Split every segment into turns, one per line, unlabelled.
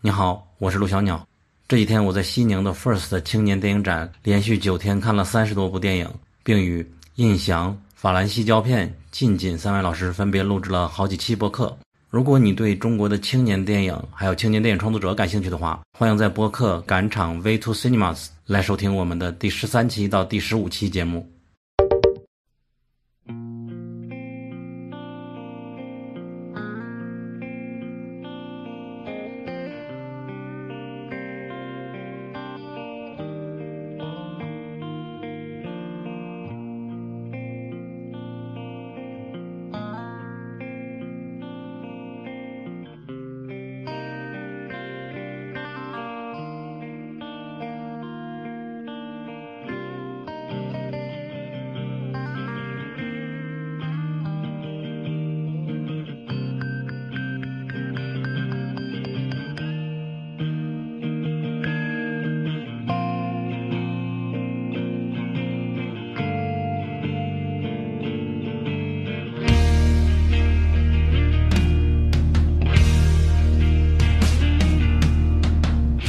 你好，我是陆小鸟。这几天我在西宁的 FIRST 青年电影展连续九天看了三十多部电影，并与印翔、法兰西胶片、近锦三位老师分别录制了好几期播客。如果你对中国的青年电影还有青年电影创作者感兴趣的话，欢迎在播客赶场 V to Cinemas 来收听我们的第十三期到第十五期节目。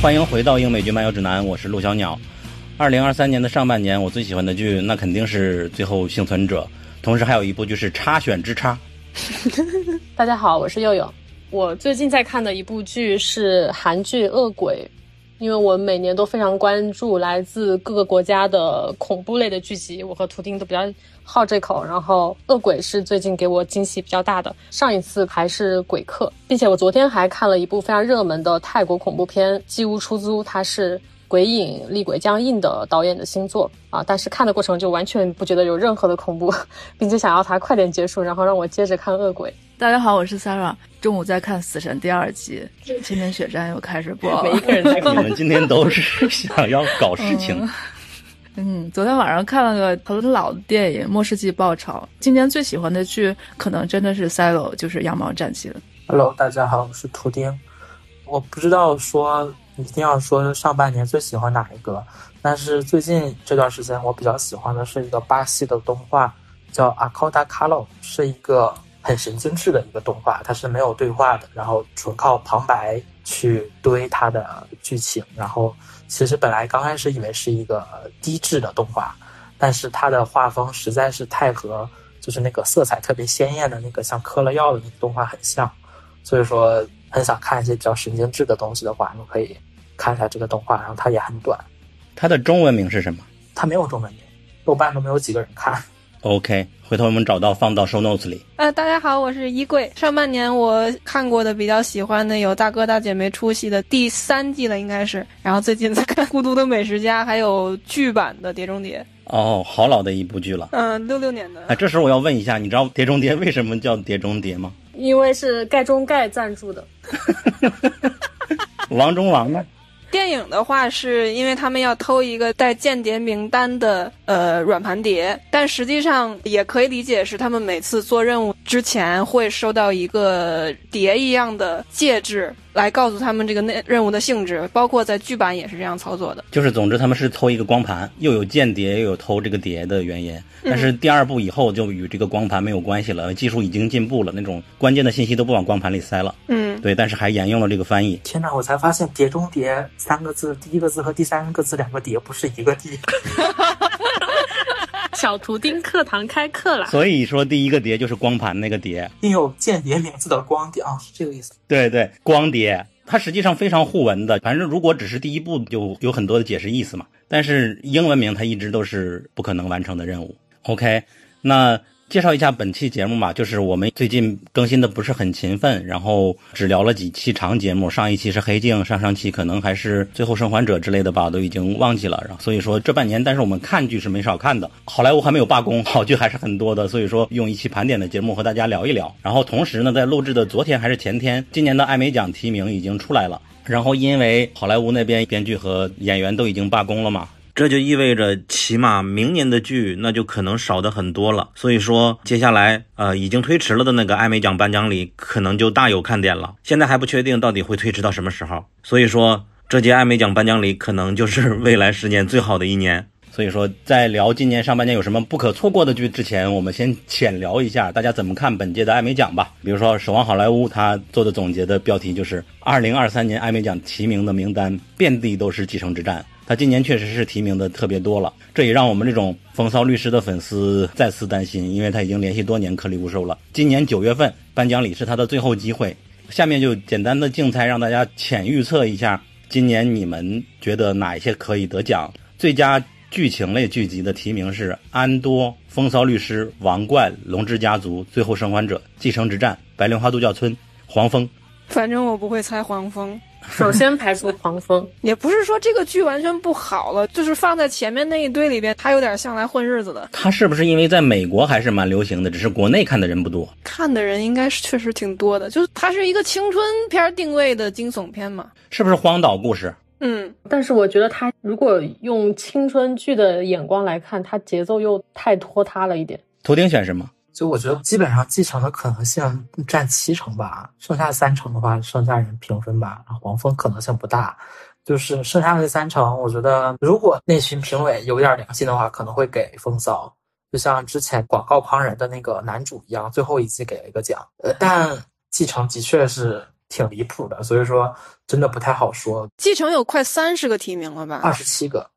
欢迎回到英美剧漫游指南，我是陆小鸟。二零二三年的上半年，我最喜欢的剧那肯定是《最后幸存者》，同时还有一部就是《插选之差》。
大家好，我是佑佑。我最近在看的一部剧是韩剧《恶鬼》，因为我每年都非常关注来自各个国家的恐怖类的剧集，我和图丁都比较好这口。然后《恶鬼》是最近给我惊喜比较大的，上一次还是《鬼客》，并且我昨天还看了一部非常热门的泰国恐怖片《鸡屋出租》，它是鬼影厉鬼江映的导演的新作啊，但是看的过程就完全不觉得有任何的恐怖，并且想要它快点结束，然后让我接着看《恶鬼》。
大家好，我是 Sarah。中午在看《死神》第二集，《千年血战》又开始播了。
每一个人在。
你们今天都是想要搞事情。
嗯，昨天晚上看了个很老的电影《末世纪爆炒》。今年最喜欢的剧可能真的是《Silo》，就是《羊毛战记》了。
Hello，大家好，我是图丁。我不知道说一定要说上半年最喜欢哪一个，但是最近这段时间我比较喜欢的是一个巴西的动画，叫《阿考达卡洛》，是一个很神经质的一个动画，它是没有对话的，然后纯靠旁白去堆它的剧情。然后其实本来刚开始以为是一个低质的动画，但是它的画风实在是太和就是那个色彩特别鲜艳的那个像嗑了药的那个动画很像，所以说很想看一些比较神经质的东西的话，你可以看一下这个动画，然后它也很短，
它的中文名是什么
它没有中文名，豆瓣都没有几个人看。
？OK，回头我们找到放到 show notes 里。
呃，大家好，我是衣柜。上半年我看过的比较喜欢的有《大哥大姐没出息》的第三季了，应该是。然后最近在看《孤独的美食家》，还有剧版的《碟中谍》。
哦，好老的一部剧了。
嗯，六六年的。
哎，这时候我要问一下，你知道《碟中谍》为什么叫《碟中谍》吗？
因为是盖中盖赞助的。
王中王呢？
电影的话，是因为他们要偷一个带间谍名单的呃软盘碟，但实际上也可以理解是他们每次做任务之前会收到一个碟一样的戒指，来告诉他们这个内任务的性质，包括在剧版也是这样操作的。
就是总之他们是偷一个光盘，又有间谍，又有偷这个碟的原因。但是第二部以后就与这个光盘没有关系了，技术已经进步了，那种关键的信息都不往光盘里塞了。
嗯，
对，但是还沿用了这个翻译。
天哪，我才发现“碟中谍”三个字，第一个字和第三个字两个碟不是一个碟。
小图钉课堂开课了。
所以说第一个碟就是光盘那个碟。
印有间谍名字的光碟啊，是这个意思。
对对，光碟。它实际上非常互文的，反正如果只是第一步，就有很多的解释意思嘛。但是英文名它一直都是不可能完成的任务。OK，那介绍一下本期节目吧，就是我们最近更新的不是很勤奋，然后只聊了几期长节目，上一期是黑镜，上上期可能还是最后生还者之类的吧，都已经忘记了。然后所以说这半年，但是我们看剧是没少看的，好莱坞还没有罢工，好剧还是很多的，所以说用一期盘点的节目和大家聊一聊。然后同时呢，在录制的昨天还是前天，今年的艾美奖提名已经出来了。然后因为好莱坞那边编剧和演员都已经罢工了嘛，这就意味着起码明年的剧那就可能少的很多了。所以说接下来呃已经推迟了的那个艾美奖颁奖礼可能就大有看点了。现在还不确定到底会推迟到什么时候。所以说这届艾美奖颁奖礼可能就是 未来十年最好的一年。所以说，在聊今年上半年有什么不可错过的剧之前，我们先浅聊一下大家怎么看本届的艾美奖吧。比如说，《守望好莱坞》他做的总结的标题就是“二零二三年艾美奖提名的名单遍地都是继承之战”。他今年确实是提名的特别多了，这也让我们这种风骚律师的粉丝再次担心，因为他已经连续多年颗粒无收了。今年九月份颁奖礼是他的最后机会，下面就简单的竞猜，让大家浅预测一下，今年你们觉得哪一些可以得奖？最佳剧情类剧集的提名是《安多》《风骚律师》《王冠》《龙之家族》《最后生还者》《继承之战》《白莲花度假村》《黄蜂》。
反正我不会猜黄蜂。
首先排除狂风，
也不是说这个剧完全不好了，就是放在前面那一堆里边，它有点像来混日子的。
它是不是因为在美国还是蛮流行的，只是国内看的人不多？
看的人应该是确实挺多的，就是它是一个青春片定位的惊悚片嘛。
是不是荒岛故事？
嗯，
但是我觉得它如果用青春剧的眼光来看，它节奏又太拖沓了一点。
图钉选什么？
就我觉得基本上继承的可能性占七成吧，剩下三成的话剩下人平分吧。黄蜂可能性不大，就是剩下的三成，我觉得如果那群评委有点良心的话，可能会给风骚，就像之前广告狂人的那个男主一样，最后一季给了一个奖。呃，但继承的确是挺离谱的，所以说真的不太好说。
继承有快三十个提名了吧？
二十七个，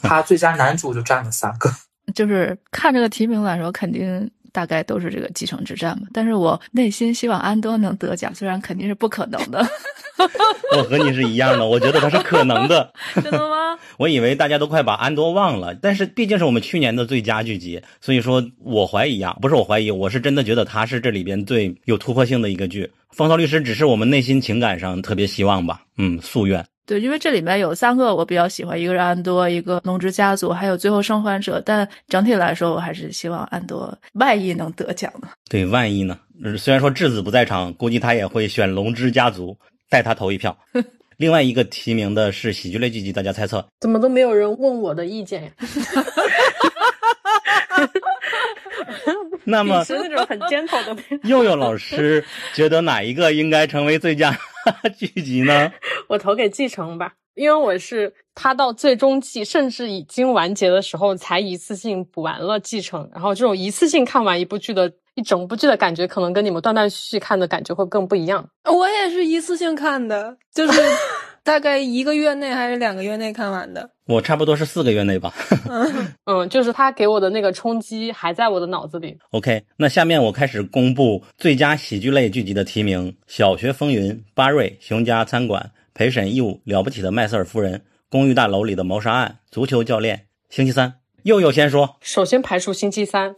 他最佳男主就占了三个。
就是看这个提名来说，肯定。大概都是这个继承之战嘛，但是我内心希望安多能得奖，虽然肯定是不可能的。
我和你是一样的，我觉得他是可能的。
真的吗？
我以为大家都快把安多忘了，但是毕竟是我们去年的最佳剧集，所以说我怀疑啊，不是我怀疑，我是真的觉得他是这里边最有突破性的一个剧。《风骚律师》只是我们内心情感上特别希望吧，嗯，夙愿。
对，因为这里面有三个我比较喜欢，一个是安多，一个龙之家族，还有最后生还者。但整体来说，我还是希望安多万一能得奖呢。
对，万一呢？虽然说质子不在场，估计他也会选龙之家族，带他投一票。另外一个提名的是喜剧类剧集，大家猜测？
怎么都没有人问我的意见呀？
那么
是那种很 gentle 的。
佑佑老师觉得哪一个应该成为最佳？剧集呢？
我投给继承吧，因为我是他到最终季甚至已经完结的时候才一次性补完了继承，然后这种一次性看完一部剧的一整部剧的感觉，可能跟你们断断续续看的感觉会更不一样。
我也是一次性看的，就是大概一个月内还是两个月内看完的。
我差不多是四个月内吧。
嗯，就是他给我的那个冲击还在我的脑子里。
OK，那下面我开始公布最佳喜剧类剧集的提名：《小学风云》、《巴瑞》、《熊家餐馆》、《陪审义务》、《了不起的麦瑟尔夫人》、《公寓大楼里的谋杀案》、《足球教练》、《星期三》。又有先说，
首先排除《星期三》。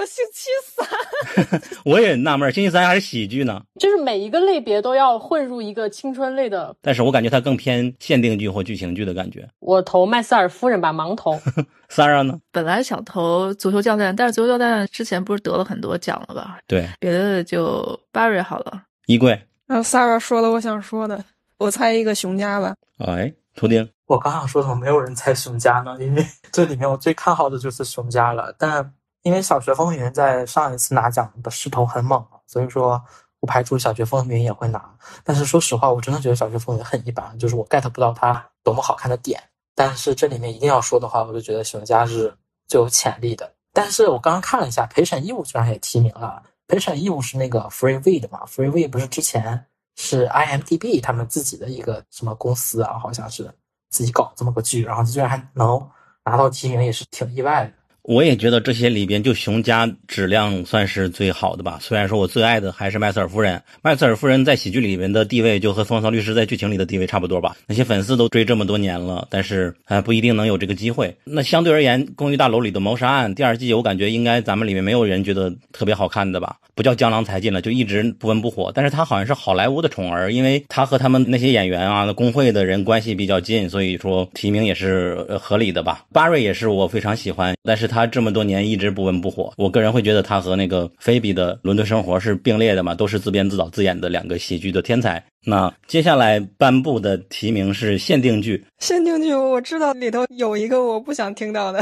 有《星期三》？
我也纳闷，《星期三》还是喜剧呢？
就是每一个类别都要混入一个青春类的。
但是我感觉它更偏限定剧或剧情剧的感觉。
我投麦瑟尔夫人吧，盲投。
Sarah 呢？
本来想投足球教练，但是足球教练之前不是得了很多奖了吧？
对，
别的就 Barry 好了。
衣柜。
那，Sarah 说了我想说的，我猜一个熊家吧。
哎，图钉。
我刚想说怎么没有人猜熊家呢？因为 这里面我最看好的就是熊家了。但因为《小学风云》在上一次拿奖的势头很猛，所以说不排除《小学风云》也会拿。但是说实话，我真的觉得《小学风云》很一般，就是我 get 不到它多么好看的点。但是这里面一定要说的话，我就觉得熊家是最有潜力的。但是我刚刚看了一下，陪审义务居然也提名了。陪审义务是那个 Freeway 的嘛？Freeway 不是之前是 IMDB 他们自己的一个什么公司啊？好像是。自己搞这么个剧，然后居然还能拿到提名，也是挺意外的。
我也觉得这些里边，就熊家质量算是最好的吧。虽然说我最爱的还是麦瑟尔夫人，麦瑟尔夫人在喜剧里面的地位就和风骚律师在剧情里的地位差不多吧。那些粉丝都追这么多年了，但是还不一定能有这个机会。那相对而言，公寓大楼里的谋杀案第二季，我感觉应该咱们里面没有人觉得特别好看的吧？不叫江郎才尽了，就一直不温不火。但是他好像是好莱坞的宠儿，因为他和他们那些演员啊、那工会的人关系比较近，所以说提名也是合理的吧。巴瑞也是我非常喜欢，但是他这么多年一直不温不火。我个人会觉得他和那个菲比的《伦敦生活》是并列的嘛，都是自编自导自演的两个喜剧的天才。那接下来颁布的提名是限定剧，
限定剧我知道里头有一个我不想听到的，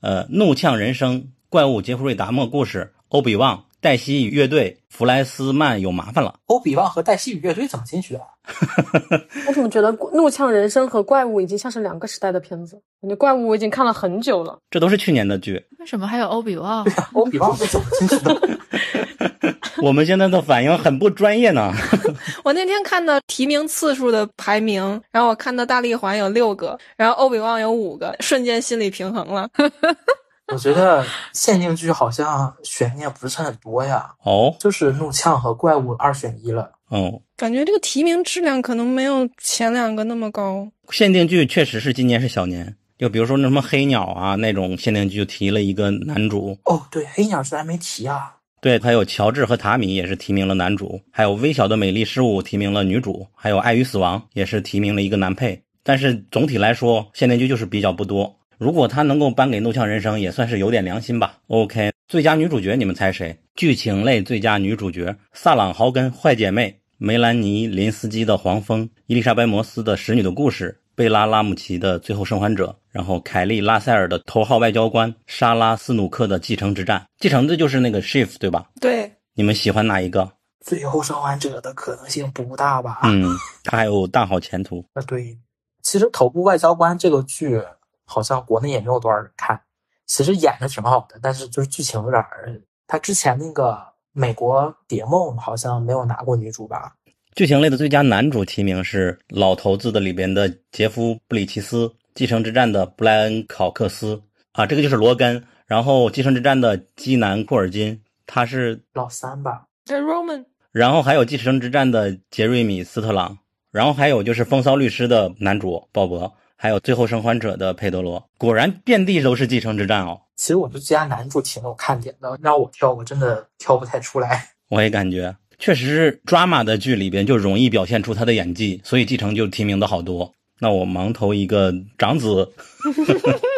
呃，《怒呛人生》《怪物杰弗瑞·达莫故事》《欧比旺》。黛西与乐队，弗莱斯曼有麻烦了。
欧比旺和黛西与乐队怎么进去的？
我怎么觉得《怒呛人生》和《怪物》已经像是两个时代的片子？感觉《怪物》我已经看了很久了。
这都是去年的剧。
为什么还有欧比旺？
欧比旺是怎么进去的？
我们现在的反应很不专业呢。
我那天看到提名次数的排名，然后我看到大力环有六个，然后欧比旺有五个，瞬间心理平衡了。
我觉得限定剧好像悬念不是很多呀。
哦，
就是怒呛和怪物二选一了。
哦，
感觉这个提名质量可能没有前两个那么高。
限定剧确实是今年是小年，就比如说那什么黑鸟啊那种限定剧，就提了一个男主。
哦，对，黑鸟是还没提啊。
对，还有乔治和塔米也是提名了男主，还有微小的美丽事物提名了女主，还有爱与死亡也是提名了一个男配。但是总体来说，限定剧就是比较不多。如果他能够颁给《怒呛人生》，也算是有点良心吧。OK，最佳女主角你们猜谁？剧情类最佳女主角：萨朗·豪根《坏姐妹》，梅兰妮·林斯基的《黄蜂》，伊丽莎白·摩斯的《使女的故事》，贝拉·拉姆齐的《最后生还者》，然后凯莉·拉塞尔的《头号外交官》，莎拉·斯努克的《继承之战》。继承的就是那个 Shift 对吧？
对。
你们喜欢哪一个？
最后生还者的可能性不大吧？
嗯，他还有大好前途。
啊，对。其实《头部外交官》这个剧。好像国内也没有多少人看，其实演的挺好的，但是就是剧情有点儿。他之前那个《美国谍梦》好像没有拿过女主吧？
剧情类的最佳男主提名是《老头子》的里边的杰夫·布里奇斯，《继承之战》的布莱恩·考克斯啊，这个就是罗根。然后《继承之战》的基南·库尔金，他是
老三吧？
这 Roman。
然后还有《继承之战》的杰瑞米·斯特朗，然后还有就是《风骚律师》的男主鲍勃。还有《最后生还者》的佩德罗，果然遍地都是继承之战哦。
其实我对最佳男主挺有看点的，让我挑，我真的挑不太出来。
我也感觉，确实是 drama 的剧里边就容易表现出他的演技，所以继承就提名的好多。那我盲投一个长子。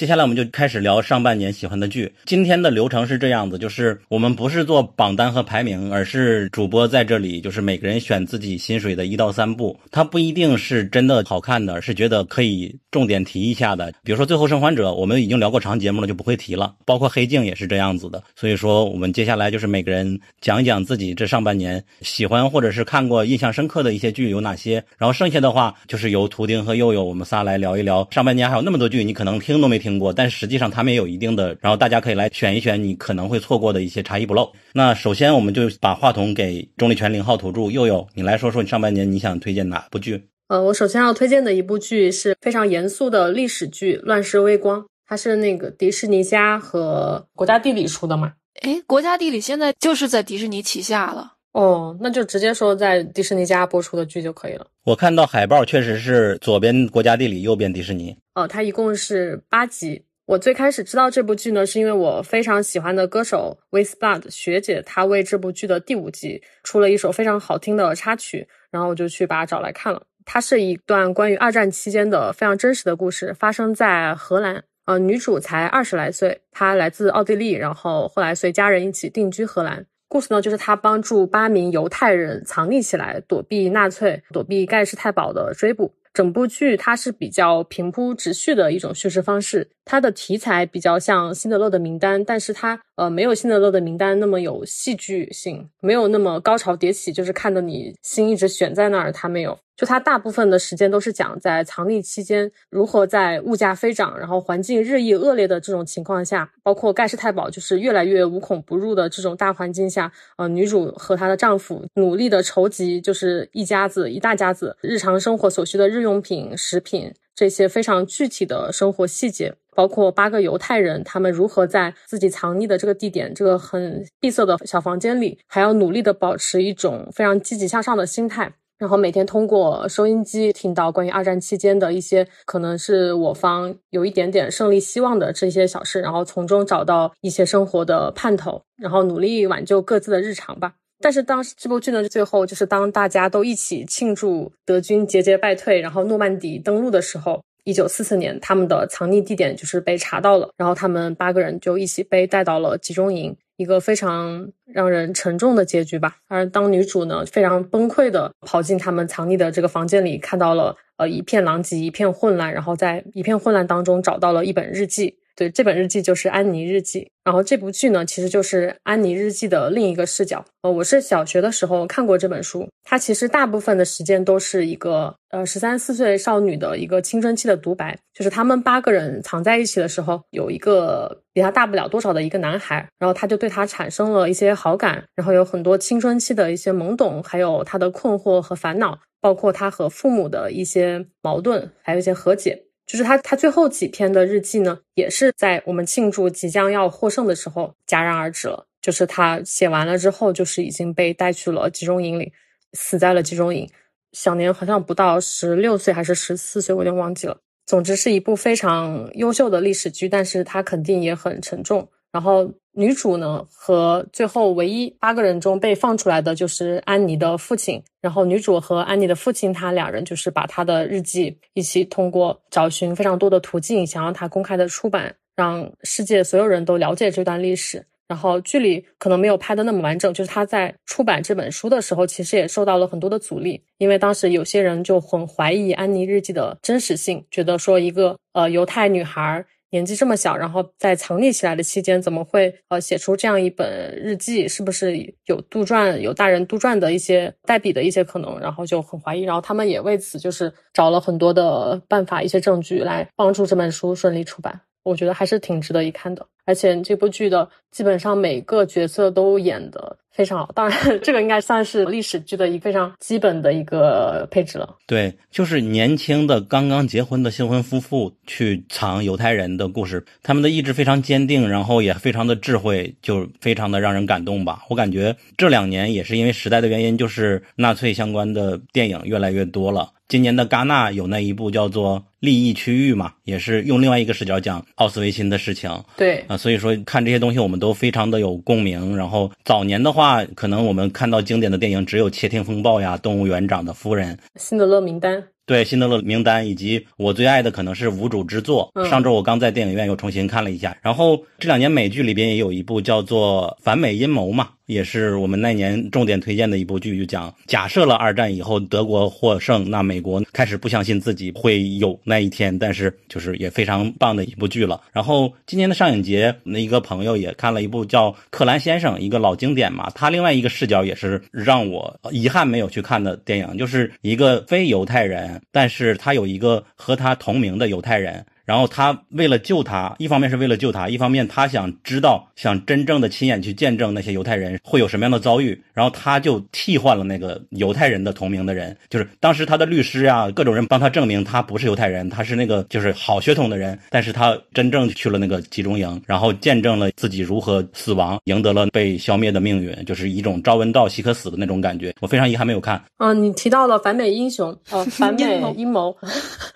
接下来我们就开始聊上半年喜欢的剧。今天的流程是这样子，就是我们不是做榜单和排名，而是主播在这里，就是每个人选自己心水的一到三部。它不一定是真的好看的，是觉得可以重点提一下的。比如说《最后生还者》，我们已经聊过长节目了，就不会提了。包括《黑镜》也是这样子的。所以说，我们接下来就是每个人讲一讲自己这上半年喜欢或者是看过印象深刻的一些剧有哪些。然后剩下的话，就是由图丁和佑佑我们仨来聊一聊上半年还有那么多剧，你可能听都没听。听过，但实际上他们也有一定的，然后大家可以来选一选你可能会错过的一些差异不漏。那首先我们就把话筒给钟立权零号土著佑佑，你来说说你上半年你想推荐哪部剧？
呃，我首先要推荐的一部剧是非常严肃的历史剧《乱世微光》，它是那个迪士尼家和国家地理出的嘛？
诶，国家地理现在就是在迪士尼旗下了。
哦，那就直接说在迪士尼家播出的剧就可以了。
我看到海报确实是左边国家地理，右边迪士尼。
哦，它一共是八集。我最开始知道这部剧呢，是因为我非常喜欢的歌手 With Blood 学姐，她为这部剧的第五集出了一首非常好听的插曲，然后我就去把它找来看了。它是一段关于二战期间的非常真实的故事，发生在荷兰。呃，女主才二十来岁，她来自奥地利，然后后来随家人一起定居荷兰。故事呢，就是他帮助八名犹太人藏匿起来，躲避纳粹、躲避盖世太保的追捕。整部剧它是比较平铺直叙的一种叙事方式，它的题材比较像《辛德勒的名单》，但是它呃没有《辛德勒的名单》那么有戏剧性，没有那么高潮迭起，就是看得你心一直悬在那儿。它没有，就它大部分的时间都是讲在藏匿期间如何在物价飞涨，然后环境日益恶劣的这种情况下，包括盖世太保就是越来越无孔不入的这种大环境下，呃，女主和她的丈夫努力的筹集，就是一家子一大家子日常生活所需的日。日用品、食品这些非常具体的生活细节，包括八个犹太人他们如何在自己藏匿的这个地点、这个很闭塞的小房间里，还要努力的保持一种非常积极向上的心态，然后每天通过收音机听到关于二战期间的一些可能是我方有一点点胜利希望的这些小事，然后从中找到一些生活的盼头，然后努力挽救各自的日常吧。但是当时这部剧呢，最后就是当大家都一起庆祝德军节节败退，然后诺曼底登陆的时候，一九四四年，他们的藏匿地点就是被查到了，然后他们八个人就一起被带到了集中营，一个非常让人沉重的结局吧。而当女主呢，非常崩溃的跑进他们藏匿的这个房间里，看到了呃一片狼藉，一片混乱，然后在一片混乱当中找到了一本日记。对，这本日记就是安妮日记。然后这部剧呢，其实就是安妮日记的另一个视角。呃，我是小学的时候看过这本书，它其实大部分的时间都是一个呃十三四岁少女的一个青春期的独白，就是他们八个人藏在一起的时候，有一个比她大不了多少的一个男孩，然后他就对她产生了一些好感，然后有很多青春期的一些懵懂，还有他的困惑和烦恼，包括他和父母的一些矛盾，还有一些和解。就是他，他最后几篇的日记呢，也是在我们庆祝即将要获胜的时候戛然而止了。就是他写完了之后，就是已经被带去了集中营里，死在了集中营，享年好像不到十六岁还是十四岁，我有点忘记了。总之是一部非常优秀的历史剧，但是它肯定也很沉重。然后女主呢和最后唯一八个人中被放出来的就是安妮的父亲。然后女主和安妮的父亲，他两人就是把他的日记一起通过找寻非常多的途径，想让他公开的出版，让世界所有人都了解这段历史。然后剧里可能没有拍的那么完整，就是他在出版这本书的时候，其实也受到了很多的阻力，因为当时有些人就很怀疑安妮日记的真实性，觉得说一个呃犹太女孩。年纪这么小，然后在藏匿起来的期间，怎么会呃写出这样一本日记？是不是有杜撰、有大人杜撰的一些代笔的一些可能？然后就很怀疑，然后他们也为此就是找了很多的办法、一些证据来帮助这本书顺利出版。我觉得还是挺值得一看的，而且这部剧的基本上每个角色都演的非常好。当然，这个应该算是历史剧的一个非常基本的一个配置了。
对，就是年轻的刚刚结婚的新婚夫妇去藏犹太人的故事，他们的意志非常坚定，然后也非常的智慧，就非常的让人感动吧。我感觉这两年也是因为时代的原因，就是纳粹相关的电影越来越多了。今年的戛纳有那一部叫做《利益区域》嘛，也是用另外一个视角讲奥斯维辛的事情。
对
啊，所以说看这些东西我们都非常的有共鸣。然后早年的话，可能我们看到经典的电影只有《窃听风暴》呀，《动物园长的夫人》、《
辛德勒名单》。
对《辛德勒名单》，以及我最爱的可能是《无主之作》。上周我刚在电影院又重新看了一下。然后这两年美剧里边也有一部叫做《反美阴谋》嘛。也是我们那年重点推荐的一部剧，就讲假设了二战以后德国获胜，那美国开始不相信自己会有那一天，但是就是也非常棒的一部剧了。然后今年的上影节，那一个朋友也看了一部叫《克兰先生》，一个老经典嘛。他另外一个视角也是让我遗憾没有去看的电影，就是一个非犹太人，但是他有一个和他同名的犹太人。然后他为了救他，一方面是为了救他，一方面他想知道，想真正的亲眼去见证那些犹太人会有什么样的遭遇。然后他就替换了那个犹太人的同名的人，就是当时他的律师啊，各种人帮他证明他不是犹太人，他是那个就是好血统的人。但是他真正去了那个集中营，然后见证了自己如何死亡，赢得了被消灭的命运，就是一种朝闻道夕可死的那种感觉。我非常遗憾没有看。
嗯，你提到了反美英雄，哦，反美 阴谋，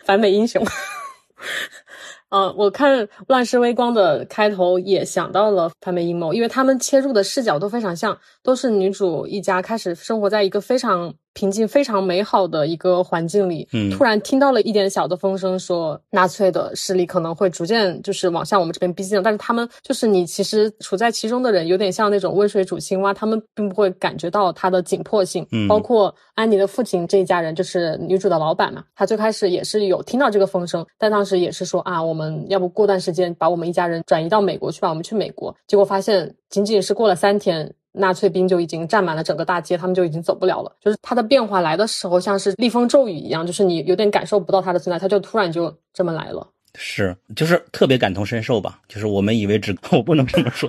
反美英雄。嗯，我看《乱世微光》的开头也想到了潘美阴谋，因为他们切入的视角都非常像，都是女主一家开始生活在一个非常。平静非常美好的一个环境里，嗯，突然听到了一点小的风声，说纳粹的势力可能会逐渐就是往向我们这边逼近。但是他们就是你其实处在其中的人，有点像那种温水煮青蛙，他们并不会感觉到它的紧迫性。嗯，包括安妮的父亲这一家人，就是女主的老板嘛，他最开始也是有听到这个风声，但当时也是说啊，我们要不过段时间把我们一家人转移到美国去吧，我们去美国。结果发现仅仅是过了三天。纳粹兵就已经占满了整个大街，他们就已经走不了了。就是它的变化来的时候，像是厉风骤雨一样，就是你有点感受不到它的存在，它就突然就这么来了。
是，就是特别感同身受吧。就是我们以为只，我不能这么说。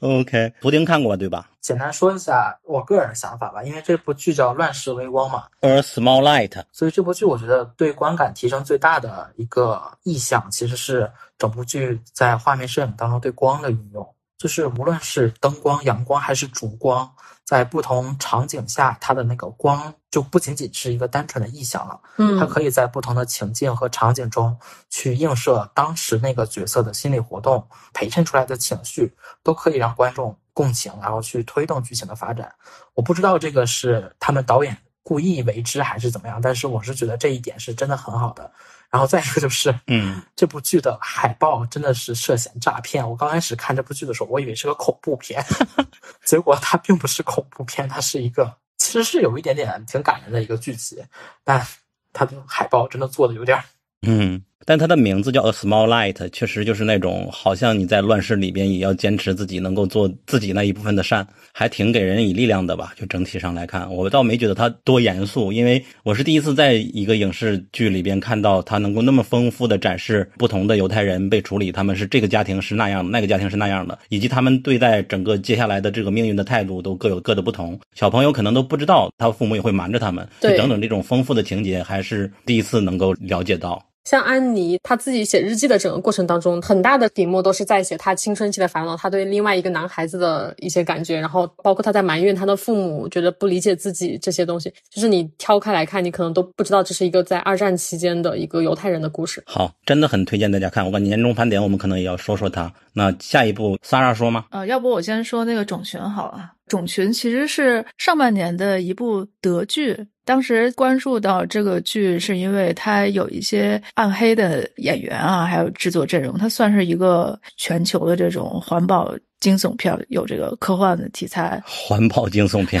OK，图丁看过对吧？
简单说一下我个人想法吧。因为这部剧叫《乱世微光》嘛
，A Small Light，
所以这部剧我觉得对观感提升最大的一个意向，其实是整部剧在画面摄影当中对光的运用。就是无论是灯光、阳光还是烛光，在不同场景下，它的那个光就不仅仅是一个单纯的意象了。嗯，它可以在不同的情境和场景中去映射当时那个角色的心理活动，陪衬出来的情绪都可以让观众共情，然后去推动剧情的发展。我不知道这个是他们导演故意为之还是怎么样，但是我是觉得这一点是真的很好的。然后再一个就是，
嗯，
这部剧的海报真的是涉嫌诈骗。我刚开始看这部剧的时候，我以为是个恐怖片，结果它并不是恐怖片，它是一个其实是有一点点挺感人的一个剧集，但它的海报真的做的有点，
嗯，但它的名字叫 A Small Light，确实就是那种好像你在乱世里边也要坚持自己能够做自己那一部分的善，还挺给人以力量的吧。就整体上来看，我倒没觉得它多严肃，因为我是第一次在一个影视剧里边看到它能够那么丰富的展示不同的犹太人被处理，他们是这个家庭是那样的，那个家庭是那样的，以及他们对待整个接下来的这个命运的态度都各有各的不同。小朋友可能都不知道他父母也会瞒着他们，
就
等等这种丰富的情节，还是第一次能够了解到。
像安妮，她自己写日记的整个过程当中，很大的笔墨都是在写她青春期的烦恼，她对另外一个男孩子的一些感觉，然后包括她在埋怨她的父母，觉得不理解自己这些东西，就是你挑开来看，你可能都不知道这是一个在二战期间的一个犹太人的故事。
好，真的很推荐大家看。我感觉年终盘点我们可能也要说说他。那下一步萨拉说吗？
呃，要不我先说那个种群好了。种群其实是上半年的一部德剧，当时关注到这个剧是因为它有一些暗黑的演员啊，还有制作阵容，它算是一个全球的这种环保惊悚片，有这个科幻的题材。
环保惊悚片，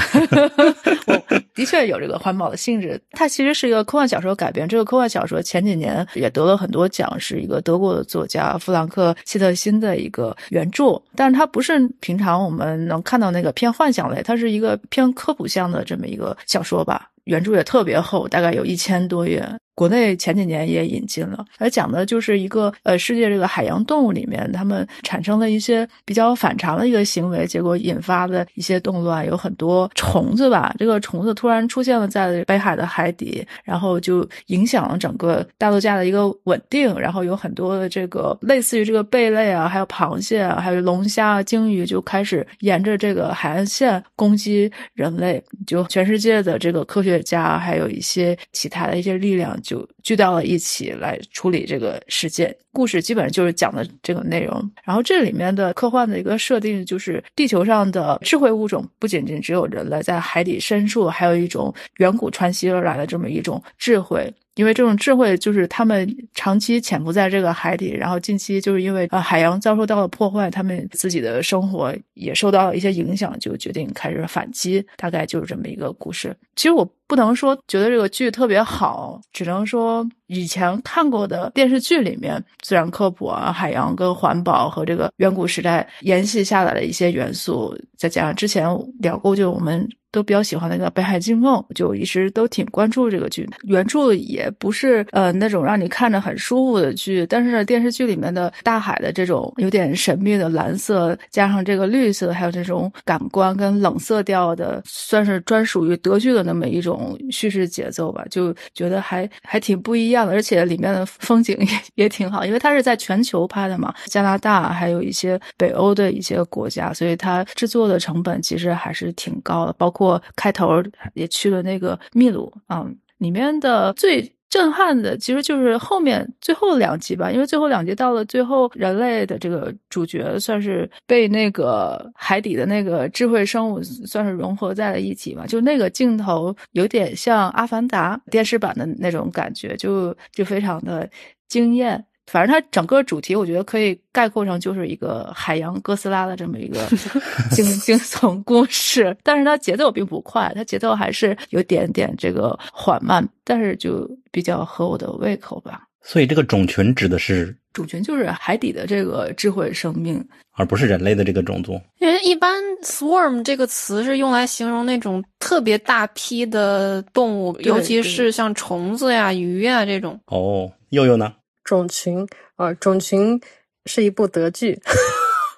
我的确有这个环保的性质。它其实是一个科幻小说改编，这个科幻小说前几年也得了很多奖，是一个德国的作家弗兰克·希特辛的一个原著，但是它不是平常我们能看到那个偏幻想类，它是一个偏科普向的这么一个小说吧。原著也特别厚，大概有一千多页。国内前几年也引进了，而讲的就是一个呃世界这个海洋动物里面，它们产生了一些比较反常的一个行为，结果引发的一些动乱，有很多虫子吧。这个虫子突然出现了在北海的海底，然后就影响了整个大陆架的一个稳定。然后有很多的这个类似于这个贝类啊，还有螃蟹啊，还有龙虾啊、鲸鱼就开始沿着这个海岸线攻击人类。就全世界的这个科学家，还有一些其他的一些力量。就聚到了一起来处理这个事件。故事基本上就是讲的这个内容。然后这里面的科幻的一个设定就是地球上的智慧物种不仅仅只有人类，在海底深处还有一种远古传袭而来的这么一种智慧。因为这种智慧就是他们长期潜伏在这个海底，然后近期就是因为呃海洋遭受到了破坏，他们自己的生活也受到了一些影响，就决定开始反击。大概就是这么一个故事。其实我不能说觉得这个剧特别好，只能说以前看过的电视剧里面自然科普啊、海洋跟环保和这个远古时代沿袭下来的一些元素，再加上之前聊过，就我们。都比较喜欢那个《北海惊梦》，就一直都挺关注这个剧。原著也不是呃那种让你看着很舒服的剧，但是电视剧里面的大海的这种有点神秘的蓝色，加上这个绿色，还有这种感官跟冷色调的，算是专属于德剧的那么一种叙事节奏吧，就觉得还还挺不一样的。而且里面的风景也也挺好，因为它是在全球拍的嘛，加拿大还有一些北欧的一些国家，所以它制作的成本其实还是挺高的，包括。或开头也去了那个秘鲁啊，里面的最震撼的其实就是后面最后两集吧，因为最后两集到了最后，人类的这个主角算是被那个海底的那个智慧生物算是融合在了一起嘛，就那个镜头有点像《阿凡达》电视版的那种感觉，就就非常的惊艳。反正它整个主题，我觉得可以概括成就是一个海洋哥斯拉的这么一个 惊惊悚故事，但是它节奏并不快，它节奏还是有点点这个缓慢，但是就比较合我的胃口吧。
所以这个种群指的是
种群，就是海底的这个智慧生命，
而不是人类的这个种族。
因为一般 swarm 这个词是用来形容那种特别大批的动物，尤其是像虫子呀、鱼呀这种。
哦，佑佑呢？
种群，呃，种群是一部德剧，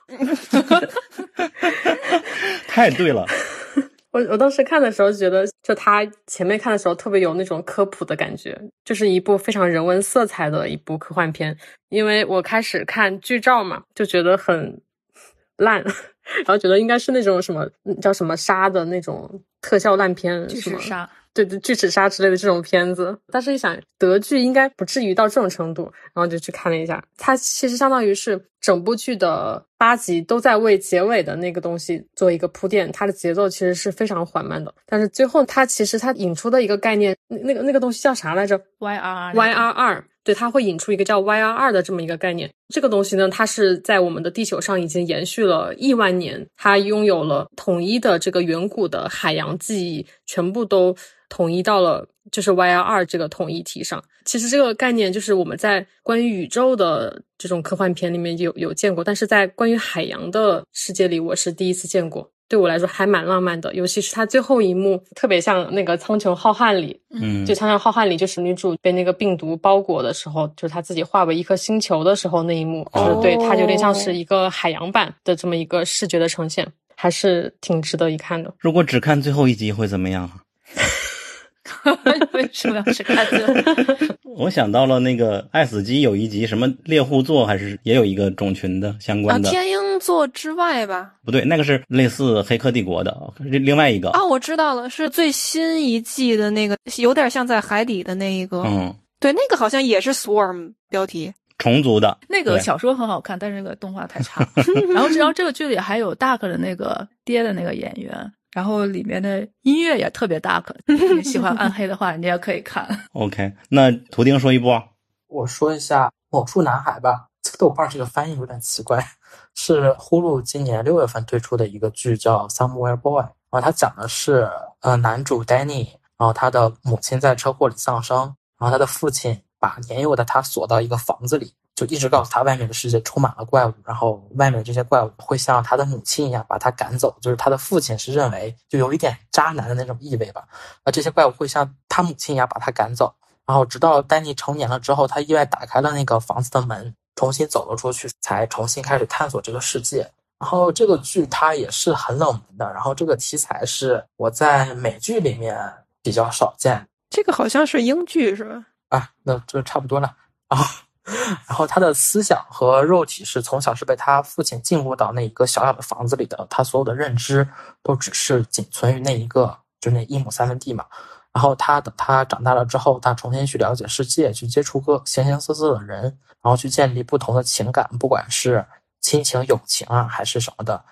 太对了。
我我当时看的时候觉得，就他前面看的时候特别有那种科普的感觉，就是一部非常人文色彩的一部科幻片。因为我开始看剧照嘛，就觉得很烂，然后觉得应该是那种什么叫什么杀的那种特效烂片，
巨齿鲨。
对对，巨齿鲨之类的这种片子，但是一想德剧应该不至于到这种程度，然后就去看了一下。它其实相当于是整部剧的八集都在为结尾的那个东西做一个铺垫，它的节奏其实是非常缓慢的。但是最后它其实它引出的一个概念，那那个那个东西叫啥来着
？Y R
Y R 二。对，它会引出一个叫 YRR 的这么一个概念。这个东西呢，它是在我们的地球上已经延续了亿万年，它拥有了统一的这个远古的海洋记忆，全部都统一到了就是 YRR 这个统一体上。其实这个概念就是我们在关于宇宙的这种科幻片里面有有见过，但是在关于海洋的世界里，我是第一次见过。对我来说还蛮浪漫的，尤其是它最后一幕，特别像那个《苍穹浩瀚》里，
嗯，
就《苍穹浩瀚》里，就是女主被那个病毒包裹的时候，就是她自己化为一颗星球的时候那一幕，就是对它有点像是一个海洋版的这么一个视觉的呈现，还是挺值得一看的。
如果只看最后一集会怎么样？
为什么要只看最后？
我想到了那个《爱死机》有一集什么猎户座，还是也有一个种群的相
啊，
关的，
天鹰座之外吧？
不对，那个是类似《黑客帝国》的，另另外一个，
啊，我知道了，是最新一季的那个，有点像在海底的那一个。
嗯，
对，那个好像也是 Swarm 标题。
虫族的
那个小说很好看，但是那个动画太差。然后，然后这个剧里还有 Dark 的那个爹的那个演员，然后里面的音乐也特别 Dark。你喜欢暗黑的话，你也可以看。
OK，那图丁说一波，
我说一下《某处男孩》吧，这个豆瓣这个翻译有点奇怪，是呼噜今年六月份推出的一个剧，叫《Somewhere Boy》。然后它讲的是，呃，男主 Danny，然后他的母亲在车祸里丧生，然后他的父亲把年幼的他锁到一个房子里，就一直告诉他外面的世界充满了怪物，然后外面这些怪物会像他的母亲一样把他赶走，就是他的父亲是认为就有一点渣男的那种意味吧，啊，这些怪物会像他母亲一样把他赶走。然后直到丹尼成年了之后，他意外打开了那个房子的门，重新走了出去，才重新开始探索这个世界。然后这个剧它也是很冷门的，然后这个题材是我在美剧里面比较少见
这个好像是英剧是吧？
啊，那这差不多了啊。然后他的思想和肉体是从小是被他父亲禁锢到那一个小小的房子里的，他所有的认知都只是仅存于那一个，就那一亩三分地嘛。然后他等他长大了之后，他重新去了解世界，去接触各形形色色的人，然后去建立不同的情感，不管是亲情、友情啊，还是什么的。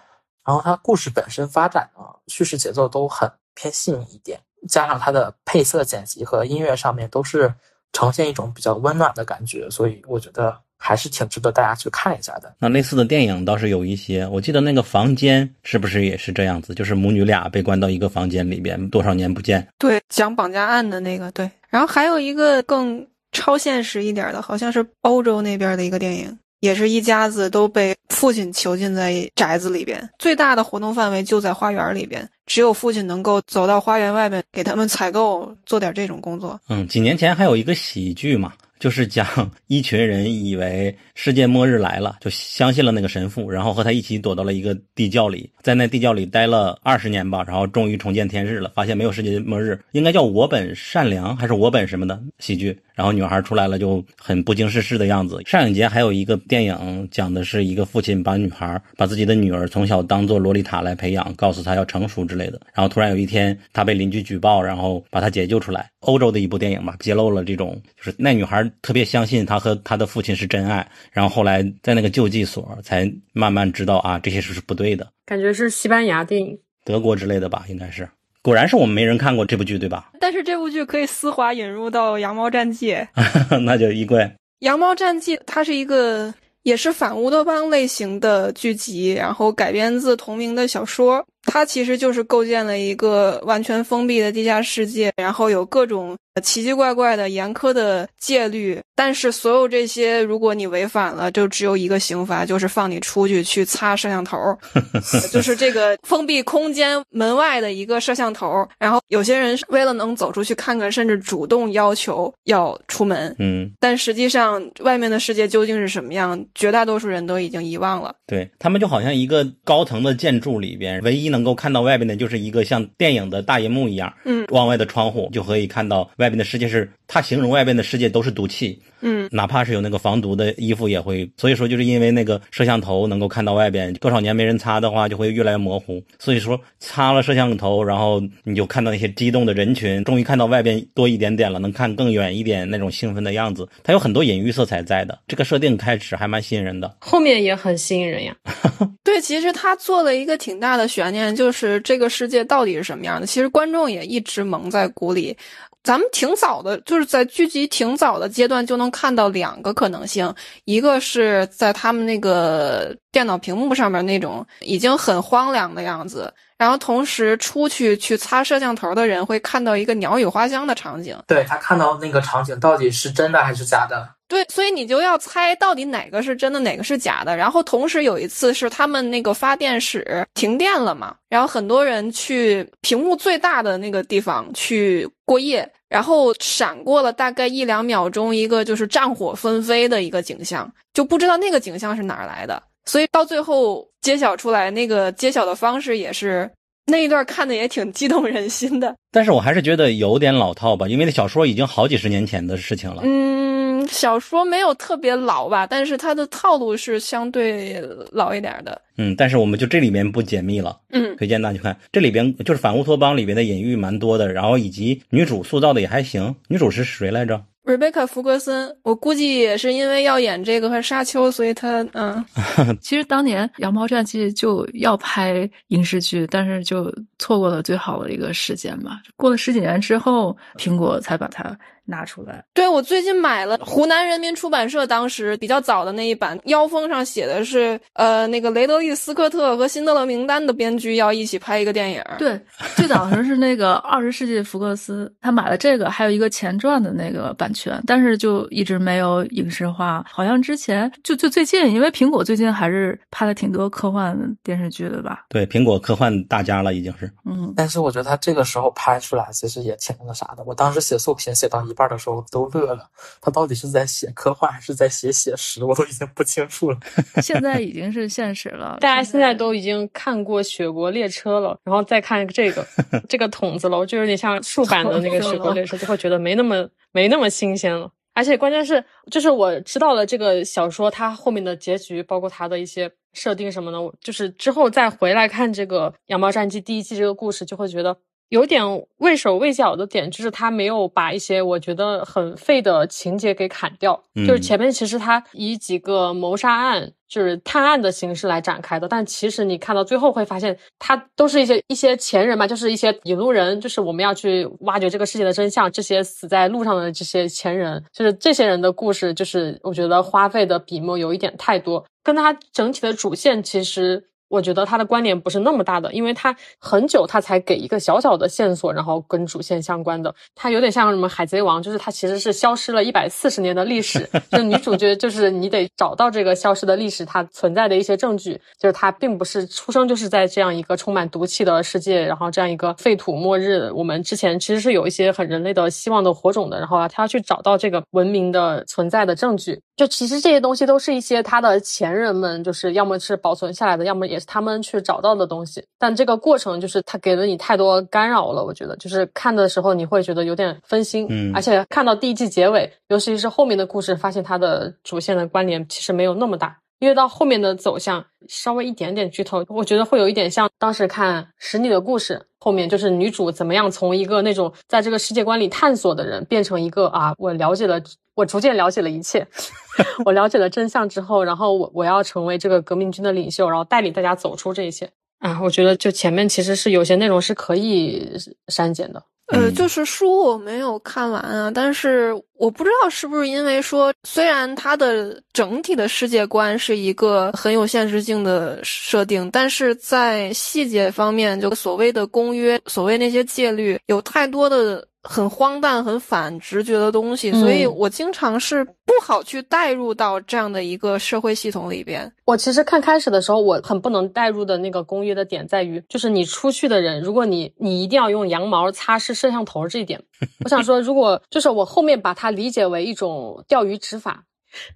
然后他故事本身发展啊，叙事节奏都很偏细腻一点，加上他的配色、剪辑和音乐上面都是呈现一种比较温暖的感觉，所以我觉得还是挺值得大家去看一下的。
那类似的电影倒是有一些，我记得那个房间是不是也是这样子？就是母女俩被关到一个房间里边，多少年不见，
对，讲绑架案的那个，对。然后还有一个更超现实一点的，好像是欧洲那边的一个电影，也是一家子都被父亲囚禁在宅子里边，最大的活动范围就在花园里边，只有父亲能够走到花园外面给他们采购，做点这种工作。
嗯，几年前还有一个喜剧嘛，就是讲 一群人以为世界末日来了，就相信了那个神父，然后和他一起躲到了一个地窖里，在那地窖里待了二十年吧，然后终于重见天日了，发现没有世界末日，应该叫我本善良还是我本什么的喜剧。然后女孩出来了就很不经世事的样子。上影节还有一个电影讲的是一个父亲把女孩把自己的女儿从小当做洛丽塔来培养，告诉她要成熟之类的。然后突然有一天她被邻居举报，然后把她解救出来。欧洲的一部电影吧，揭露了这种就是那女孩特别相信她和她的父亲是真爱，然后后来在那个救济所才慢慢知道啊这些事是不对的。
感觉是西班牙电影，
德国之类的吧，应该是。果然是我们没人看过这部剧，对吧？
但是这部剧可以丝滑引入到《羊毛战记》。
那就衣柜。
《羊毛战记》它是一个也是反乌托邦类型的剧集，然后改编自同名的小说。它其实就是构建了一个完全封闭的地下世界，然后有各种奇奇怪怪的严苛的戒律。但是所有这些，如果你违反了，就只有一个刑罚，就是放你出去去擦摄像头，就是这个封闭空间门外的一个摄像头。然后有些人为了能走出去看看，甚至主动要求要出门。
嗯，
但实际上，外面的世界究竟是什么样，绝大多数人都已经遗忘了。
对他们就好像一个高层的建筑里边，唯一能够看到外边的，就是一个像电影的大银幕一样，
嗯，
往外的窗户就可以看到外边的世界是。他形容外边的世界都是毒气，
嗯，
哪怕是有那个防毒的衣服也会。所以说，就是因为那个摄像头能够看到外边，多少年没人擦的话，就会越来越模糊。所以说，擦了摄像头，然后你就看到那些激动的人群，终于看到外边多一点点了，能看更远一点那种兴奋的样子。它有很多隐喻色彩在的，这个设定开始还蛮吸引人的，
后面也很吸引人呀。
对，其实他做了一个挺大的悬念。念，就是这个世界到底是什么样的。其实观众也一直蒙在鼓里。咱们挺早的，就是在剧集挺早的阶段就能看到两个可能性，一个是在他们那个电脑屏幕上面那种已经很荒凉的样子，然后同时出去去擦摄像头的人会看到一个鸟语花香的场景。
对他看到那个场景到底是真的还是假的？
对，所以你就要猜到底哪个是真的，哪个是假的。然后同时有一次是他们那个发电室停电了嘛，然后很多人去屏幕最大的那个地方去过夜，然后闪过了大概一两秒钟，一个就是战火纷飞的一个景象，就不知道那个景象是哪儿来的。所以到最后揭晓出来，那个揭晓的方式也是那一段看的也挺激动人心的。
但是我还是觉得有点老套吧，因为那小说已经好几十年前的事情了。
嗯。小说没有特别老吧，但是它的套路是相对老一点的。
嗯，但是我们就这里面不解密了。
嗯，
推荐大家去看，这里边就是反乌托邦里边的隐喻蛮多的，然后以及女主塑造的也还行。女主是谁来着
？Rebecca 福格森，我估计也是因为要演这个和沙丘，所以他嗯。
其实当年《羊毛战记》就要拍影视剧，但是就错过了最好的一个时间吧。过了十几年之后，苹果才把它。拿出来，
对我最近买了湖南人民出版社当时比较早的那一版，腰封上写的是，呃，那个雷德利·斯科特和辛德勒名单的编剧要一起拍一个电影。
对，最早的时候是那个二十世纪福克斯，他买了这个，还有一个前传的那个版权，但是就一直没有影视化。好像之前就就最近，因为苹果最近还是拍了挺多科幻电视剧的吧？
对，苹果科幻大家了已经是。
嗯，
但是我觉得他这个时候拍出来其实也挺那个啥的。我当时写作品写到一半。的时候都乐了，他到底是在写科幻还是在写写实，我都已经不清楚了。
现在已经是现实了，
大家现在都已经看过《雪国列车》了，然后再看这个 这个筒子楼，就有点像竖版的那个《雪国列车》，就会觉得没那么没那么新鲜了。而且关键是，就是我知道了这个小说它后面的结局，包括它的一些设定什么的，就是之后再回来看这个《羊毛战记》第一季这个故事，就会觉得。有点畏手畏脚的点，就是他没有把一些我觉得很废的情节给砍掉。就是前面其实他以几个谋杀案，就是探案的形式来展开的，但其实你看到最后会发现，他都是一些一些前人嘛，就是一些引路人，就是我们要去挖掘这个世界的真相。这些死在路上的这些前人，就是这些人的故事，就是我觉得花费的笔墨有一点太多，跟他整体的主线其实。我觉得他的关联不是那么大的，因为他很久他才给一个小小的线索，然后跟主线相关的。他有点像什么海贼王，就是他其实是消失了一百四十年的历史，就女主角就是你得找到这个消失的历史它存在的一些证据，就是他并不是出生就是在这样一个充满毒气的世界，然后这样一个废土末日。我们之前其实是有一些很人类的希望的火种的，然后他要去找到这个文明的存在的证据。就其实这些东西都是一些他的前人们，就是要么是保存下来的，要么也。他们去找到的东西，但这个过程就是他给了你太多干扰了。我觉得就是看的时候你会觉得有点分心，
嗯，
而且看到第一季结尾，尤其是后面的故事，发现它的主线的关联其实没有那么大。因为到后面的走向稍微一点点剧透，我觉得会有一点像当时看《使你的故事》后面，就是女主怎么样从一个那种在这个世界观里探索的人，变成一个啊，我了解了，我逐渐了解了一切，我了解了真相之后，然后我我要成为这个革命军的领袖，然后带领大家走出这一切啊，我觉得就前面其实是有些内容是可以删减的。
呃，就是书我没有看完啊，但是我不知道是不是因为说，虽然它的整体的世界观是一个很有现实性的设定，但是在细节方面，就所谓的公约，所谓那些戒律，有太多的。很荒诞、很反直觉的东西，所以我经常是不好去带入到这样的一个社会系统里边。
我其实看开始的时候，我很不能带入的那个公约的点在于，就是你出去的人，如果你你一定要用羊毛擦拭摄像头这一点，我想说，如果就是我后面把它理解为一种钓鱼执法，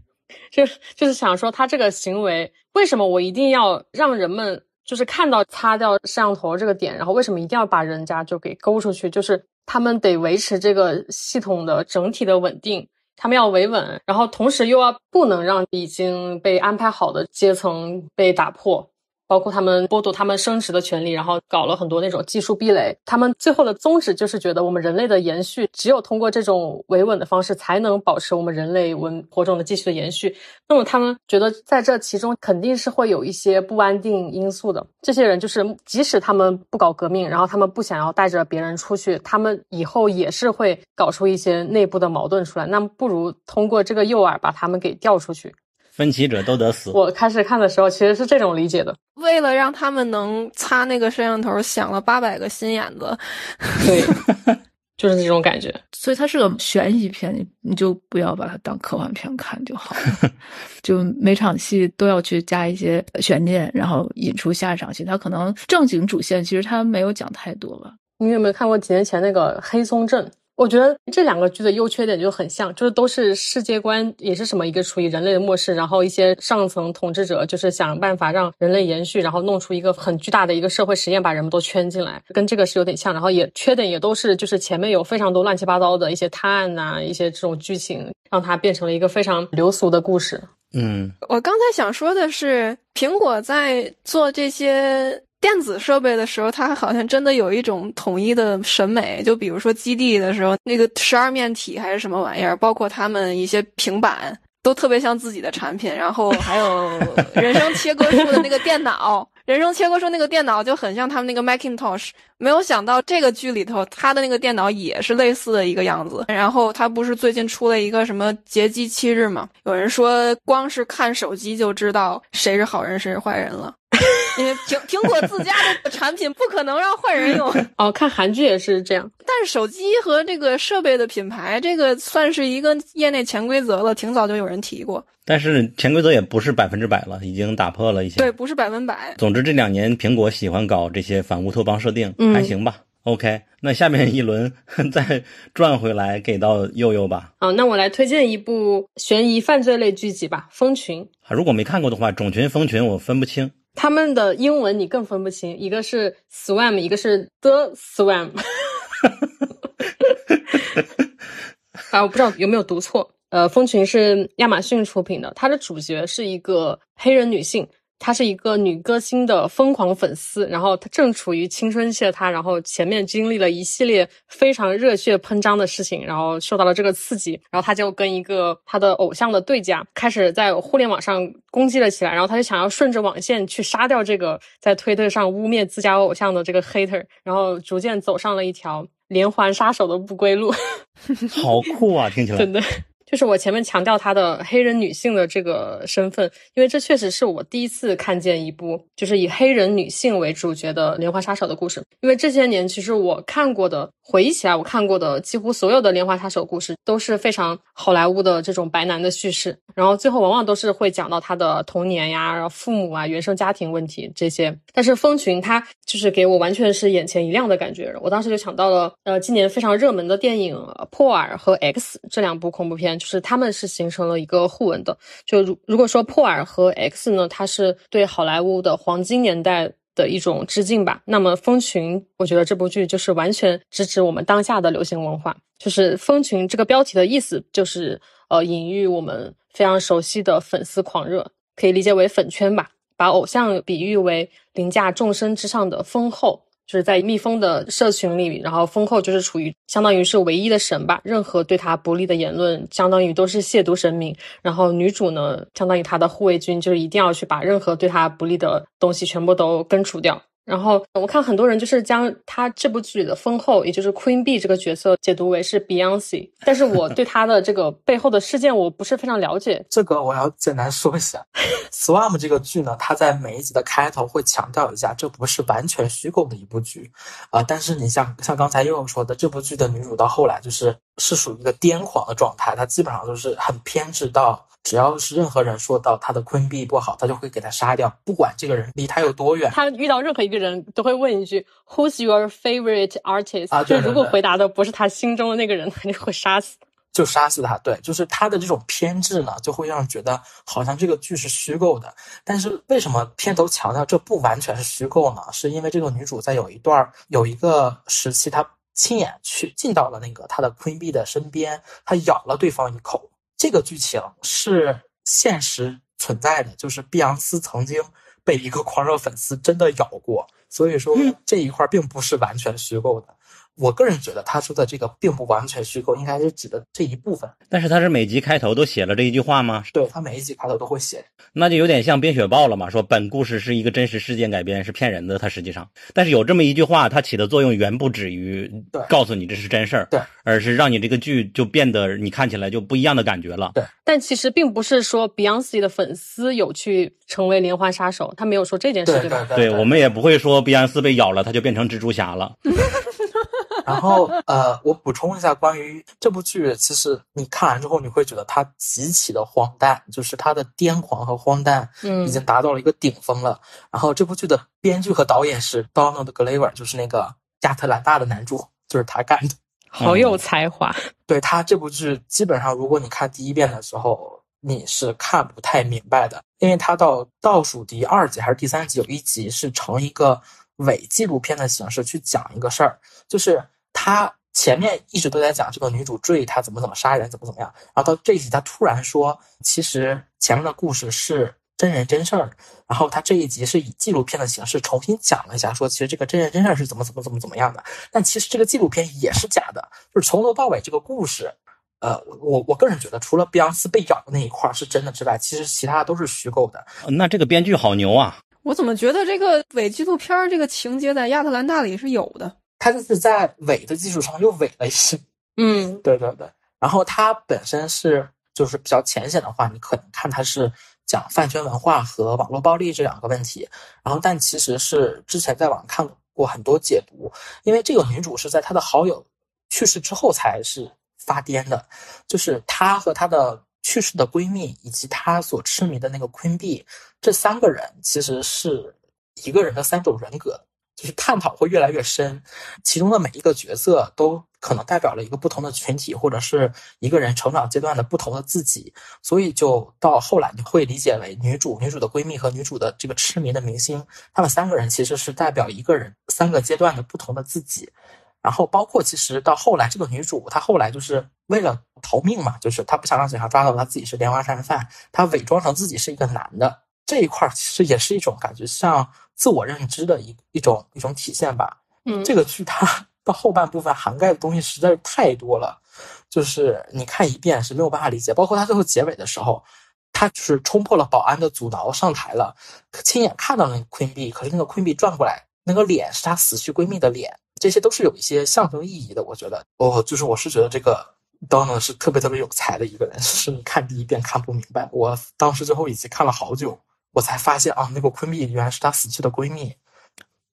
就就是想说，他这个行为为什么我一定要让人们就是看到擦掉摄像头这个点，然后为什么一定要把人家就给勾出去，就是。他们得维持这个系统的整体的稳定，他们要维稳，然后同时又要不能让已经被安排好的阶层被打破。包括他们剥夺他们生殖的权利，然后搞了很多那种技术壁垒。他们最后的宗旨就是觉得我们人类的延续只有通过这种维稳的方式，才能保持我们人类文火种的继续的延续。那么他们觉得在这其中肯定是会有一些不安定因素的。这些人就是即使他们不搞革命，然后他们不想要带着别人出去，他们以后也是会搞出一些内部的矛盾出来。那么不如通过这个诱饵把他们给调出去。
分歧者都得死。
我开始看的时候其实是这种理解的。
为了让他们能擦那个摄像头，想了八百个心眼子。
对，就是这种感觉。
所以它是个悬疑片，你你就不要把它当科幻片看就好了。就每场戏都要去加一些悬念，然后引出下一场戏。它可能正经主线其实它没有讲太多吧。
你有没有看过几年前那个《黑松镇》？我觉得这两个剧的优缺点就很像，就是都是世界观，也是什么一个处于人类的末世，然后一些上层统治者就是想办法让人类延续，然后弄出一个很巨大的一个社会实验，把人们都圈进来，跟这个是有点像。然后也缺点也都是，就是前面有非常多乱七八糟的一些探案呐，一些这种剧情，让它变成了一个非常流俗的故事。
嗯，
我刚才想说的是，苹果在做这些。电子设备的时候，它好像真的有一种统一的审美。就比如说基地的时候，那个十二面体还是什么玩意儿，包括他们一些平板，都特别像自己的产品。然后还有人生切割术的那个电脑，人生切割术那个电脑就很像他们那个 Macintosh。没有想到这个剧里头，他的那个电脑也是类似的一个样子。然后他不是最近出了一个什么劫机七日吗？有人说光是看手机就知道谁是好人谁是坏人了。因为苹苹果自家的产品不可能让坏人用
哦，看韩剧也是这样。
但是手机和这个设备的品牌，这个算是一个业内潜规则了，挺早就有人提过。
但是潜规则也不是百分之百了，已经打破了一些。
对，不是百分百。
总之这两年苹果喜欢搞这些反乌托邦设定，还行吧。OK，那下面一轮 再转回来给到佑佑吧。
好，那我来推荐一部悬疑犯罪类剧集吧，《蜂群》。
如果没看过的话，种群、蜂群我分不清。
他们的英文你更分不清，一个是 swam，一个是 the swam。啊，我不知道有没有读错。呃，蜂群是亚马逊出品的，它的主角是一个黑人女性。她是一个女歌星的疯狂粉丝，然后她正处于青春期的她，然后前面经历了一系列非常热血喷张的事情，然后受到了这个刺激，然后她就跟一个她的偶像的对家开始在互联网上攻击了起来，然后她就想要顺着网线去杀掉这个在推特上污蔑自家偶像的这个 hater，然后逐渐走上了一条连环杀手的不归路。
好酷啊，听起来
真的。就是我前面强调她的黑人女性的这个身份，因为这确实是我第一次看见一部就是以黑人女性为主角的连环杀手的故事。因为这些年其实我看过的，回忆起来我看过的几乎所有的连环杀手故事都是非常好莱坞的这种白男的叙事，然后最后往往都是会讲到他的童年呀、然后父母啊、原生家庭问题这些。但是《蜂群》它就是给我完全是眼前一亮的感觉，我当时就想到了呃今年非常热门的电影《破尔》和《X》这两部恐怖片。就是他们是形成了一个互文的，就如如果说破尔和 X 呢，它是对好莱坞的黄金年代的一种致敬吧。那么蜂群，我觉得这部剧就是完全直指我们当下的流行文化。就是蜂群这个标题的意思，就是呃隐喻我们非常熟悉的粉丝狂热，可以理解为粉圈吧。把偶像比喻为凌驾众生之上的丰厚。就是在蜜蜂的社群里，然后蜂后就是处于相当于是唯一的神吧，任何对他不利的言论，相当于都是亵渎神明。然后女主呢，相当于她的护卫军，就是一定要去把任何对他不利的东西全部都根除掉。然后我看很多人就是将他这部剧里的封后，也就是 Queen Bee 这个角色解读为是 Beyonce，但是我对 他的这个背后的事件我不是非常了解。
这个我要简单说一下，Swarm 这个剧呢，它在每一集的开头会强调一下，这不是完全虚构的一部剧啊。但是你像像刚才悠悠说的，这部剧的女主到后来就是是属于一个癫狂的状态，她基本上就是很偏执到。只要是任何人说到他的昆币不好，他就会给他杀掉，不管这个人离他有多远。
他遇到任何一个人都会问一句 “Who's your favorite artist？”
啊，
就如果回答的不是他心中的那个人，他就会杀死，
就杀死他。对，就是他的这种偏执呢，就会让人觉得好像这个剧是虚构的。但是为什么片头强调这不完全是虚构呢？是因为这个女主在有一段有一个时期，她亲眼去进到了那个她的昆币的身边，她咬了对方一口。这个剧情是现实存在的，就是碧昂斯曾经被一个狂热粉丝真的咬过，所以说这一块并不是完全虚构的。我个人觉得他说的这个并不完全虚构，应该是指的这一部分。
但是他是每集开头都写了这一句话吗？
对他每一集开头都会写，
那就有点像《冰雪暴》了嘛，说本故事是一个真实事件改编，是骗人的。他实际上，但是有这么一句话，它起的作用远不止于告诉你这是真事儿，
对，
而是让你这个剧就变得你看起来就不一样的感觉了。
对
但其实并不是说 Beyonce 的粉丝有去成为连环杀手，他没有说这件事，
对
吧？
对
对我们也不会说 Beyonce 被咬了，他就变成蜘蛛侠了。
然后呃，我补充一下关于这部剧，其实你看完之后，你会觉得它极其的荒诞，就是它的癫狂和荒诞
嗯
已经达到了一个顶峰了。然后这部剧的编剧和导演是 Donald Glover，就是那个亚特兰大的男主，就是他干的。
好有才华。
对他这部剧，基本上如果你看第一遍的时候，你是看不太明白的，因为他到倒数第二集还是第三集，有一集是成一个伪纪录片的形式去讲一个事儿，就是他前面一直都在讲这个女主追他怎么怎么杀人，怎么怎么样，然后到这一集他突然说，其实前面的故事是真人真事儿，然后他这一集是以纪录片的形式重新讲了一下，说其实这个真人真事儿是怎么怎么怎么怎么样的，但其实这个纪录片也是假的，就是从头到尾这个故事。呃，我我个人觉得，除了碧昂斯被咬的那一块儿是真的之外，其实其他的都是虚构的。
那这个编剧好牛啊！
我怎么觉得这个伪纪录片儿这个情节在亚特兰大里是有的？
他就是在伪的基础上又伪了一些。
嗯，
对对对。然后它本身是就是比较浅显的话，你可能看它是讲饭圈文化和网络暴力这两个问题。然后，但其实是之前在网上看过很多解读，因为这个女主是在她的好友去世之后才是发癫的，就是她和她的去世的闺蜜以及她所痴迷的那个 Queen B 这三个人其实是一个人的三种人格。就是探讨会越来越深，其中的每一个角色都可能代表了一个不同的群体，或者是一个人成长阶段的不同的自己，所以就到后来你会理解为女主、女主的闺蜜和女主的这个痴迷的明星，她们三个人其实是代表一个人三个阶段的不同的自己。然后包括其实到后来，这个女主她后来就是为了逃命嘛，就是她不想让警察抓到她自己是连环杀人犯，她伪装成自己是一个男的。这一块其实也是一种感觉像自我认知的一一种一种体现吧。
嗯
这个剧它的后半部分涵盖的东西实在是太多了，就是你看一遍是没有办法理解。包括它最后结尾的时候，他就是冲破了保安的阻挠上台了，亲眼看到了那个 Queen B，可是那个 Queen B 转过来，那个脸是她死去闺蜜的脸，这些都是有一些象征意义的。我觉得，哦，就是我是觉得这个 Donna 是特别特别有才的一个人，是你看第一遍看不明白，我当时最后一集看了好久，我才发现啊，那个 Queen B 原来是她死去的闺蜜。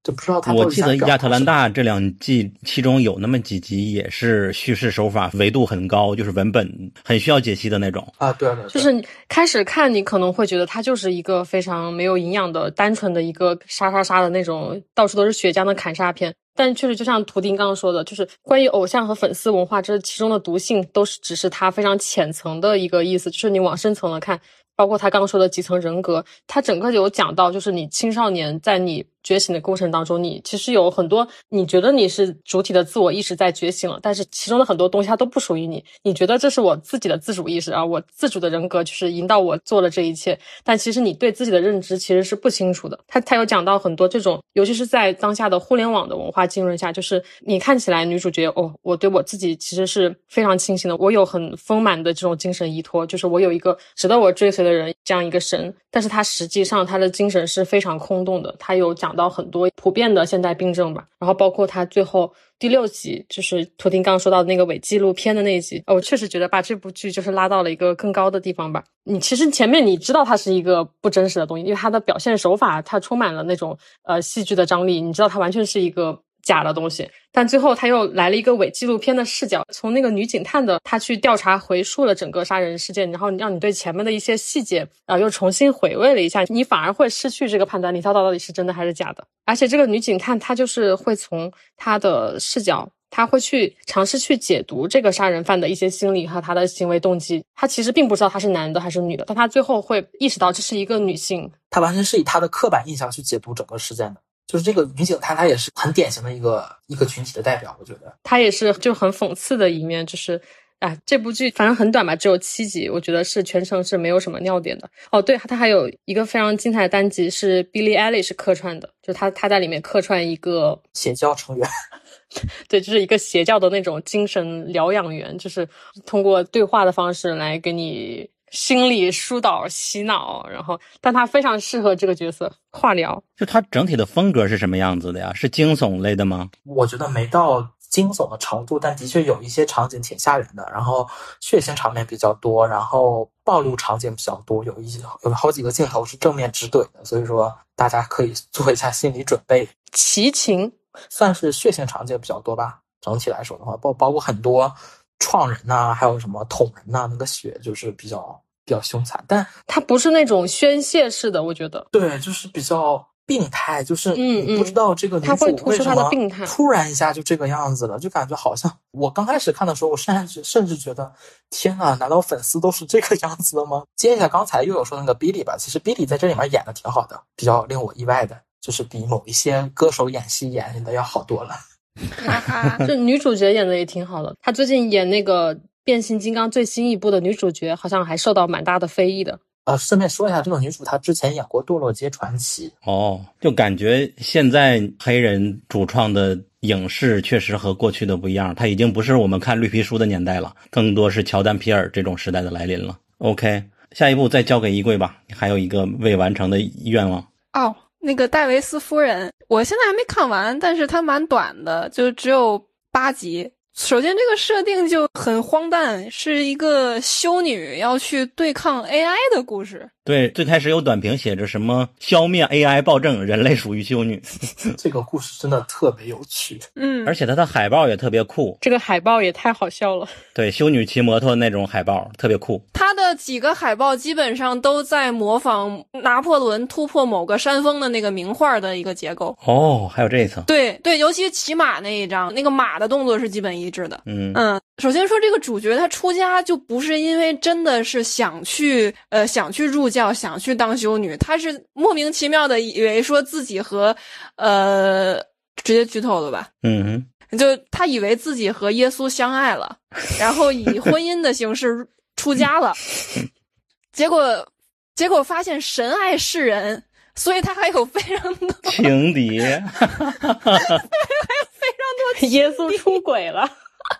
就不知道她
我记得亚特兰大这两季，其中有那么几集也是叙事手法维度很高，就是文本很需要解析的那种。
啊，对对，对
就是你开始看，你可能会觉得它就是一个非常没有营养的、单纯的一个杀杀杀的那种，到处都是血浆的砍杀片。但确实，就像图钉刚刚说的，就是关于偶像和粉丝文化，这其中的毒性都是只是它非常浅层的一个意思。就是你往深层了看，包括他刚刚说的几层人格，他整个有讲到，就是你青少年在你觉醒的过程当中，你其实有很多你觉得你是主体的自我意识在觉醒了，但是其中的很多东西它都不属于你，你觉得这是我自己的自主意识啊，我自主的人格就是引导我做了这一切，但其实你对自己的认知其实是不清楚的。他他有讲到很多这种，尤其是在当下的互联网的文化浸润下，就是你看起来女主角哦，我对我自己其实是非常清醒的，我有很丰满的这种精神依托，就是我有一个值得我追随的人，这样一个神。但是他实际上他的精神是非常空洞的。他有讲到很多普遍的现代病症吧，然后包括他最后第六集，就是图婷刚刚说到的那个伪纪录片的那一集，我确实觉得把这部剧就是拉到了一个更高的地方吧。你其实前面你知道它是一个不真实的东西，因为它的表现手法它充满了那种呃戏剧的张力，你知道它完全是一个假的东西。但最后他又来了一个伪纪录片的视角，从那个女警探的她去调查回溯了整个杀人事件，然后让你对前面的一些细节啊、又重新回味了一下，你反而会失去这个判断力，它到底是真的还是假的。而且这个女警探她就是会从她的视角。她会去尝试去解读这个杀人犯的一些心理和他的行为动机。她其实并不知道他是男的还是女的，但她最后会意识到这是一个女性。
他完全是以他的刻板印象去解读整个事件的。就是这个女警她，她也是很典型的一个一个群体的代表，我觉得。
她也是就很讽刺的一面，就是啊，这部剧反正很短吧，只有七集，我觉得是全程是没有什么尿点的。哦，对，它还有一个非常精彩的单集是 Billie Eilish 客串的，就他他在里面客串一个
邪教成员，
对，就是一个邪教的那种精神疗养员，就是通过对话的方式来给你心理疏导、洗脑，然后但他非常适合这个角色，化疗。
就他整体的风格是什么样子的呀？是惊悚类的吗？
我觉得没到惊悚的程度，但的确有一些场景挺吓人的，然后血腥场面比较多，然后暴露场景比较多，有一些有好几个镜头是正面直怼的，所以说大家可以做一下心理准备。
齐秦
算是血腥场景比较多吧。整体来说的话，包包括很多创人呐、还有什么捅人呐、那个血就是比较比较凶残，但
他不是那种宣泄式的，我觉得
对，就是比较病态，就是
嗯
你不知道这个女主为什么
病态
突然一下就这个样子了，就感觉好像我刚开始看的时候，我甚至甚至觉得，天啊，难道粉丝都是这个样子的吗？接一下刚才又有说那个 Billy 吧，其实 Billy 在这里面演的挺好的，比较令我意外的，就是比某一些歌手演戏演的要好多了。
哈哈，
就女主角演的也挺好的。她最近演那个变形金刚最新一部的女主角，好像还受到蛮大的非议的。
啊，顺便说一下，这个女主她之前演过《堕落街传奇》，
哦，就感觉现在黑人主创的影视确实和过去的不一样，它已经不是我们看绿皮书的年代了，更多是乔丹皮尔这种时代的来临了。OK，下一步再交给衣柜吧，还有一个未完成的愿望。
哦，那个戴维斯夫人，我现在还没看完，但是它蛮短的，就只有八集。首先，这个设定就很荒诞，是一个修女要去对抗 AI 的故事。
对，最开始有短评写着什么“消灭 AI 暴政，人类属于修女
这个故事真的特别有趣。
嗯”，
而且它的海报也特别酷，
这个海报也太好笑了。
对，修女骑摩托那种海报特别酷。
它的几个海报基本上都在模仿拿破仑突破某个山峰的那个名画的一个结构。
哦，还有这一层，
对对，尤其骑马那一张，那个马的动作是基本一致的。
嗯
嗯，首先说这个主角他出家就不是因为真的是想去呃想去入教想去当修女，她是莫名其妙的以为说自己和呃直接剧透了吧，
嗯哼，
就她以为自己和耶稣相爱了，然后以婚姻的形式出家了，结果结果发现神爱世人，所以他还有非常多
情敌，还有非常多
耶稣出轨了，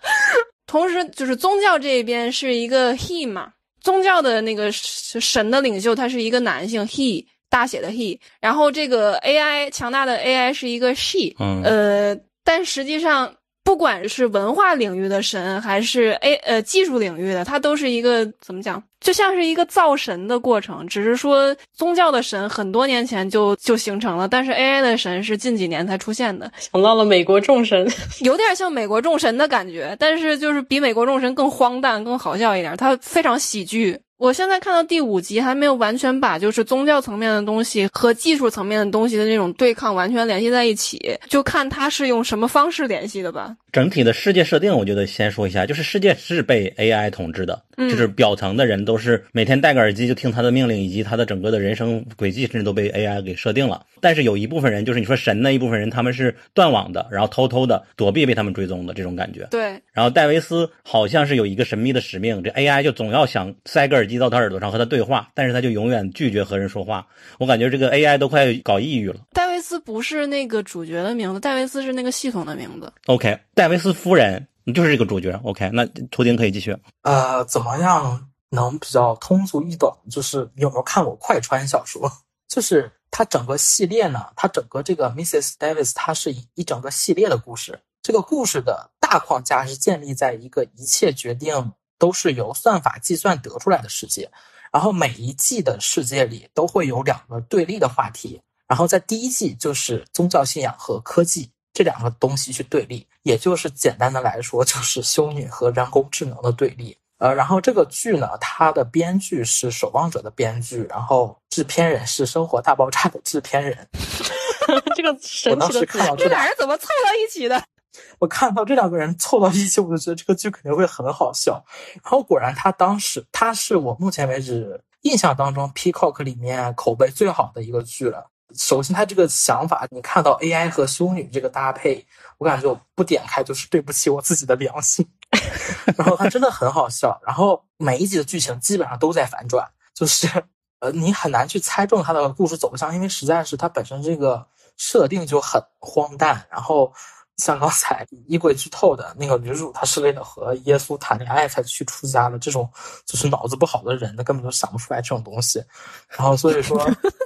同时，就是宗教这一边是一个 he 嘛，宗教的那个神的领袖，他是一个男性 he 大写的 he，然后这个 AI 强大的 AI 是一个 she，
嗯。
呃，但实际上不管是文化领域的神还是 A 呃技术领域的，它都是一个怎么讲，就像是一个造神的过程，只是说宗教的神很多年前就就形成了，但是 AI 的神是近几年才出现的。
想到了美国众神。
有点像美国众神的感觉，但是就是比美国众神更荒诞、更好笑一点。它非常喜剧。我现在看到第五集，还没有完全把就是宗教层面的东西和技术层面的东西的那种对抗完全联系在一起，就看它是用什么方式联系的吧。
整体的世界设定，我觉得先说一下，就是世界是被 AI 统治的，
嗯
就是表层的人都是每天戴个耳机就听他的命令，以及他的整个的人生轨迹，甚至都被 AI 给设定了。但是有一部分人，就是你说神那一部分人，他们是断网的，然后偷偷的躲避被他们追踪的这种感觉。
对，
然后戴维斯好像是有一个神秘的使命，这 AI 就总要想塞个耳机到他耳朵上和他对话，但是他就永远拒绝和人说话。我感觉这个 AI 都快搞抑郁了。
戴维斯不是那个主角的名字，戴维斯是那个系统的名字。
OK，戴维斯夫人你就是这个主角。OK，那图钉可以继续。
呃，怎么样能比较通俗易懂？就是你有没有看过快穿小说？就是它整个系列呢，它整个这个 Mrs. Davis，它是一一整个系列的故事。这个故事的大框架是建立在一个一切决定都是由算法计算得出来的世界，然后每一季的世界里都会有两个对立的话题，然后在第一季就是宗教信仰和科技这两个东西去对立，也就是简单的来说，就是修女和人工智能的对立。呃，然后这个剧呢，它的编剧是《守望者》的编剧，然后制片人是《生活大爆炸》的制片人。
这个神奇的组合
这俩人怎么凑到一起的？
我看到这两个人凑到一起，我就觉得这个剧肯定会很好笑。然后果然，他当时他是我目前为止印象当中 Peacock 里面口碑最好的一个剧了。首先，他这个想法，你看到 AI 和修女这个搭配，我感觉我不点开就是对不起我自己的良心。然后它真的很好笑，然后每一集的剧情基本上都在反转，就是呃你很难去猜中它的故事走向，因为实在是它本身这个设定就很荒诞，然后。像刚才衣柜剧透的那个女主，她是为了和耶稣谈恋爱才去出家的。这种就是脑子不好的人，他根本就想不出来这种东西。然后所以说，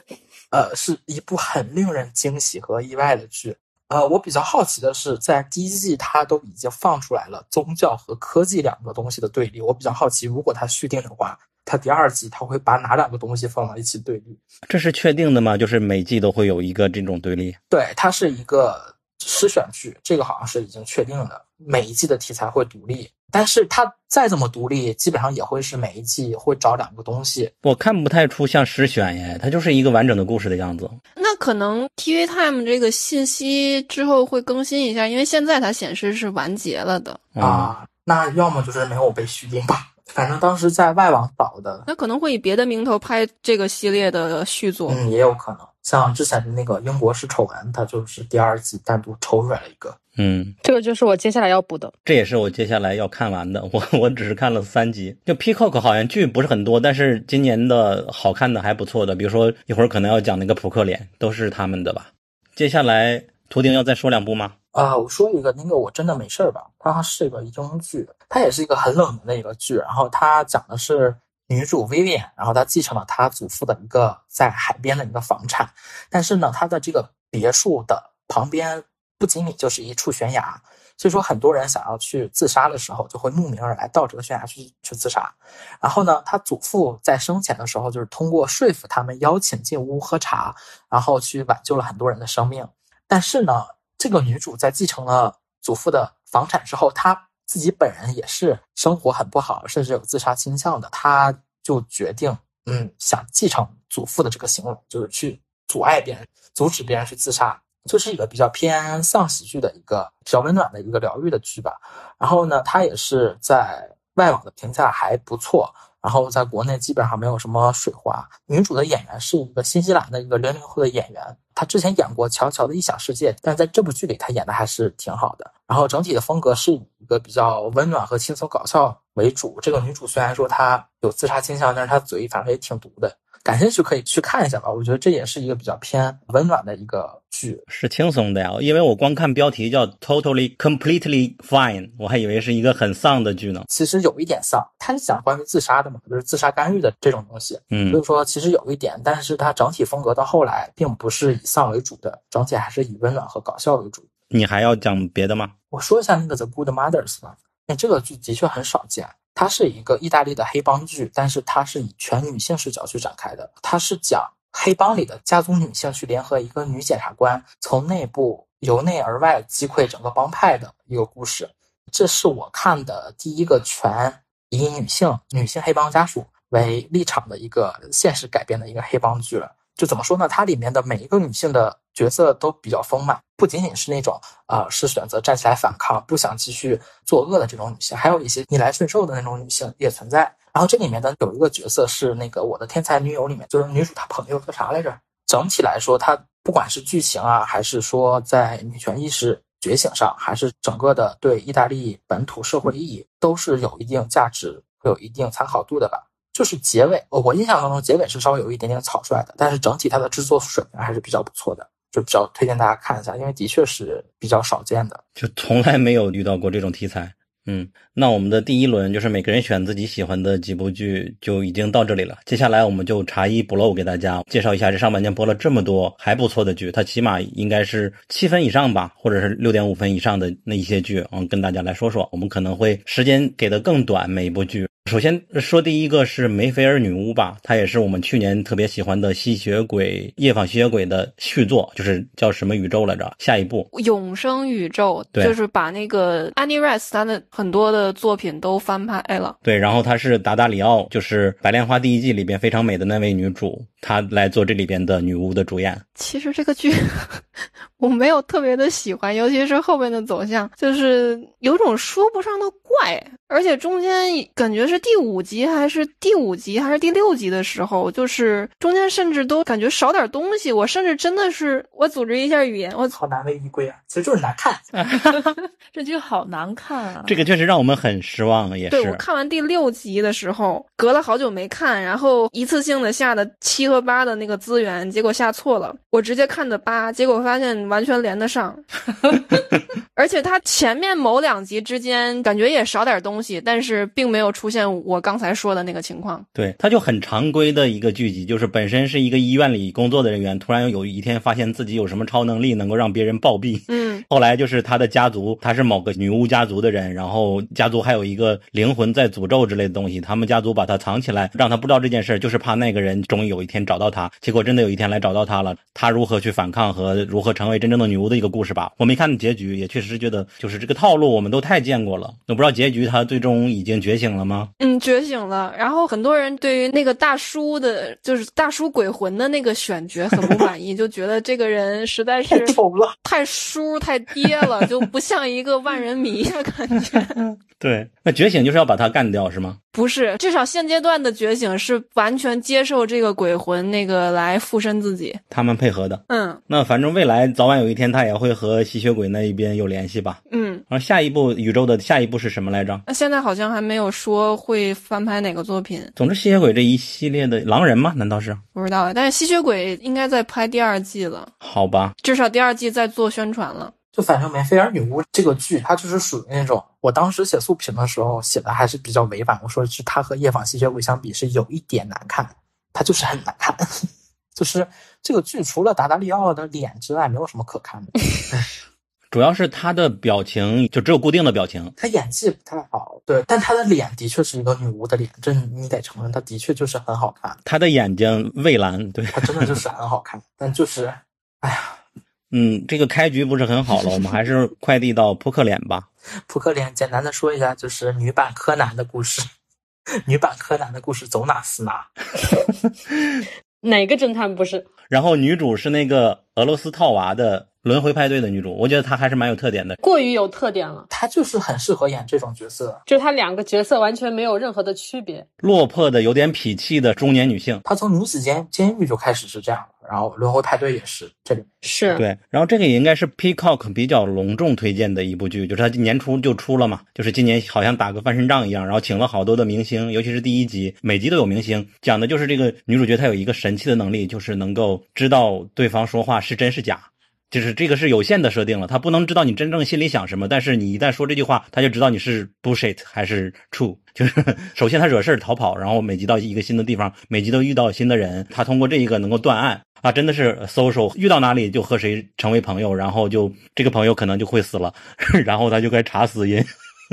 呃，是一部很令人惊喜和意外的剧。呃，我比较好奇的是，在第一季它都已经放出来了宗教和科技两个东西的对立。我比较好奇，如果它续订的话，它第二季它会把哪两个东西放到一起对立？
这是确定的吗？就是每季都会有一个这种对立？
对，它是一个。诗选剧，这个好像是已经确定的。每一季的题材会独立，但是它再怎么独立，基本上也会是每一季会找两个东西。
我看不太出像诗选耶，它就是一个完整的故事的样子。
那可能 TV Time 这个信息之后会更新一下，因为现在它显示是完结了的
啊。那要么就是没有被续订吧。反正当时在外网找的，
那可能会以别的名头拍这个系列的续作，
嗯，也有可能。像之前的那个英国式丑闻，它就是第二季单独抽出来了一个，
嗯，
这个就是我接下来要补的，
这也是我接下来要看完的。我我只是看了三集，就 Peacock 好像剧不是很多，但是今年的好看的还不错的，比如说一会儿可能要讲那个扑克脸，都是他们的吧。接下来图钉要再说两部吗？
啊，我说一个，那个我真的没事儿吧？它是一个英剧，它也是一个很冷门的一个剧。然后它讲的是女主 Vivian，然后她继承了她祖父的一个在海边的一个房产，但是呢，她的这个别墅的旁边不仅仅就是一处悬崖，所以说很多人想要去自杀的时候，就会慕名而来到这个悬崖去去自杀。然后呢，他祖父在生前的时候，就是通过说服他们邀请进屋喝茶，然后去挽救了很多人的生命。但是呢，这个女主在继承了祖父的房产之后，她自己本人也是生活很不好，甚至有自杀倾向的。他就决定，嗯，想继承祖父的这个行为，就是去阻碍别人，阻止别人去自杀，就是一个比较偏丧喜剧的一个比较温暖的一个疗愈的剧吧。然后呢，它也是在外网的评价还不错。然后在国内基本上没有什么水花。女主的演员是一个新西兰的一个零零后的演员，她之前演过《乔乔的异想世界》，但在这部剧里她演的还是挺好的。然后整体的风格是以一个比较温暖和轻松搞笑为主。这个女主虽然说她有自杀倾向，但是她嘴反正也挺毒的。感兴趣可以去看一下吧，我觉得这也是一个比较偏温暖的一个剧，
是轻松的呀。因为我光看标题叫 Totally Completely Fine，我还以为是一个很丧的剧呢。
其实有一点丧，它是讲关于自杀的嘛，就是自杀干预的这种东西。
嗯，
所以说其实有一点，但是它整体风格到后来并不是以丧为主的，整体还是以温暖和搞笑为主。
你还要讲别的吗？
我说一下那个 The Good Mothers 吧，那这个剧的确很少见。它是一个意大利的黑帮剧，但是它是以全女性视角去展开的。它是讲黑帮里的家族女性去联合一个女检察官，从内部由内而外击溃整个帮派的一个故事。这是我看的第一个全以女性女性黑帮家属为立场的一个现实改编的一个黑帮剧了。就怎么说呢？它里面的每一个女性的角色都比较丰满，不仅仅是那种啊是选择站起来反抗、不想继续作恶的这种女性，还有一些逆来顺受的那种女性也存在。然后这里面呢有一个角色是那个《我的天才女友》里面，就是女主她朋友叫啥来着？整体来说，她不管是剧情啊，还是说在女权意识觉醒上，还是整个的对意大利本土社会意义，都是有一定价值、有一定参考度的吧。就是结尾，我印象当中结尾是稍微有一点点草率的，但是整体它的制作水平还是比较不错的，就比较推荐大家看一下，因为的确是比较少见的，
就从来没有遇到过这种题材。嗯，那我们的第一轮就是每个人选自己喜欢的几部剧就已经到这里了，接下来我们就查一补漏给大家介绍一下这上半年播了这么多还不错的剧，它起码应该是七分以上吧，或者是六点五分以上的那一些剧，嗯，跟大家来说说，我们可能会时间给的更短，每一部剧。首先说第一个是梅菲尔女巫吧，她也是我们去年特别喜欢的吸血鬼夜访吸血鬼的续作，就是叫什么宇宙来着？下一部
永生宇宙，
对，
就是把那个安妮·瑞斯她的很多的作品都翻拍了。
对，然后她是达达里奥，就是《白莲花》第一季里边非常美的那位女主。她来做这里边的女巫的主演。
其实这个剧 我没有特别的喜欢，尤其是后面的走向，就是有种说不上的怪，而且中间感觉是第五集还是第五集还是第六集的时候，就是中间甚至都感觉少点东西。我甚至真的是我组织一下语言，我
好难为依归啊，其实就是难看。
这剧好难看啊！
这个确实让我们很失望，也
对我
是。
看完第六集的时候，隔了好久没看，然后一次性的下的七和八的那个资源，结果下错了，我直接看的八，结果发现完全连得上，而且它前面某两集之间感觉也少点东西，但是并没有出现我刚才说的那个情况。
对，它就很常规的一个剧集，就是本身是一个医院里工作的人员，突然有一天发现自己有什么超能力，能够让别人暴毙。
嗯，
后来就是他的家族，他是某个女巫家族的人，然后家族还有一个灵魂在诅咒之类的东西，他们家族把他藏起来，让他不知道这件事，就是怕那个人终于有一天找到他。结果真的有一天来找到他了，他如何去反抗和如何成为真正的女巫的一个故事吧。我没看结局，也确实是觉得就是这个套路我们都太见过了。我不知道结局他最终已经觉醒了吗？
嗯，觉醒了。然后很多人对于那个大叔的，就是大叔鬼魂的那个选角很不满意，就觉得这个人实在是
太 丑了，
太叔太爹了，就不像一个万人迷的感觉。
对，那觉醒就是要把他干掉是吗？
不是，至少现阶段的觉醒是完全接受这个鬼魂那个来附身自己。
他们配合的。
嗯
那反正未来早晚有一天他也会和吸血鬼那一边有联系吧。
嗯，
然后下一步宇宙的下一步是什么来着？
那现在好像还没有说会翻拍哪个作品，
总之，吸血鬼这一系列的狼人吗？难道是？
不知道。但是吸血鬼应该在拍第二季了，
好吧，
至少第二季在做宣传了。
就反正《梅菲尔女巫》这个剧，它就是属于那种，我当时写速评的时候写的还是比较委婉，我说是它和《夜访吸血鬼》相比是有一点难看，它就是很难看，就是这个剧除了达达利奥的脸之外，没有什么可看的。
主要是他的表情就只有固定的表情，
她演技不太好，对，但她的脸的确是一个女巫的脸，这你得承认，她的确就是很好看，
他的眼睛蔚蓝，对，
她真的就是很好看，但就是，哎呀，
嗯，这个开局不是很好了，我们还是快递到扑克脸吧。
扑克脸简单的说一下，就是女版柯南的故事，女版柯南的故事走哪死哪。
哪个侦探不是？
然后女主是那个俄罗斯套娃的轮回派对的女主，我觉得她还是蛮有特点的。
过于有特点了，
她就是很适合演这种角色。
就是她两个角色完全没有任何的区别。
落魄的、有点痞气的中年女性，
她从女子监监狱就开始是这样的，然后轮回派对也是这里。
是，
对。然后这个也应该是 Peacock 比较隆重推荐的一部剧，就是它年初就出了嘛，就是今年好像打个翻身仗一样，然后请了好多的明星，尤其是第一集，每集都有明星，讲的就是这个女主角她有一个神奇的能力，就是能够知道对方说话是真是假。就是这个是有限的设定了，他不能知道你真正心里想什么，但是你一旦说这句话，他就知道你是 bullshit 还是 true。就是首先他惹事儿逃跑，然后每集到一个新的地方，每集都遇到新的人，他通过这一个能够断案啊，真的是 social，遇到哪里就和谁成为朋友，然后就这个朋友可能就会死了，然后他就该查死因，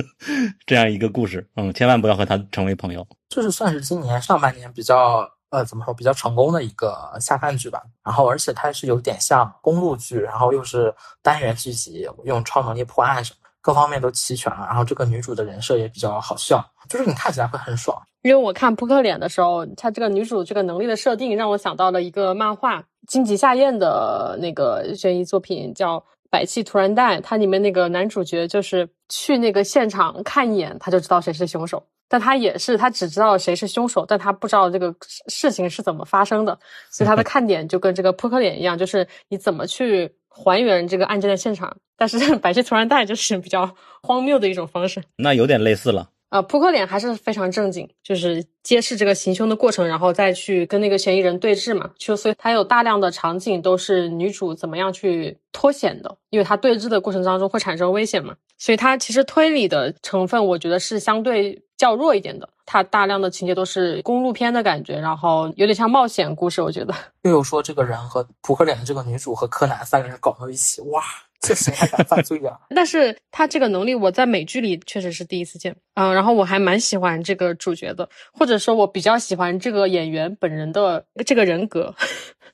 这样一个故事。嗯，千万不要和他成为朋友。
这是算是今年上半年比较呃怎么说比较成功的一个下饭剧吧。然后而且它是有点像公路剧，然后又是单元剧集，用超能力破案什么，各方面都齐全了。然后这个女主的人设也比较好笑，就是你看起来会很爽。
因为我看扑克脸的时候，她这个女主这个能力的设定让我想到了一个漫画金吉夏彦的那个悬疑作品，叫《百气突然带》。它里面那个男主角就是去那个现场看一眼，他就知道谁是凶手。但他也是，他只知道谁是凶手，但他不知道这个事情是怎么发生的。所以他的看点就跟这个扑克脸一样，就是你怎么去还原这个案件的现场。但是百气突然带就是比较荒谬的一种方式。
那有点类似了。
啊，扑克脸还是非常正经，就是揭示这个行凶的过程，然后再去跟那个嫌疑人对峙嘛。就所以它有大量的场景都是女主怎么样去脱险的，因为她对峙的过程当中会产生危险嘛。所以它其实推理的成分，我觉得是相对较弱一点的。它大量的情节都是公路片的感觉，然后有点像冒险故事，我觉得。
又有说这个人和扑克脸的这个女主和柯南三个人搞到一起，哇，这谁还敢犯罪啊？
但是他这个能力，我在美剧里确实是第一次见。嗯，然后我还蛮喜欢这个主角的，或者说，我比较喜欢这个演员本人的这个人格。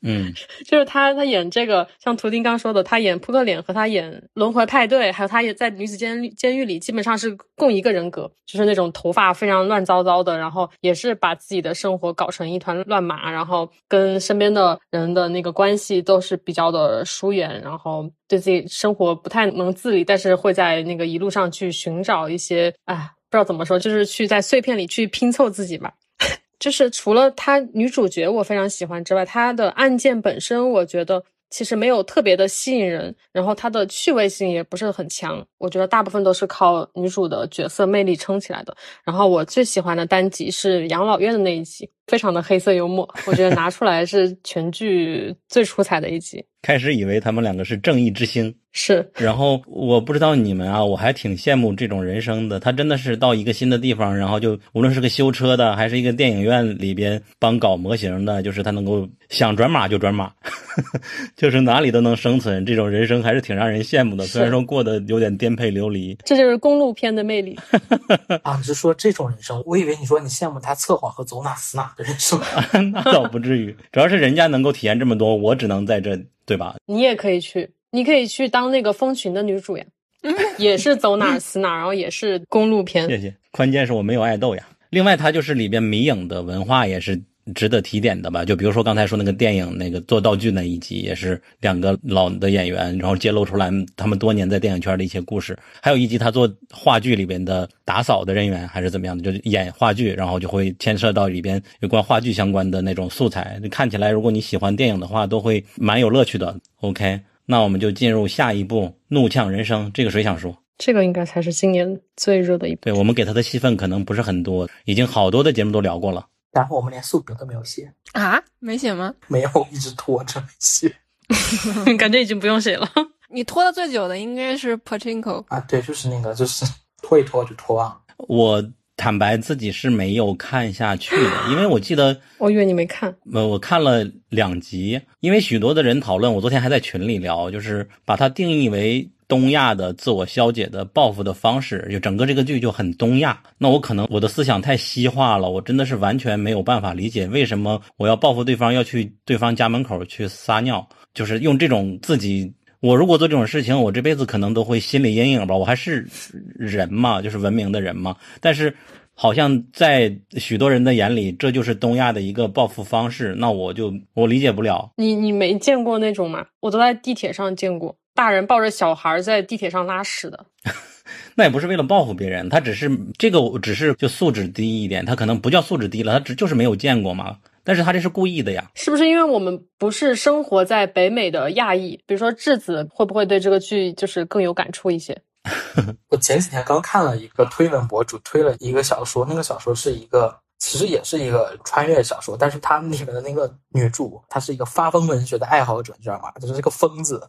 嗯，
就是他，他演这个，像图丁刚说的，他演扑克脸和他演轮回派对，还有他也在女子监监狱里，基本上是共一个人格，就是那种头发非常乱糟糟的，然后也是把自己的生活搞成一团乱麻，然后跟身边的人的那个关系都是比较的疏远，然后对自己生活不太能自理，但是会在那个一路上去寻找一些，哎，不知道怎么说，就是去在碎片里去拼凑自己吧。就是除了她女主角我非常喜欢之外，她的案件本身我觉得其实没有特别的吸引人，然后它的趣味性也不是很强。我觉得大部分都是靠女主的角色魅力撑起来的。然后我最喜欢的单集是养老院的那一集，非常的黑色幽默，我觉得拿出来是全剧最出彩的一集。
开始以为他们两个是正义之星，
是。
然后我不知道你们啊，我还挺羡慕这种人生的。他真的是到一个新的地方，然后就无论是个修车的，还是一个电影院里边帮搞模型的，就是他能够想转码就转码，就是哪里都能生存。这种人生还是挺让人羡慕的，虽然说过得有点颠沛流离。
这就是公路片的魅力
啊！你是说这种人生？我以为你说你羡慕他策划和走哪死哪的人生。
那倒不至于，主要是人家能够体验这么多，我只能在这。对吧？
你也可以去，你可以去当那个蜂群的女主呀，也是走哪儿死哪儿，然后也是公路片。
谢谢。关键是我没有爱豆呀。另外，它就是里边迷影的文化也是。值得提点的吧，就比如说刚才说那个电影那个做道具那一集，也是两个老的演员，然后揭露出来他们多年在电影圈的一些故事。还有一集他做话剧里边的打扫的人员还是怎么样的，就是演话剧，然后就会牵涉到里边有关话剧相关的那种素材。看起来如果你喜欢电影的话，都会蛮有乐趣的。OK，那我们就进入下一部《怒呛人生》，这个谁想说？
这个应该才是今年最热的一部。
对我们给他的戏份可能不是很多，已经好多的节目都聊过了。
然后我们连宿评都没有写
啊？没写吗？
没有，一直拖着没写。
感觉已经不用写了。
你拖的最久的应该是 Pachinko
啊，对，就是那个，就是拖一拖就拖忘了。
我坦白自己是没有看下去的，因为我记得，
我以为你没看。
呃，我看了两集，因为许多的人讨论，我昨天还在群里聊，就是把它定义为。东亚的自我消解的报复的方式，就整个这个剧就很东亚。那我可能我的思想太西化了，我真的是完全没有办法理解为什么我要报复对方，要去对方家门口去撒尿，就是用这种自己。我如果做这种事情，我这辈子可能都会心理阴影吧。我还是人嘛，就是文明的人嘛。但是好像在许多人的眼里，这就是东亚的一个报复方式。那我就我理解不了。
你你没见过那种吗？我都在地铁上见过。大人抱着小孩在地铁上拉屎的，
那也不是为了报复别人，他只是这个只是就素质低一点，他可能不叫素质低了，他只就是没有见过嘛。但是他这是故意的呀，
是不是？因为我们不是生活在北美的亚裔，比如说质子会不会对这个剧就是更有感触一些？
我前几天刚看了一个推文博主推了一个小说，那个小说是一个。其实也是一个穿越小说，但是它里面的那个女主，她是一个发疯文学的爱好者，你知道吗？就是这个疯子，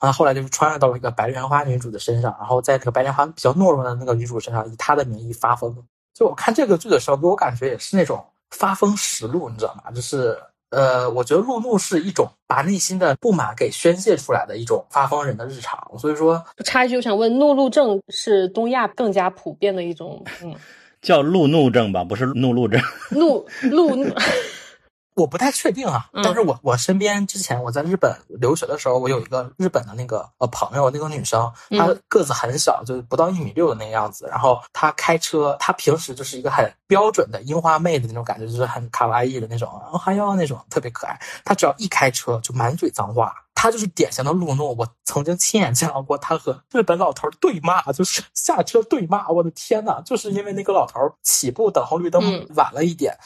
然后后来就是穿越到了一个白莲花女主的身上，然后在这个白莲花比较懦弱的那个女主身上，以她的名义发疯。就我看这个剧的时候，给我感觉也是那种发疯实录，你知道吗？就是呃，我觉得路怒是一种把内心的不满给宣泄出来的一种发疯人的日常。所以说，
插一句，我想问，怒路症是东亚更加普遍的一种，嗯。
叫路怒症吧，不是怒路症。
怒路怒，
我不太确定啊。但是我我身边之前我在日本留学的时候，我有一个日本的那个呃朋友，那个女生，她个子很小，就不到一米六的那个样子。然后她开车，她平时就是一个很标准的樱花妹的那种感觉，就是很卡哇伊的那种，还有那种特别可爱。她只要一开车就满嘴脏话。他就是典型的路怒，我曾经亲眼见到过他和日本老头对骂，就是下车对骂。我的天呐，就是因为那个老头起步等红绿灯晚了一点。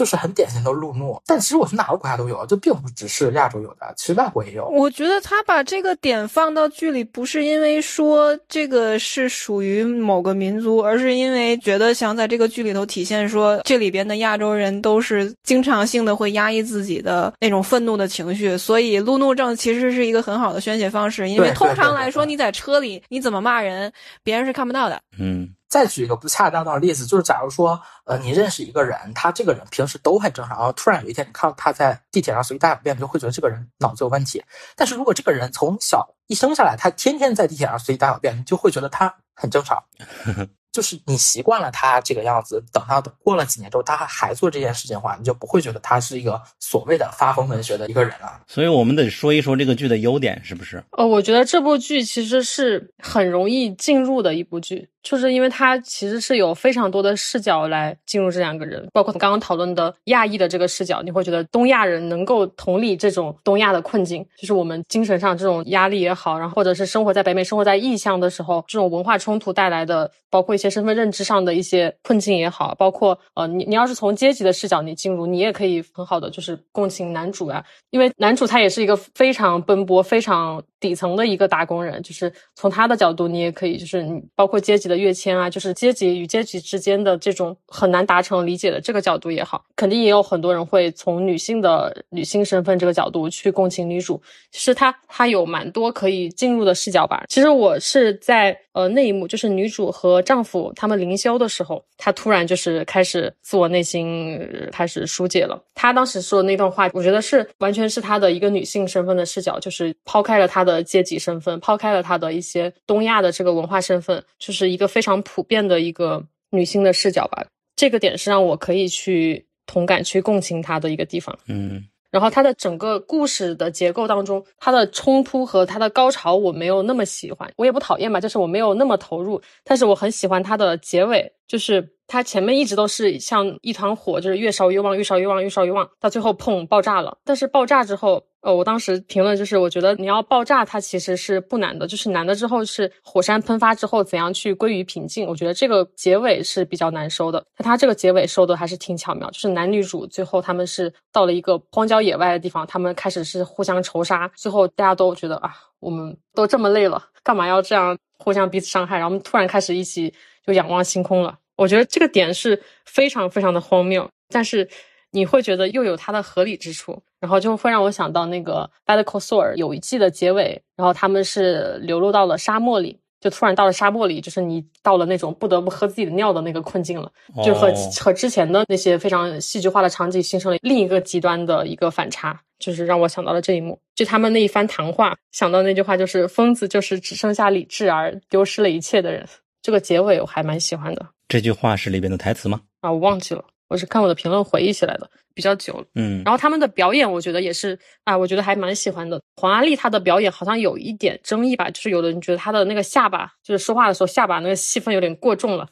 就是很典型的路怒，但其实我是哪个国家都有，这并不只是亚洲有的，其实外国也有。
我觉得他把这个点放到剧里，不是因为说这个是属于某个民族，而是因为觉得想在这个剧里头体现说，这里边的亚洲人都是经常性的会压抑自己的那种愤怒的情绪，所以路怒症其实是一个很好的宣泄方式。因为通常来说，你在车里你怎么骂人，别人是看不到的。
嗯。
再举一个不恰当的例子，就是假如说，呃，你认识一个人，他这个人平时都很正常，然后突然有一天你看到他在地铁上随地大小便，就会觉得这个人脑子有问题。但是如果这个人从小一生下来，他天天在地铁上随地大小便，你就会觉得他很正常。就是你习惯了他这个样子，等到过了几年之后，他还做这件事情的话，你就不会觉得他是一个所谓的发疯文学的一个人了。
所以我们得说一说这个剧的优点，是不是？
呃，我觉得这部剧其实是很容易进入的一部剧。就是因为他其实是有非常多的视角来进入这两个人，包括刚刚讨论的亚裔的这个视角，你会觉得东亚人能够同理这种东亚的困境，就是我们精神上这种压力也好，然后或者是生活在北美、生活在异乡的时候，这种文化冲突带来的，包括一些身份认知上的一些困境也好，包括呃，你你要是从阶级的视角你进入，你也可以很好的就是共情男主啊，因为男主他也是一个非常奔波、非常底层的一个打工人，就是从他的角度，你也可以就是你包括阶级的跃迁啊，就是阶级与阶级之间的这种很难达成理解的这个角度也好，肯定也有很多人会从女性的女性身份这个角度去共情女主。其实她她有蛮多可以进入的视角吧。其实我是在呃那一幕，就是女主和丈夫他们灵修的时候，她突然就是开始自我内心开始疏解了。她当时说的那段话，我觉得是完全是她的一个女性身份的视角，就是抛开了她的阶级身份，抛开了她的一些东亚的这个文化身份，就是一个非常普遍的一个女性的视角吧。这个点是让我可以去同感、去共情她的一个地方。
嗯
然后它的整个故事的结构当中，它的冲突和它的高潮我没有那么喜欢，我也不讨厌吧，就是我没有那么投入，但是我很喜欢它的结尾，就是它前面一直都是像一团火，就是越烧越旺，越烧越旺，越烧越旺，到最后砰爆炸了。但是爆炸之后，呃，我当时评论就是，我觉得你要爆炸，它其实是不难的，就是难的之后是火山喷发之后怎样去归于平静。我觉得这个结尾是比较难收的，但它这个结尾收的还是挺巧妙，就是男女主最后他们是到了一个荒郊野外的地方，他们开始是互相仇杀，最后大家都觉得啊，我们都这么累了，干嘛要这样互相彼此伤害？然后突然开始一起就仰望星空了。我觉得这个点是非常非常的荒谬，但是你会觉得又有它的合理之处，然后就会让我想到那个《Better Call Saul》有一季的结尾，然后他们是流落到了沙漠里，就突然到了沙漠里，就是你到了那种不得不喝自己的尿的那个困境了，就和、
哦
和之前的那些非常戏剧化的场景形成了另一个极端的一个反差，就是让我想到了这一幕。就他们那一番谈话，想到那句话就是“疯子就是只剩下理智而丢失了一切的人”。这个结尾我还蛮喜欢的
这句话是里边的台词吗？
啊，我忘记了，我是看我的评论回忆起来的，比较久了。
嗯
然后他们的表演，我觉得也是啊，我觉得还蛮喜欢的。黄阿丽她的表演好像有一点争议吧，就是有的人觉得她的那个下巴，就是说话的时候下巴那个戏份有点过重了，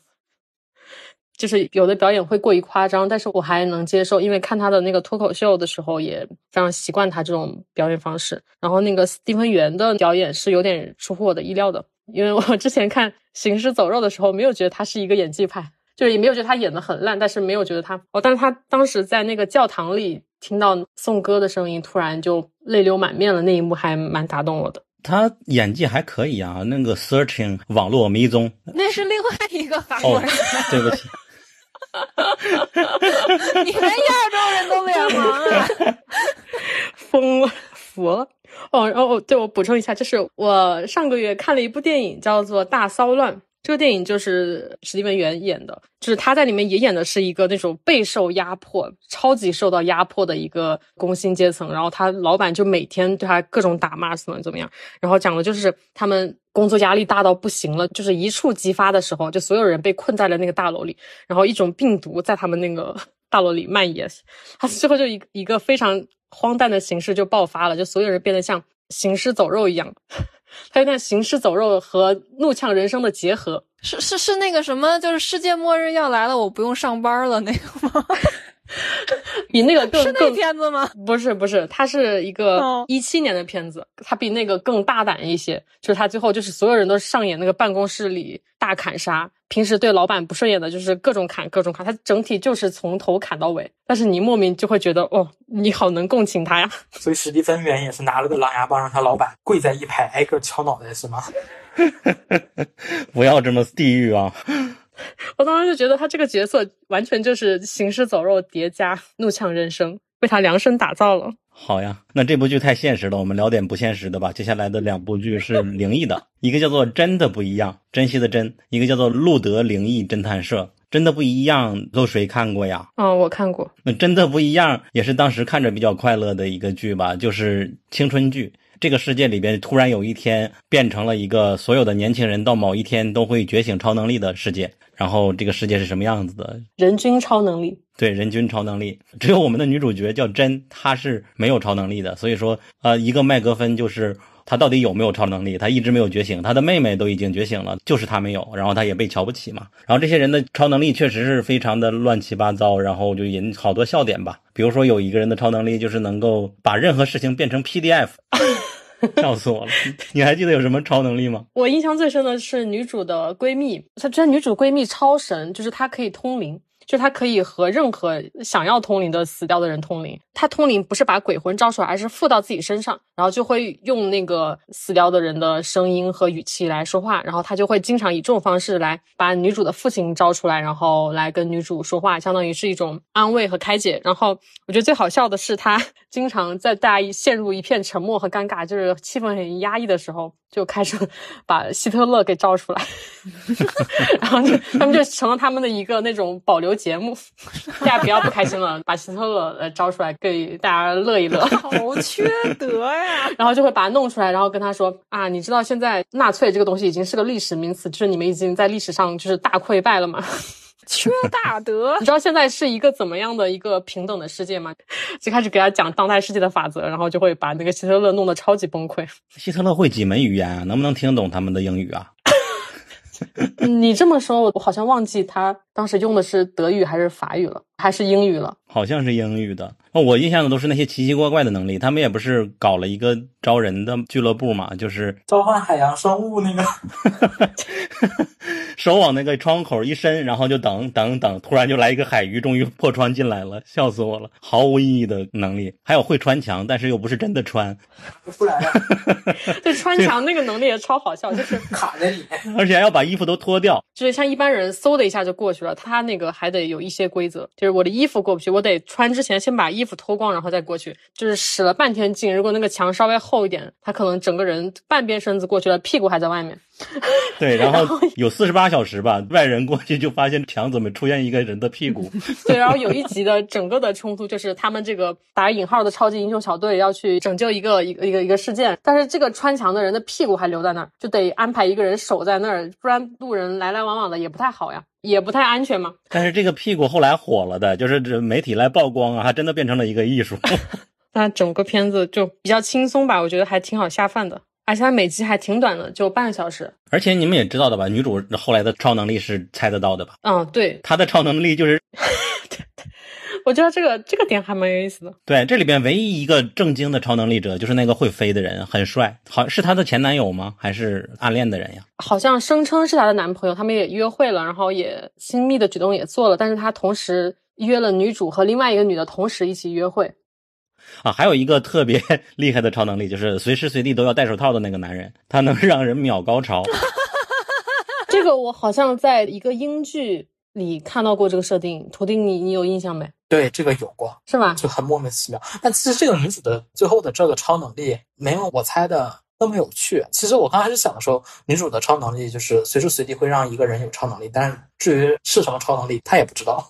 就是有的表演会过于夸张，但是我还能接受，因为看她的那个脱口秀的时候也非常习惯她这种表演方式。然后那个斯蒂芬元的表演是有点出乎我的意料的，因为我之前看《行尸走肉》的时候，没有觉得他是一个演技派。就是也没有觉得他演的很烂，但是没有觉得他哦，但是他当时在那个教堂里听到颂歌的声音，突然就泪流满面了，那一幕还蛮打动我的。
他演技还可以啊，那个 Searching 网络迷踪
那是另外一个韩
哦
国人，，
对不起，
你连亚洲人都脸盲啊！
疯了，服了。哦，然后对我补充一下，就是我上个月看了一部电影，叫做《大骚乱》。这个电影就是史蒂文·元演的，就是他在里面也演的是一个那种备受压迫、超级受到压迫的一个工薪阶层，然后他老板就每天对他各种打骂，怎么怎么样，然后讲的就是他们工作压力大到不行了，就是一触即发的时候，就所有人被困在了那个大楼里，然后一种病毒在他们那个 大楼里蔓延，他最后就一一个非常荒诞的形式就爆发了，就所有人变得像行尸走肉一样。还有点行尸走肉和怒呛人生的结合，
是是是那个什么，就是世界末日要来了，我不用上班了那个吗？
比那个更
是那
更
片子吗？
不是不是，它是一个
哦
一七年的片子，它比那个更大胆一些。就是他最后就是所有人都上演那个办公室里大砍杀，平时对老板不顺眼的就是各种砍各种砍，他整体就是从头砍到尾。但是你莫名就会觉得哦，你好能共情他呀。
所以史蒂芬元也是拿了个狼牙棒，让他老板跪在一排，挨个敲脑袋，是吗？
不要这么地狱啊！
我当时就觉得他这个角色完全就是行尸走肉叠加怒呛人生，为他量身打造了。
好呀，那这部剧太现实了，我们聊点不现实的吧。接下来的两部剧是灵异的，一个叫做《真的不一样》，珍惜的珍；一个叫做《路德灵异侦探社》。真的不一样，都谁看过呀？
啊，我看过。
那真的不一样，也是当时看着比较快乐的一个剧吧，就是青春剧。这个世界里边突然有一天变成了一个所有的年轻人到某一天都会觉醒超能力的世界，然后这个世界是什么样子的？
人均超能力。
对，人均超能力，只有我们的女主角叫真，她是没有超能力的。所以说，呃，一个麦格芬就是她到底有没有超能力？他一直没有觉醒，他的妹妹都已经觉醒了，就是他没有，然后他也被瞧不起嘛。然后这些人的超能力确实是非常的乱七八糟，然后就引好多笑点吧。比如说有一个人的超能力就是能够把任何事情变成 PDF，笑死我了。你还记得有什么超能力吗？
我印象最深的是女主的闺蜜，她这女主闺蜜超神，就是她可以通灵。就他可以和任何想要通灵的死掉的人通灵。他通灵不是把鬼魂招出来，而是附到自己身上，然后就会用那个死掉的人的声音和语气来说话。然后他就会经常以这种方式来把女主的父亲招出来，然后来跟女主说话，相当于是一种安慰和开解。然后我觉得最好笑的是，他经常在大家陷入一片沉默和尴尬，就是气氛很压抑的时候，就开始 把希特勒给招出来，然后就他们就成了他们的一个那种保留。节目，大家不要不开心了，把希特勒呃招出来给大家乐一乐，
好缺德呀！
然后就会把他弄出来，然后跟他说啊，你知道现在纳粹这个东西已经是个历史名词，就是你们已经在历史上就是大溃败了吗？
缺大德！
你知道现在是一个怎么样的一个平等的世界吗？就开始给他讲当代世界的法则，然后就会把那个希特勒弄得超级崩溃。
希特勒会几门语言啊？能不能听懂他们的英语啊？
你这么说，我好像忘记他当时用的是德语还是法语了，还是英语了？
好像是英语的。我印象的都是那些奇奇怪怪的能力。他们也不是搞了一个招人的俱乐部嘛，就是
召唤海洋生物那个
手往那个窗口一伸，然后就等等等，突然就来一个海鱼，终于破窗进来了，笑死我了！毫无意义的能力，还有会穿墙，但是又不是真的穿，
不来了。
对，穿墙那个能力也超好笑，就是
卡在里面，
而且还要把衣服都脱掉，
就是像一般人嗖的一下就过去了，他那个还得有一些规则，就是我的衣服过不去，我得穿之前先把衣服脱光，然后再过去，就是使了半天劲。如果那个墙稍微厚一点，他可能整个人半边身子过去了，屁股还在外面。
对，然后有四十八小时吧，外人过去就发现墙怎么出现一个人的屁股。
对，然后有一集的整个的冲突就是他们这个打引号的超级英雄小队要去拯救一个一个一个一个事件，但是这个穿墙的人的屁股还留在那儿，就得安排一个人守在那儿，不然路人来来往往的也不太好呀，也不太安全嘛。
但是这个屁股后来火了的，就是这媒体来曝光啊，还真的变成了一个艺术。
那整个片子就比较轻松吧，我觉得还挺好下饭的。而且它每集还挺短的，就半个小时。
而且你们也知道的吧，女主后来的超能力是猜得到的吧？
嗯，对，
她的超能力就是，
我觉得这个这个点还蛮有意思的。
对，这里边唯一一个正经的超能力者就是那个会飞的人，很帅，好是她的前男友吗？还是暗恋的人呀？
好像声称是她的男朋友，他们也约会了，然后也亲密的举动也做了，但是他同时约了女主和另外一个女的同时一起约会。
啊，还有一个特别 厉害的超能力，就是随时随地都要戴手套的那个男人，他能让人秒高潮。
这个我好像在一个英剧里看到过这个设定，徒弟你你有印象没？
对，这个有过，
是吗？
就很莫名其妙。但其实这个女主的最后的这个超能力没有我猜的那么有趣。其实我刚开始想的时候，女主的超能力就是随时随地会让一个人有超能力，但是至于是什么超能力，她也不知道。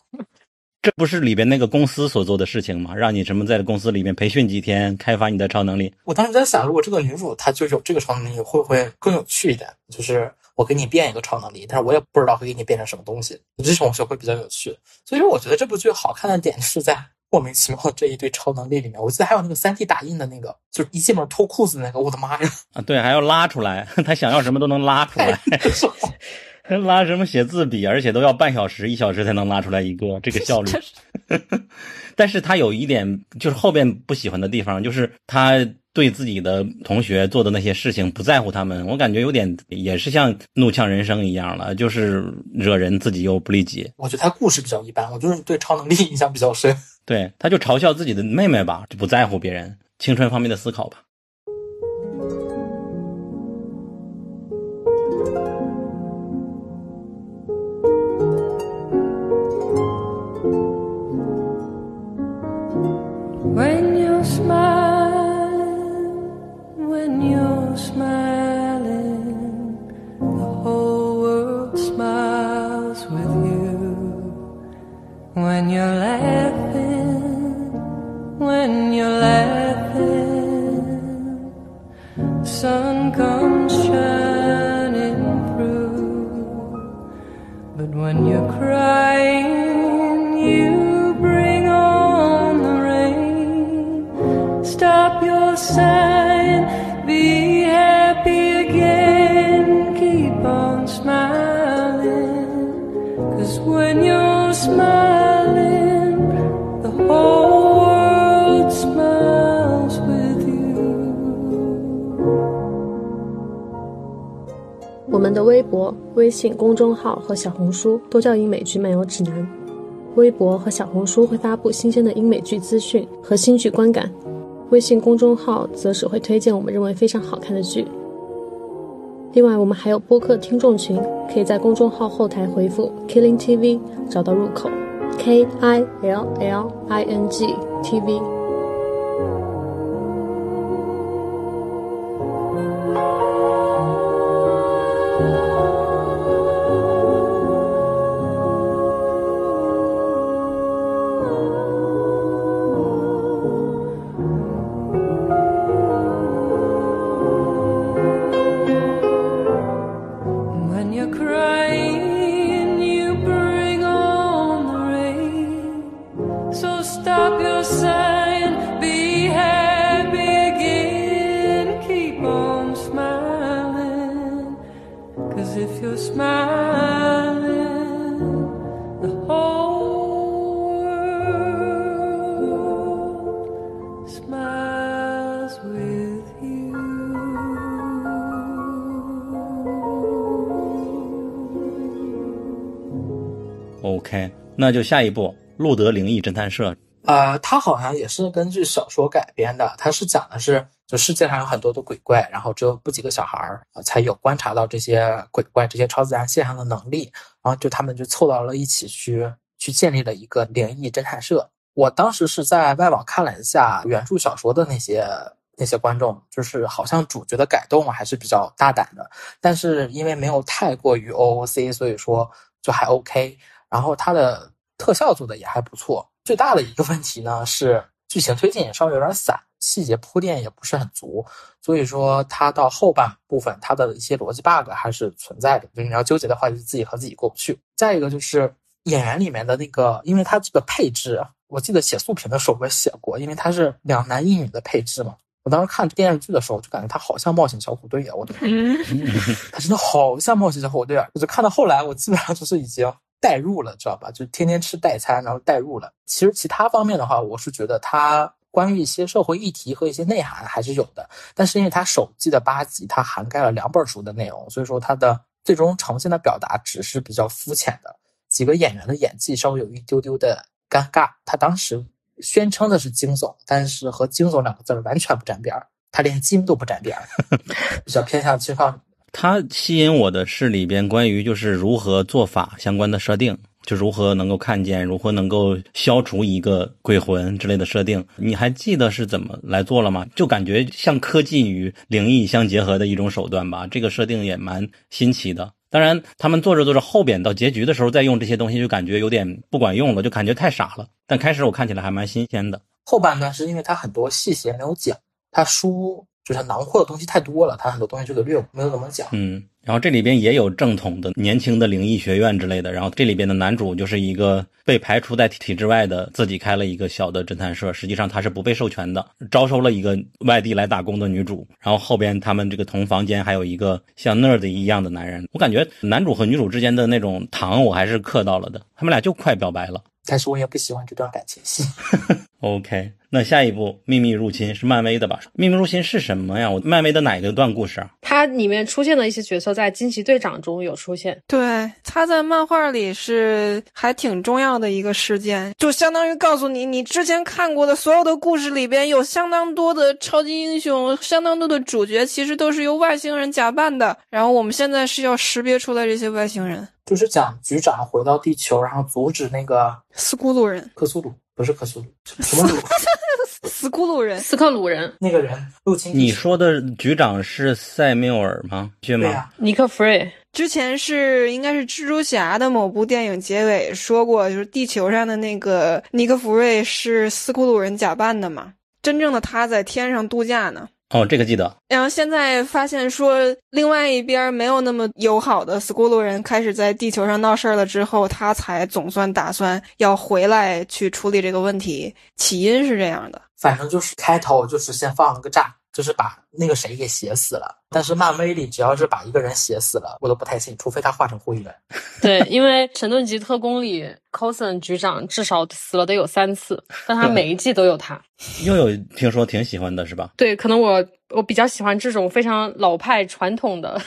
这不是里边那个公司所做的事情吗？让你什么在公司里面培训几天，开发你的超能力。
我当时在想，如果这个女主她就有这个超能力，会不会更有趣一点？就是我给你变一个超能力，但是我也不知道会给你变成什么东西。这种就会比较有趣。所以说，我觉得这部剧好看的点是在莫名其妙的这一堆超能力里面。我记得还有那个三 D 打印的那个，就是一进门脱裤子那个，我的妈呀！
啊，对，还要拉出来，他想要什么都能拉出来。拉什么写字笔，而且都要半小时、一小时才能拉出来一个，这个 效率。但是他有一点就是后边不喜欢的地方，就是他对自己的同学做的那些事情不在乎他们，我感觉有点也是像怒呛人生一样了，就是惹人自己又不利己。
我觉得他故事比较一般，我就是对超能力印象比较深。
对，他就嘲笑自己的妹妹吧，就不在乎别人青春方面的思考吧。When you smile, when you're smiling, the whole world smiles with you. When you're laughing, when you're laughing,
sun comes shining through. But when you're crying, sign be happy again, keep on smiling. Cause when you're smiling, the whole world smiles with you.
我们的微博、微信公众号和小红书都叫英美剧漫游指南。微博和小红书会发布新鲜的英美剧资讯和新剧观感，微信公众号则只会推荐我们认为非常好看的剧。另外，我们还有播客听众群，可以在公众号后台回复 “Killing TV” 找到入口，K I L L I N G T V。
Smiling, the whole world smiles with you.
OK，那就下一步，路德灵异侦探社。
呃，它好像也是根据小说改编的。它是讲的是，就世界上有很多的鬼怪，然后只有不几个小孩儿、才有观察到这些鬼怪、这些超自然现象的能力。然后就他们就凑到了一起去，去建立了一个灵异侦探社。我当时是在外网看了一下原著小说的那些那些观众，就是好像主角的改动还是比较大胆的，但是因为没有太过于 OOC，所以说就还 OK。然后它的特效做的也还不错。最大的一个问题呢是剧情推进也稍微有点散，细节铺垫也不是很足，所以说它到后半部分它的一些逻辑 bug 还是存在的，就是你要纠结的话，就自己和自己过不去。再一个就是演员里面的那个，因为它这个配置，我记得写速评的时候我也写过，因为它是两男一女的配置嘛。我当时看电视剧的时候，就感觉他好像冒险小虎队啊！我他真的好像冒险小虎队啊！我就看到后来，我基本上就是已经代入了，知道吧？就天天吃代餐，然后代入了。其实其他方面的话，我是觉得它关于一些社会议题和一些内涵还是有的，但是因为它首季的八集，它涵盖了两本书的内容，所以说它的最终呈现的表达只是比较肤浅的。几个演员的演技稍微有一丢丢的尴尬，他当时宣称的是惊悚，但是和惊悚两个字儿完全不沾边儿，他连惊都不沾边儿，比较偏向青少年。
他吸引我的是里边关于就是如何做法相关的设定，就如何能够看见，如何能够消除一个鬼魂之类的设定。你还记得是怎么来做了吗？就感觉像科技与灵异相结合的一种手段吧。这个设定也蛮新奇的。当然，他们做着做着，后边到结局的时候再用这些东西，就感觉有点不管用了，就感觉太傻了。但开始我看起来还蛮新鲜的。
后半段是因为它很多细节没有讲，它书就是囊括的东西太多了，它很多东西就给略，没有怎么讲。
嗯，然后这里边也有正统的年轻的灵异学院之类的，然后这里边的男主就是一个被排除在体制外的，自己开了一个小的侦探社，实际上他是不被授权的，招收了一个外地来打工的女主，然后后边他们这个同房间还有一个像 nerd 一样的男人，我感觉男主和女主之间的那种糖我还是嗑到了的，他们俩就快表白了。
但是我也不喜欢这段感情戏。
OK，那下一部《秘密入侵》是漫威的吧？《秘密入侵》是什么呀？我漫威的哪个段故事啊？
它里面出现的一些角色在惊奇队长中有出现，
对，他在漫画里是还挺重要的一个事件，就相当于告诉你，你之前看过的所有的故事里边有相当多的超级英雄，相当多的主角其实都是由外星人假扮的，然后我们现在是要识别出来这些外星人。
就是讲局长回到地球，然后阻止那个
斯库鲁人，
克苏鲁，不是克苏鲁，什么鲁？
斯库鲁人，
斯克鲁人
那个人入侵
你。说的局长是塞缪尔吗？
对吗？
尼克弗瑞，
之前是应该是蜘蛛侠的某部电影结尾说过，就是地球上的那个尼克弗瑞是斯库鲁人假扮的嘛，真正的他在天上度假呢。
哦，这个记得。
然后现在发现说，另外一边没有那么友好的斯库鲁人开始在地球上闹事儿了之后，他才总算打算要回来去处理这个问题。起因是这样的，
反正就是开头就是先放了个炸，就是把那个谁给写死了。但是漫威里只要是把一个人写死了，我都不太信，除非他化成灰人。
对，因为《神盾局特工》里 Coulson 局长至少死了得有三次，但他 每一季都有他。
又有听说挺喜欢的是吧？
对，可能我我比较喜欢这种非常老派传统的，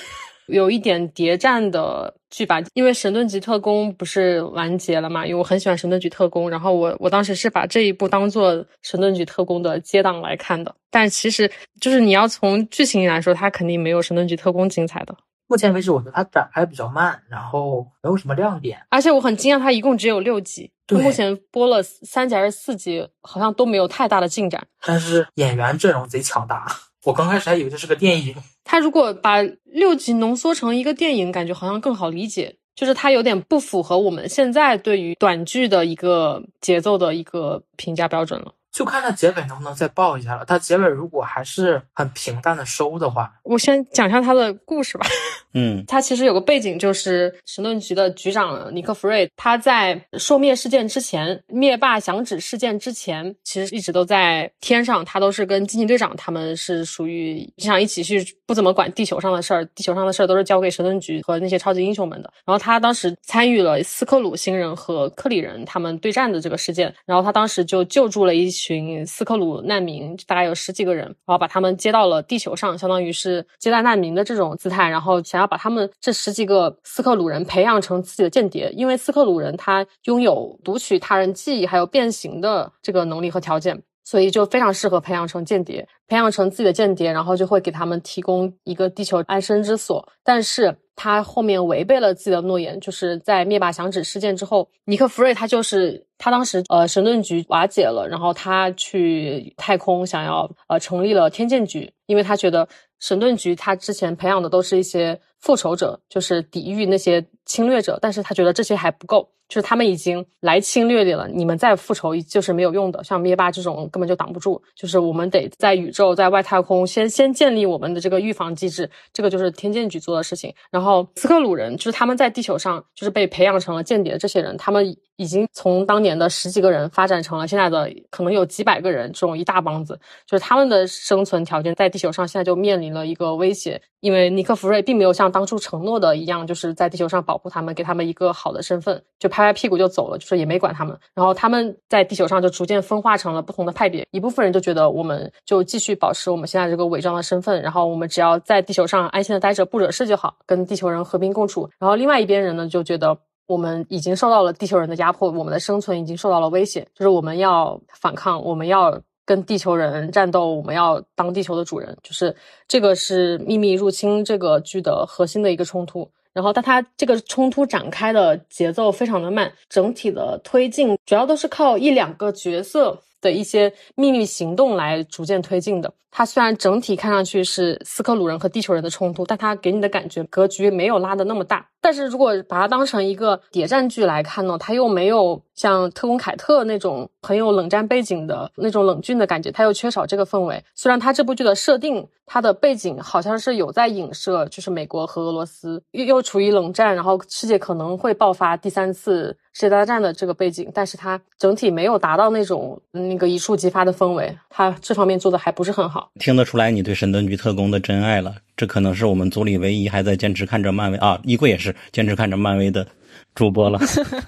有一点谍战的剧吧。因为《神盾局特工》不是完结了嘛，因为我很喜欢《神盾局特工》，然后我我当时是把这一部当做《神盾局特工》的接档来看的。但其实就是你要从剧情来说，它肯定没有《神盾局特工》精彩的。
目前为止，我觉得它展开比较慢，然后没有什么亮点。
而且我很惊讶，它一共只有六集，
对
目前播了三集还是四集，好像都没有太大的进展。
但是演员阵容贼强大，我刚开始还以为这是个电影。
他如果把六集浓缩成一个电影，感觉好像更好理解。就是它有点不符合我们现在对于短剧的一个节奏的一个评价标准了。
就看他结尾能不能再爆一下了。他结尾如果还是很平淡的收的话，
我先讲一下他的故事吧。
嗯
他其实有个背景，就是神盾局的局长尼克弗瑞，他在受灭事件之前，灭霸响指事件之前，其实一直都在天上，他都是跟惊奇队长他们是属于想一起去，不怎么管地球上的事儿，地球上的事儿都是交给神盾局和那些超级英雄们的。然后他当时参与了斯克鲁星人和克里人他们对战的这个事件，然后他当时就救助了一群斯克鲁难民，大概有十几个人，然后把他们接到了地球上，相当于是接待难民的这种姿态，然后想要把他们这十几个斯克鲁人培养成自己的间谍，因为斯克鲁人他拥有读取他人记忆还有变形的这个能力和条件。所以就非常适合培养成间谍，培养成自己的间谍，然后就会给他们提供一个地球安身之所。但是他后面违背了自己的诺言，就是在灭霸响指事件之后，尼克弗瑞他就是他当时呃神盾局瓦解了，然后他去太空想要呃成立了天剑局，因为他觉得神盾局他之前培养的都是一些复仇者，就是抵御那些侵略者，但是他觉得这些还不够。就是他们已经来侵略你了，你们再复仇就是没有用的。像灭霸这种根本就挡不住，就是我们得在宇宙、在外太空先先建立我们的这个预防机制，这个就是天剑局做的事情。然后斯克鲁人就是他们在地球上就是被培养成了间谍，这些人他们已经从当年的十几个人发展成了现在的可能有几百个人，这种一大帮子，就是他们的生存条件在地球上现在就面临了一个威胁，因为尼克弗瑞并没有像当初承诺的一样，就是在地球上保护他们，给他们一个好的身份，就派拍拍屁股就走了，就是也没管他们。然后他们在地球上就逐渐分化成了不同的派别，一部分人就觉得我们就继续保持我们现在这个伪装的身份，然后我们只要在地球上安心的待着，不惹事就好，跟地球人和平共处。然后另外一边人呢就觉得。我们已经受到了地球人的压迫，我们的生存已经受到了威胁，就是我们要反抗，我们要跟地球人战斗，我们要当地球的主人，就是这个是《秘密入侵》这个剧的核心的一个冲突。然后，但它这个冲突展开的节奏非常的慢，整体的推进主要都是靠一两个角色的一些秘密行动来逐渐推进的。它虽然整体看上去是斯克鲁人和地球人的冲突，但它给你的感觉格局没有拉的那么大。但是如果把它当成一个谍战剧来看呢，它又没有像特工凯特那种很有冷战背景的那种冷峻的感觉，它又缺少这个氛围。虽然它这部剧的设定，它的背景好像是有在影射，就是美国和俄罗斯又又处于冷战，然后世界可能会爆发第三次世界大战的这个背景，但是它整体没有达到那种那个一触即发的氛围，它这方面做的还不是很好。
听得出来你对神盾局特工的真爱了。这可能是我们组里唯一还在坚持看着漫威啊，衣柜也是坚持看着漫威的主播了。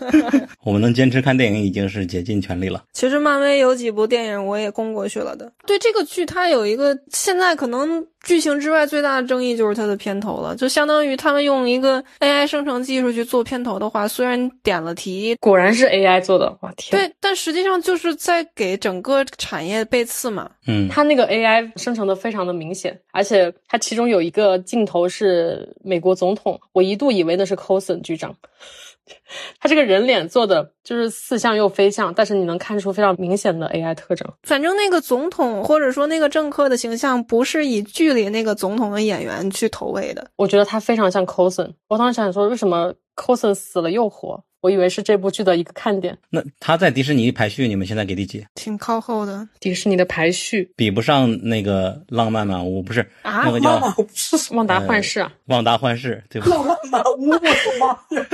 我们能坚持看电影已经是竭尽全力了。
其实漫威有几部电影我也攻过去了的。对这个剧，它有一个现在可能剧情之外最大的争议就是它的片头了，就相当于他们用一个 AI 生成技术去做片头的话，虽然点了题，
果然是 AI 做的，哇天！
对，但实际上就是在给整个产业背刺嘛。
嗯，
它那个 AI 生成的非常的明显，而且它其中有一个镜头是美国总统，我一度以为那是 Coulson 局长。他这个人脸做的就是似像又非像，但是你能看出非常明显的 AI 特征。
反正那个总统或者说那个政客的形象，不是以剧里那个总统的演员去投喂的。
我觉得他非常像 Coulson。我当时想说，为什么 Coulson 死了又活？我以为是这部剧的一个看点。
那他在迪士尼排序，你们现在给第几？
挺靠后的
迪士尼的排序，
比不上那个浪漫满屋，不是
啊
那个叫
旺达幻视啊，
旺达幻视，对吧？
浪漫满屋，我的妈呀！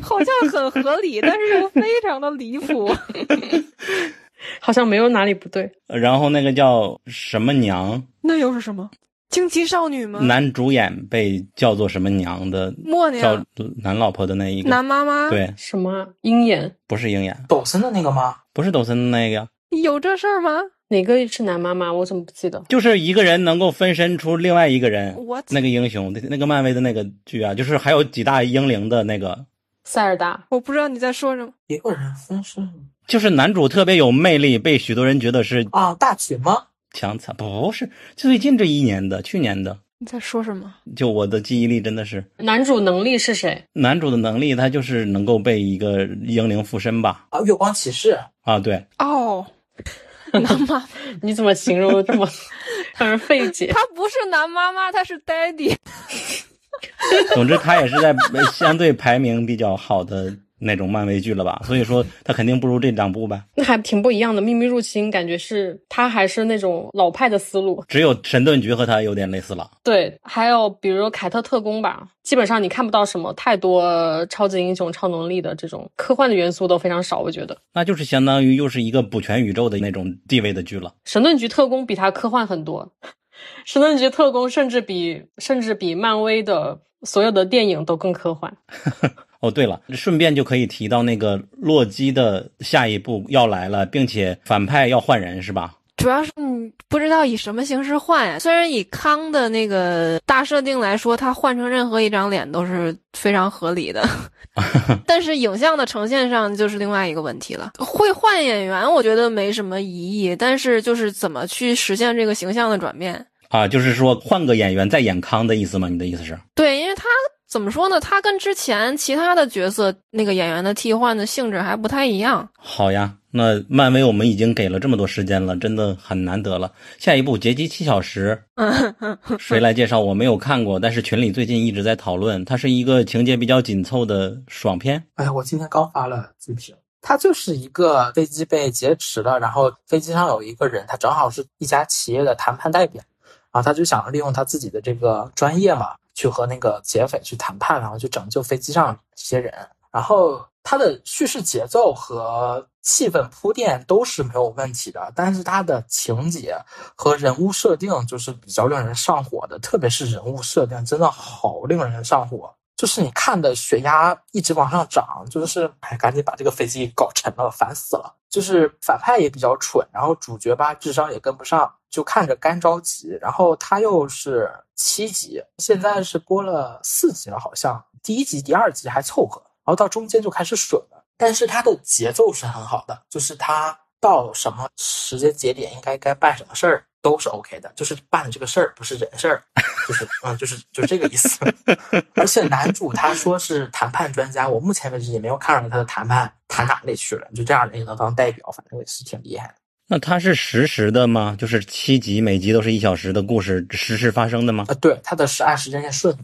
好像很合理，但是又非常的离谱。
好像没有哪里不对。
然后那个叫什么娘，
那又是什么？惊奇少女吗？
男主演被叫做什么娘的，
默
叫、男老婆的那一个，
男妈妈，，
对，
什么啊鹰眼？
不是鹰眼，
抖森的那个吗？
不是抖森的那个，
有这事儿吗？
哪个是男妈妈？我怎么不记得？
就是一个人能够分身出另外一个人，
我
那个英雄，那个漫威的那个剧啊，就是还有几大英灵的那个，
塞尔达。
我不知道你在说什么。
一个人分身
就是男主特别有魅力，被许多人觉得是
啊，大群吗？
强惨，不是最近这一年的，去年的。
你在说什么？
就我的记忆力真的是，
男主能力是谁？
男主的能力，他就是能够被一个英灵附身吧？
啊，月光骑士。
啊，对，
哦，男妈，
你怎么形容的这么 让人费解？
他不是男妈妈，他是 daddy。
总之他也是在相对排名比较好的那种漫威剧了吧？所以说它肯定不如这两部呗。
那还挺不一样的。秘密入侵感觉是它还是那种老派的思路，
只有神盾局和它有点类似了。
对，还有比如凯特特工吧，基本上你看不到什么太多超级英雄、超能力的这种科幻的元素都非常少，我觉得。
那就是相当于又是一个补全宇宙的那种地位的剧了。
神盾局特工比它科幻很多，神盾局特工甚至比甚至比漫威的所有的电影都更科幻。
哦，对了，顺便就可以提到那个洛基的下一步要来了，并且反派要换人是吧？
主要是你不知道以什么形式换呀。虽然以康的那个大设定来说，他换成任何一张脸都是非常合理的，但是影像的呈现上就是另外一个问题了。会换演员，我觉得没什么疑义，但是就是怎么去实现这个形象的转变。
啊，就是说换个演员再演康的意思吗？你的意思是？
对，因为他怎么说呢？他跟之前其他的角色那个演员的替换的性质还不太一样。
好呀，那漫威我们已经给了这么多时间了，真的很难得了。下一部《劫机七小时 》，谁来介绍？我没有看过，但是群里最近一直在讨论，它是一个情节比较紧凑的爽片。
哎呀，我今天刚发了剧评，它就是一个飞机被劫持了，然后飞机上有一个人，他正好是一家企业的谈判代表，然后他就想利用他自己的这个专业嘛，去和那个劫匪去谈判，然后去拯救飞机上这些人。然后它的叙事节奏和气氛铺垫都是没有问题的，但是它的情节和人物设定就是比较令人上火的，特别是人物设定真的好令人上火。就是你看的血压一直往上涨，就是哎，赶紧把这个飞机搞沉了，烦死了。就是反派也比较蠢，然后主角吧智商也跟不上，就看着干着急。然后他又是七集，现在是播了四集了，好像第一集、第二集还凑合，然后到中间就开始损了。但是它的节奏是很好的，就是他到什么时间节点应该该办什么事儿都是 OK 的，就是办的这个事儿不是人事儿，就是嗯，就是就是这个意思。而且男主他说是谈判专家，我目前为止也没有看出来他的谈判谈哪里去了，就这样人也能当代表，反正也是挺厉害的
那它是实时的吗？就是七集，每集都是一小时的故事，实时发生的吗？
啊。对，它的是按时间线顺，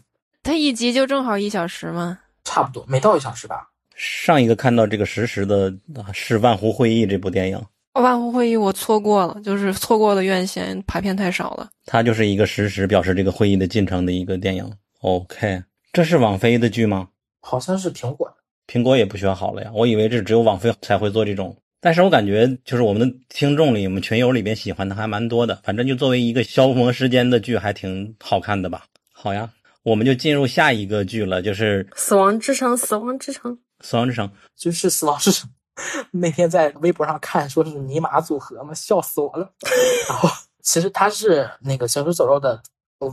它一集就正好一小时吗？
差不多没到一小时吧。
上一个看到这个实时的啊是《万湖会议》这部电影，
万湖会议我错过了，就是错过了院线排片太少了。
它就是一个实时表示这个会议的进程的一个电影。OK，这是网飞的剧吗？
好像是苹果的，
苹果也不学好了呀，我以为这只有网飞才会做这种。但是我感觉就是我们的听众里，我们群友里边喜欢的还蛮多的。反正就作为一个消磨时间的剧，还挺好看的吧。好呀，我们就进入下一个剧了，就是《
死亡之城，死亡之城，
死亡之城》。
就是死亡之城。那天在微博上看说是尼玛组合嘛，笑死我了。然后其实他是那个《行尸走肉》的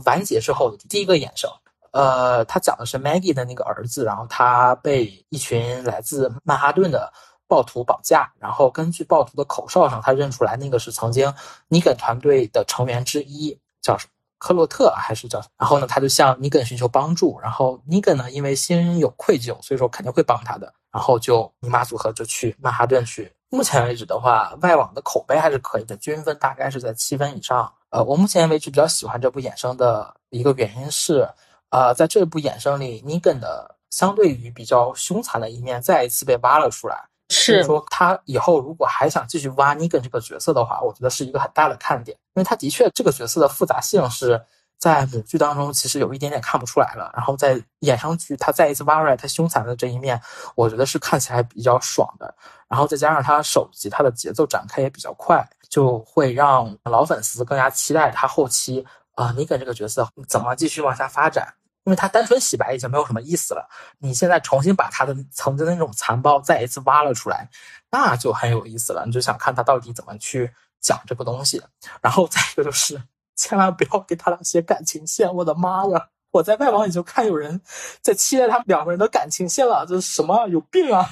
完结之后的第一个衍生。呃，他讲的是 Maggie 的那个儿子，然后他被一群来自曼哈顿的暴徒绑架，然后根据暴徒的口哨上，他认出来那个是曾经尼根团队的成员之一，叫什么？克洛特还是叫什么？然后呢，他就向尼根寻求帮助，然后尼根呢，因为心有愧疚，所以说肯定会帮他的，然后就尼玛组合就去曼哈顿去。目前为止的话，外网的口碑还是可以的，均分大概是在七分以上。呃，我目前为止比较喜欢这部衍生的一个原因是，呃，在这部衍生里，尼根的相对于比较凶残的一面再一次被挖了出来。
是
说他以后如果还想继续挖尼根这个角色的话，我觉得是一个很大的看点，因为他的确这个角色的复杂性是在母剧当中其实有一点点看不出来了，然后在衍生剧他再一次挖出来他凶残的这一面，我觉得是看起来比较爽的。然后再加上他首集他的节奏展开也比较快，就会让老粉丝更加期待他后期啊尼根这个角色怎么继续往下发展。因为他单纯洗白已经没有什么意思了，你现在重新把他的曾经的那种残暴再一次挖了出来，那就很有意思了。你就想看他到底怎么去讲这个东西。然后再一个就是，千万不要给他俩写感情线，我的妈呀！我在外网已经看有人在期待他们两个人的感情线了，这是什么？有病啊！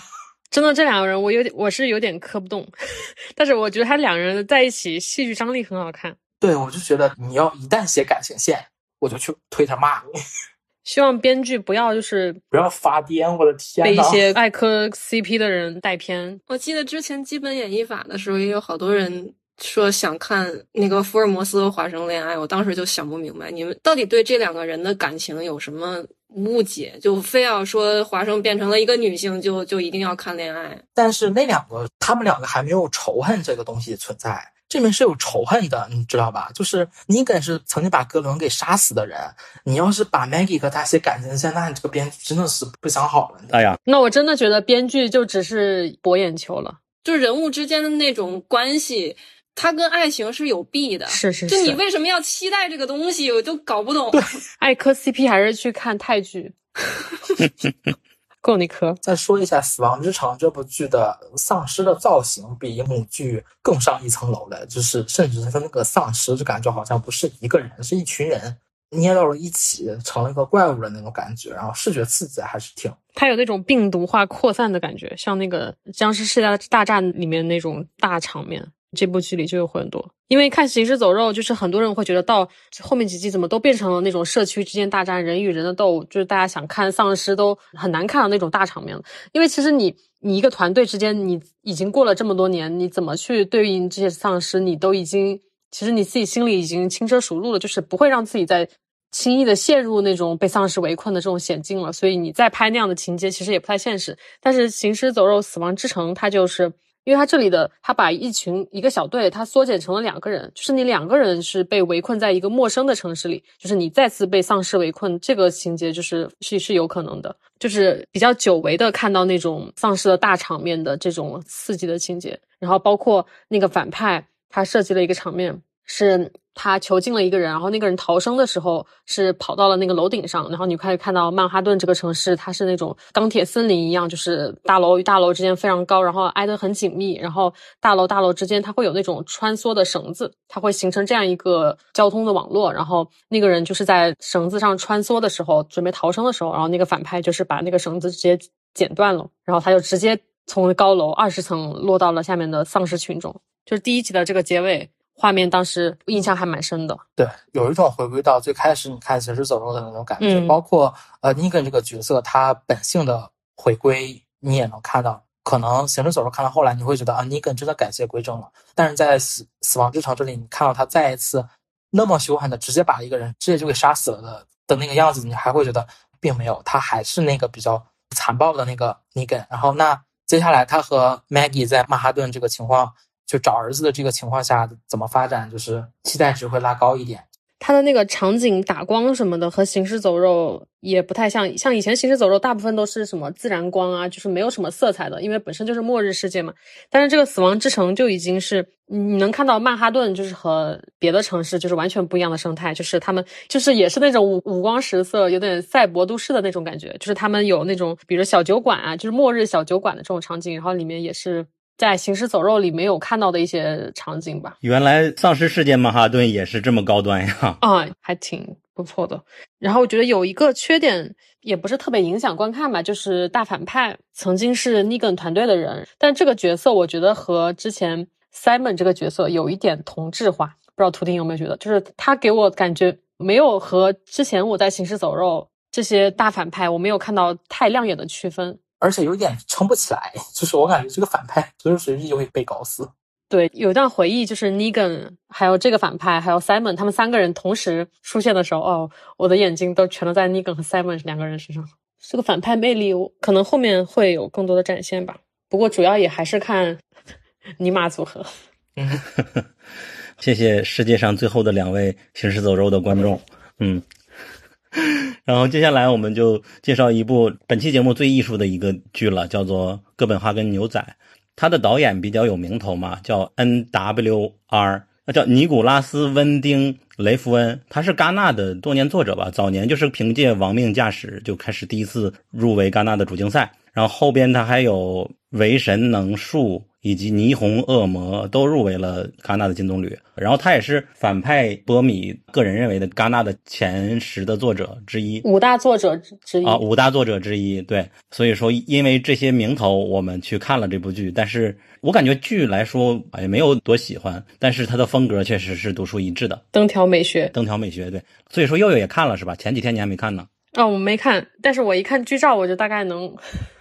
真的这两个人，我有点我是有点磕不动，但是我觉得他两个人在一起戏剧张力很好看。
对我就觉得你要一旦写感情线，我就去推他骂你，
希望编剧不要就是
不要发癫！我的天
被一！些 爱磕 CP 的人带偏。
我记得之前基本演绎法的时候，也有好多人说想看那个福尔摩斯和华生恋爱，我当时就想不明白，你们到底对这两个人的感情有什么误解？就非要说华生变成了一个女性，就就一定要看恋爱？
但是那两个，他们两个还没有仇恨这个东西存在，这面是有仇恨的，你知道吧？就是尼根是曾经把格伦给杀死的人，你要是把 Maggie 和他写感情线，那你这个编剧真的是不想好了。
哎呀，
那我真的觉得编剧就只是博眼球了。
就人物之间的那种关系，它跟爱情是有弊的。
是是，
是就你为什么要期待这个东西，我就搞不懂。
爱磕 CP 还是去看泰剧？够你磕！
再说一下《死亡之城》这部剧的丧尸的造型比母剧更上一层楼了，就是甚至是那个丧尸就感觉好像不是一个人，是一群人捏到了一起，成了一个怪物的那种感觉，然后视觉刺激还是挺。
它有那种病毒化扩散的感觉，像那个《僵尸世界大战》里面那种大场面。这部剧里就有很多，因为看《行尸走肉》，就是很多人会觉得到后面几季怎么都变成了那种社区之间大战、人与人的斗，就是大家想看丧尸都很难看到那种大场面了。因为其实你你一个团队之间，你已经过了这么多年，你怎么去对应这些丧尸，你都已经其实你自己心里已经轻车熟路了，就是不会让自己再轻易的陷入那种被丧尸围困的这种险境了。所以你再拍那样的情节，其实也不太现实。但是《行尸走肉：死亡之城》它就是。因为他这里的他把一群一个小队，他缩减成了两个人，就是你两个人是被围困在一个陌生的城市里，就是你再次被丧尸围困，这个情节就是是是有可能的，就是比较久违的看到那种丧尸的大场面的这种刺激的情节，然后包括那个反派他设计了一个场面是。他囚禁了一个人，然后那个人逃生的时候是跑到了那个楼顶上，然后你可以看到曼哈顿这个城市，它是那种钢铁森林一样，就是大楼与大楼之间非常高，然后挨得很紧密，然后大楼大楼之间它会有那种穿梭的绳子，它会形成这样一个交通的网络，然后那个人就是在绳子上穿梭的时候，准备逃生的时候，然后那个反派就是把那个绳子直接剪断了，然后他就直接从高楼二十层落到了下面的丧尸群中，就是第一集的这个结尾。画面当时印象还蛮深的，
对，有一种回归到最开始你看《行尸走肉》的那种感觉，
嗯、
包括呃尼根这个角色他本性的回归，你也能看到。可能《行尸走肉》看到后来，你会觉得啊，尼根真的改邪归正了。但是在死死亡之城这里，你看到他再一次那么凶狠的直接把一个人直接就给杀死了的的那个样子，你还会觉得并没有，他还是那个比较残暴的那个尼根。然后那接下来他和 Maggie 在曼哈顿这个情况。就找儿子的这个情况下怎么发展，就是期待值会拉高一点。
它的那个场景打光什么的和《行尸走肉》也不太像，像以前《行尸走肉》大部分都是什么自然光啊，就是没有什么色彩的，因为本身就是末日世界嘛。但是这个《死亡之城》就已经是你能看到曼哈顿就是和别的城市就是完全不一样的生态，就是他们就是也是那种五五光十色，有点赛博都市的那种感觉，就是他们有那种比如小酒馆啊，就是末日小酒馆的这种场景，然后里面也是。在《行尸走肉》里没有看到的一些场景吧。
原来丧尸世界曼哈顿也是这么高端呀！
啊，还挺不错的。然后我觉得有一个缺点，也不是特别影响观看吧，就是大反派曾经是 Negan 团队的人，但这个角色我觉得和之前 Simon 这个角色有一点同质化。不知道图钉有没有觉得，就是他给我感觉没有和之前我在《行尸走肉》这些大反派，我没有看到太亮眼的区分。
而且有点撑不起来，就是我感觉这个反派随时随地就会被搞死。
对，有一段回忆，就是 Negan 还有这个反派，还有 Simon 他们三个人同时出现的时候，哦，我的眼睛都全都在 Negan 和 Simon 两个人身上。这个反派魅力，可能后面会有更多的展现吧。不过主要也还是看 尼玛组合。
谢谢世界上最后的两位行尸走肉的观众，嗯。然后接下来我们就介绍一部本期节目最艺术的一个剧了，叫做《哥本哈根牛仔》。它的导演比较有名头嘛，叫 N.W.R，那叫尼古拉斯·温丁雷弗恩，他是戛纳的多年作者吧，早年就是凭借《亡命驾驶》就开始第一次入围戛纳的主竞赛，然后后边他还有《为神能术》。以及霓虹恶魔都入围了戛纳的金棕榈，然后他也是反派波米个人认为的戛纳的前十的作者之一，
五大作者之一
啊，五大作者之一。对，所以说因为这些名头，我们去看了这部剧，但是我感觉剧来说也没有多喜欢，但是他的风格确实是独树一帜的，
灯条美学，
灯条美学。对，所以说佑佑也看了是吧？前几天你还没看呢。
啊，我没看，但是我一看剧照，我就大概能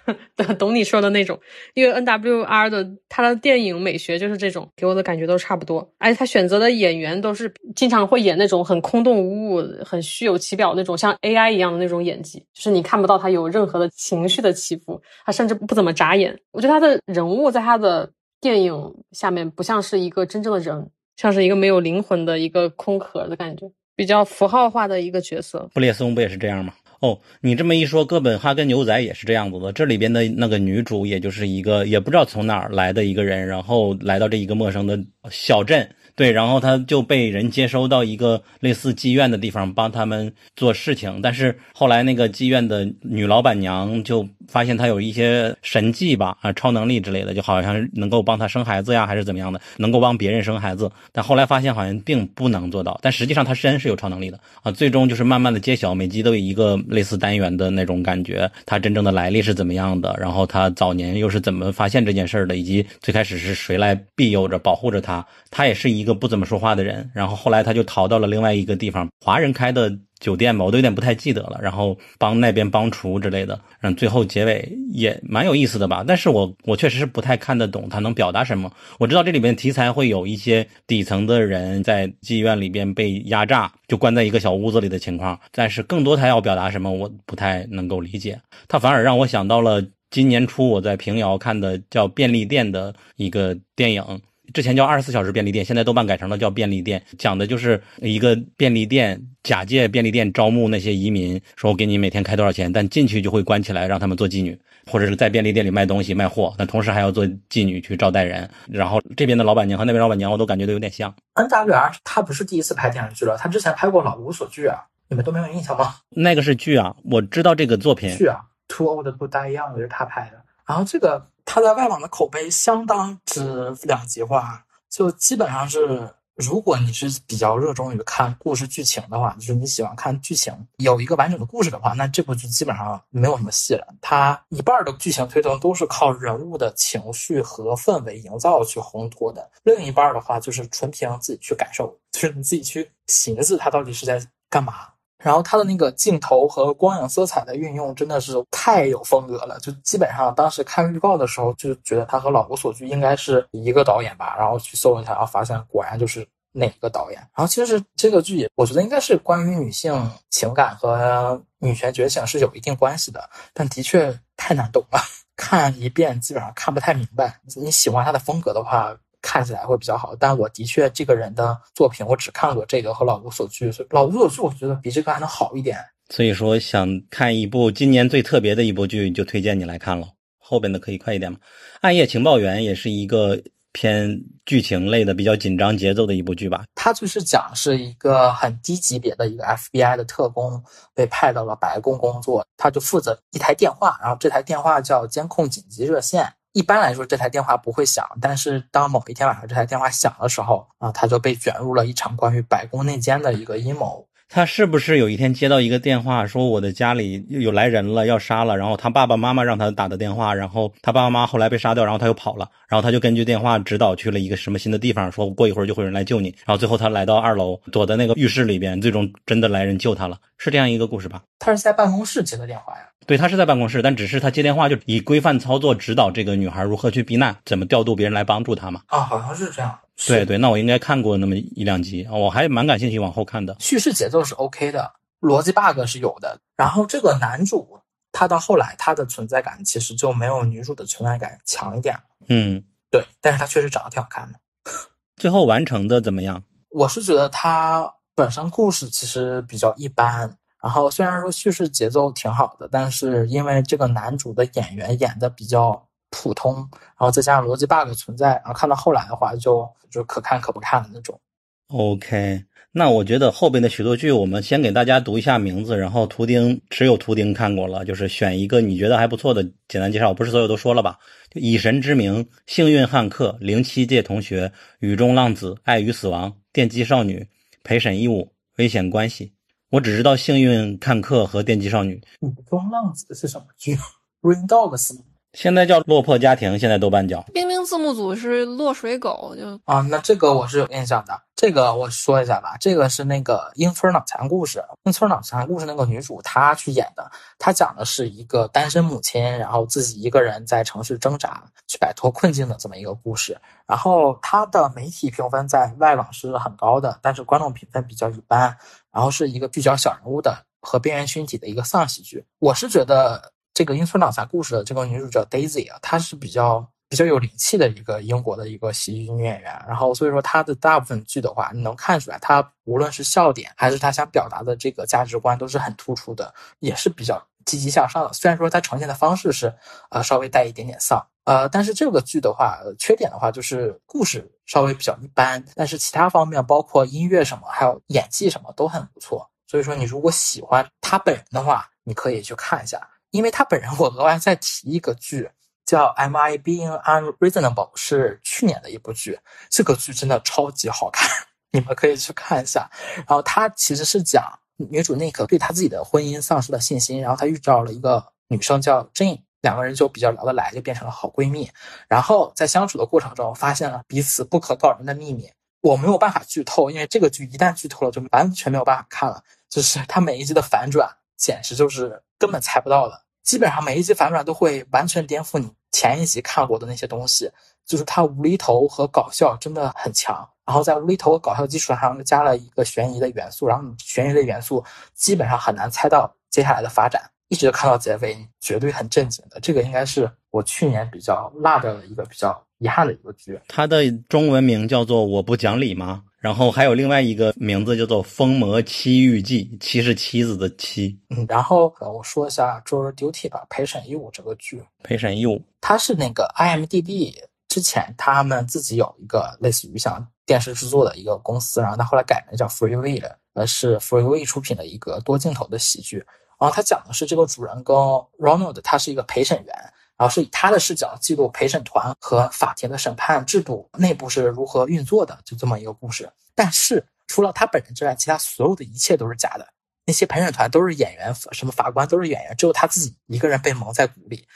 懂你说的那种，因为 N W R 的他的电影美学就是这种，给我的感觉都差不多。而且他选择的演员都是经常会演那种很空洞无物、很虚有其表那种，像 A I 一样的那种演技，就是你看不到他有任何的情绪的起伏，他甚至不怎么眨眼。我觉得他的人物在他的电影下面不像是一个真正的人，像是一个没有灵魂的一个空壳的感觉，比较符号化的一个角色。
布列松不也是这样吗？哦，你这么一说，哥本哈根牛仔也是这样子的。这里边的那个女主，也就是一个也不知道从哪儿来的一个人，然后来到这一个陌生的小镇。对，然后他就被人接收到一个类似妓院的地方，帮他们做事情。但是后来那个妓院的女老板娘就发现他有一些神迹吧，啊，超能力之类的，就好像能够帮他生孩子呀，还是怎么样的，能够帮别人生孩子。但后来发现好像并不能做到，但实际上他身是有超能力的啊。最终就是慢慢的揭晓，每集都有一个类似单元的那种感觉，他真正的来历是怎么样的，然后他早年又是怎么发现这件事的，以及最开始是谁来庇佑着、保护着他，他也是一。一个不怎么说话的人，然后后来他就逃到了另外一个地方，华人开的酒店吧，我都有点不太记得了。然后帮那边帮厨之类的，然后最后结尾也蛮有意思的吧。但是我我确实是不太看得懂他能表达什么。我知道这里边题材会有一些底层的人在妓院里边被压榨，就关在一个小屋子里的情况，但是更多他要表达什么，我不太能够理解。他反而让我想到了今年初我在平遥看的叫《便利店》的一个电影。之前叫二十四小时便利店，现在豆瓣改成了叫便利店，讲的就是一个便利店假借便利店招募那些移民，说我给你每天开多少钱，但进去就会关起来，让他们做妓女，或者是在便利店里卖东西卖货，但同时还要做妓女去招待人。然后这边的老板娘和那边老板娘，我都感觉都有点像。
N W R 他不是第一次拍电视剧了，他之前拍过《老无所惧》啊，你们都没有印象吗？
那个是剧啊，我知道这个作品。
剧啊，Too Old to Die Young 是他拍的，然后这个。他在外网的口碑相当之两极化，就基本上是，如果你是比较热衷于看故事剧情的话，就是你喜欢看剧情，有一个完整的故事的话，那这部剧基本上没有什么戏了。它一半的剧情推动都是靠人物的情绪和氛围营造去烘托的，另一半的话就是纯凭自己去感受，就是你自己去寻思他到底是在干嘛。然后他的那个镜头和光影色彩的运用真的是太有风格了，就基本上当时看预告的时候就觉得他和《老无所惧》应该是一个导演吧，然后去搜一下，然后发现果然就是那个导演。然后其实这个剧也我觉得应该是关于女性情感和女权觉醒是有一定关系的，但的确太难懂了，看一遍基本上看不太明白。你喜欢他的风格的话。看起来会比较好，但我的确这个人的作品我只看过这个和《老无所惧》，所以《老无所惧》我觉得比这个还能好一点。
所以说，想看一部今年最特别的一部剧，就推荐你来看了。后边的可以快一点吗？《暗夜情报员》也是一个偏剧情类的、比较紧张节奏的一部剧吧。
它就是讲是一个很低级别的一个 FBI 的特工被派到了白宫工作，他就负责一台电话，然后这台电话叫监控紧急热线。一般来说，这台电话不会响，但是当某一天晚上这台电话响的时候，啊，他就被卷入了一场关于白宫内奸的一个阴谋。
他是不是有一天接到一个电话，说我的家里有来人了，要杀了，然后他爸爸妈妈让他打的电话，然后他爸爸妈妈后来被杀掉，然后他又跑了，然后他就根据电话指导去了一个什么新的地方，说过一会儿就会有人来救你，然后最后他来到二楼，躲在那个浴室里边，最终真的来人救他了，是这样一个故事吧？
他是在办公室接的电话呀？
对他是在办公室，但只是他接电话就以规范操作指导这个女孩如何去避难，怎么调度别人来帮助她嘛？
啊，好像是这样。
对对，那我应该看过那么一两集，我还蛮感兴趣往后看的。
叙事节奏是 OK 的，逻辑 bug 是有的。然后这个男主他到后来他的存在感其实就没有女主的存在感强一点。
嗯，
对，但是他确实长得挺好看的。
最后完成的怎么样？
我是觉得他本身故事其实比较一般，然后虽然说叙事节奏挺好的，但是因为这个男主的演员演的比较普通，然后再加上逻辑 bug 存在，然后看到后来的话就就可看可不看的那种。
OK，那我觉得后边的许多剧，我们先给大家读一下名字，然后图钉只有图钉看过了，就是选一个你觉得还不错的简单介绍，不是所有都说了吧？就以神之名、幸运汉克、零七届同学、雨中浪子、爱与死亡、电击少女、陪审义务、危险关系。我只知道幸运看客和电击少女，
雨中浪子是什么剧？Rain Dogs 吗？
现在叫落魄家庭，现在豆瓣叫。
冰冰字幕组是落水狗，就
啊，那这个我是有印象的。这个我说一下吧，这个是那个英村脑残故事。英村脑残故事那个女主她去演的，她讲的是一个单身母亲，然后自己一个人在城市挣扎，去摆脱困境的这么一个故事。然后她的媒体评分在外网是很高的，但是观众评分比较一般。然后是一个聚焦小人物的和边缘群体的一个丧喜剧。我是觉得这个英村脑残故事的这个女主叫 Daisy 啊，她是比较。比较有灵气的一个英国的一个喜剧女演员，然后所以说她的大部分剧的话，你能看出来，她无论是笑点还是她想表达的这个价值观都是很突出的，也是比较积极向上的。虽然说它呈现的方式是呃稍微带一点点丧，呃，但是这个剧的话，缺点的话就是故事稍微比较一般，但是其他方面包括音乐什么，还有演技什么都很不错。所以说你如果喜欢他本人的话，你可以去看一下，因为他本人我额外再提一个剧。叫《Am I Being Unreasonable》是去年的一部剧，这个剧真的超级好看，你们可以去看一下。然后它其实是讲女主妮可对她自己的婚姻丧失了信心，然后她遇到了一个女生叫 Jane，两个人就比较聊得来，就变成了好闺蜜。然后在相处的过程中，发现了彼此不可告人的秘密。我没有办法剧透，因为这个剧一旦剧透了，就完全没有办法看了。就是它每一集的反转，简直就是根本猜不到的。基本上每一集反转都会完全颠覆你前一集看过的那些东西，就是它无厘头和搞笑真的很强。然后在无厘头搞笑基础上加了一个悬疑的元素，然后你悬疑的元素基本上很难猜到接下来的发展，一直看到结尾，你绝对很震惊的。这个应该是我去年比较落的一个比较遗憾的一个剧。
它的中文名叫做《我不讲理吗》？然后还有另外一个名字叫做《疯魔妻遇记》，妻是妻子的妻。
嗯，然后呃，我说一下《Jury Duty》吧，陪审义务这个剧，
陪审义务，
它是那个 IMDB 之前他们自己有一个类似于像电视制作的一个公司，然后他后来改名叫 Freeway 的，呃，是 Freeway 出品的一个多镜头的喜剧。然后他讲的是这个主人公 Ronald，他是一个陪审员。然后是以他的视角记录陪审团和法庭的审判制度内部是如何运作的，就这么一个故事。但是除了他本人之外，其他所有的一切都是假的。那些陪审团都是演员，什么法官都是演员，只有他自己一个人被蒙在鼓里。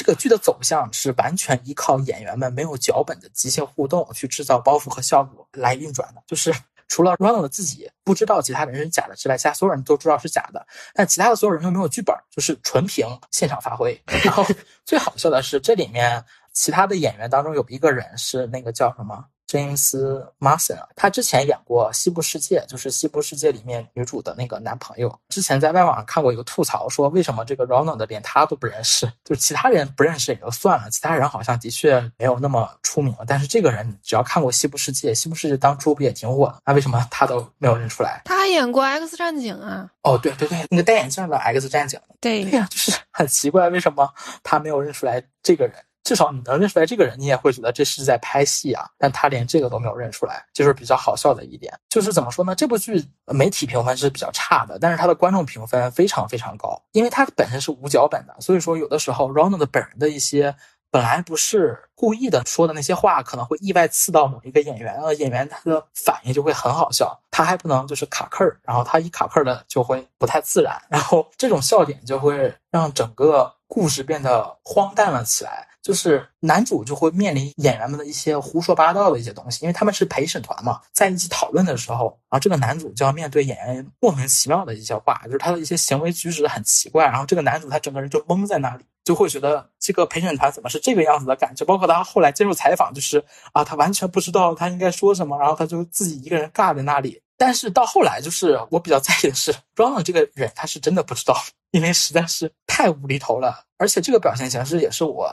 这个剧的走向是完全依靠演员们没有脚本的即兴互动去制造包袱和效果来运转的，就是。除了 Ronald 自己不知道其他人是假的之外，其他所有人都知道是假的。但其他的所有人又没有剧本，就是纯凭现场发挥。然后最好笑的是，这里面其他的演员当中有一个人是那个叫什么詹姆斯·马森啊，他之前演过《西部世界》，就是《西部世界》里面女主的那个男朋友。之前在外网上看过一个吐槽，说为什么这个 Ronald 连他都不认识，就是其他人不认识也就算了，其他人好像的确没有那么出名。但是这个人只要看过《西部世界》，《西部世界》当初不也挺火的？那为什么他都没有认出来？
他还演过《X 战警》啊。
哦，对对对，那个戴眼镜的 X 战警。
对
对呀，就是很奇怪，为什么他没有认出来这个人？至少你能认出来这个人，你也会觉得这是在拍戏啊。但他连这个都没有认出来，就是比较好笑的一点。就是怎么说呢？这部剧媒体评分是比较差的，但是它的观众评分非常非常高，因为它本身是无脚本的，所以说有的时候 Ronald 本人的一些本来不是故意的说的那些话，可能会意外刺到某一个演员，呃，演员他的反应就会很好笑。他还不能就是卡克儿，然后他一卡克儿的就会不太自然，然后这种笑点就会让整个故事变得荒诞了起来。就是男主就会面临演员们的一些胡说八道的一些东西，因为他们是陪审团嘛，在一起讨论的时候，然后这个男主就要面对演员莫名其妙的一些话，就是他的一些行为举止很奇怪，然后这个男主他整个人就懵在那里，就会觉得这个陪审团怎么是这个样子的感觉。包括他后来接受采访，就是啊，他完全不知道他应该说什么，然后他就自己一个人尬在那里。但是到后来，就是我比较在意的是，Brown 这个人他是真的不知道，因为实在是太无厘头了。而且这个表现形式也是我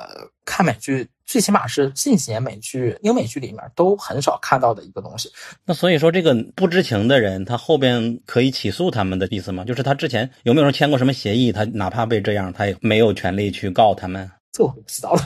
看美剧，最起码是近几年美剧、英美剧里面都很少看到的一个东西。
那所以说，这个不知情的人，他后边可以起诉他们的意思吗？就是他之前有没有说签过什么协议？他哪怕被这样，他也没有权利去告他们。
这我不知道了。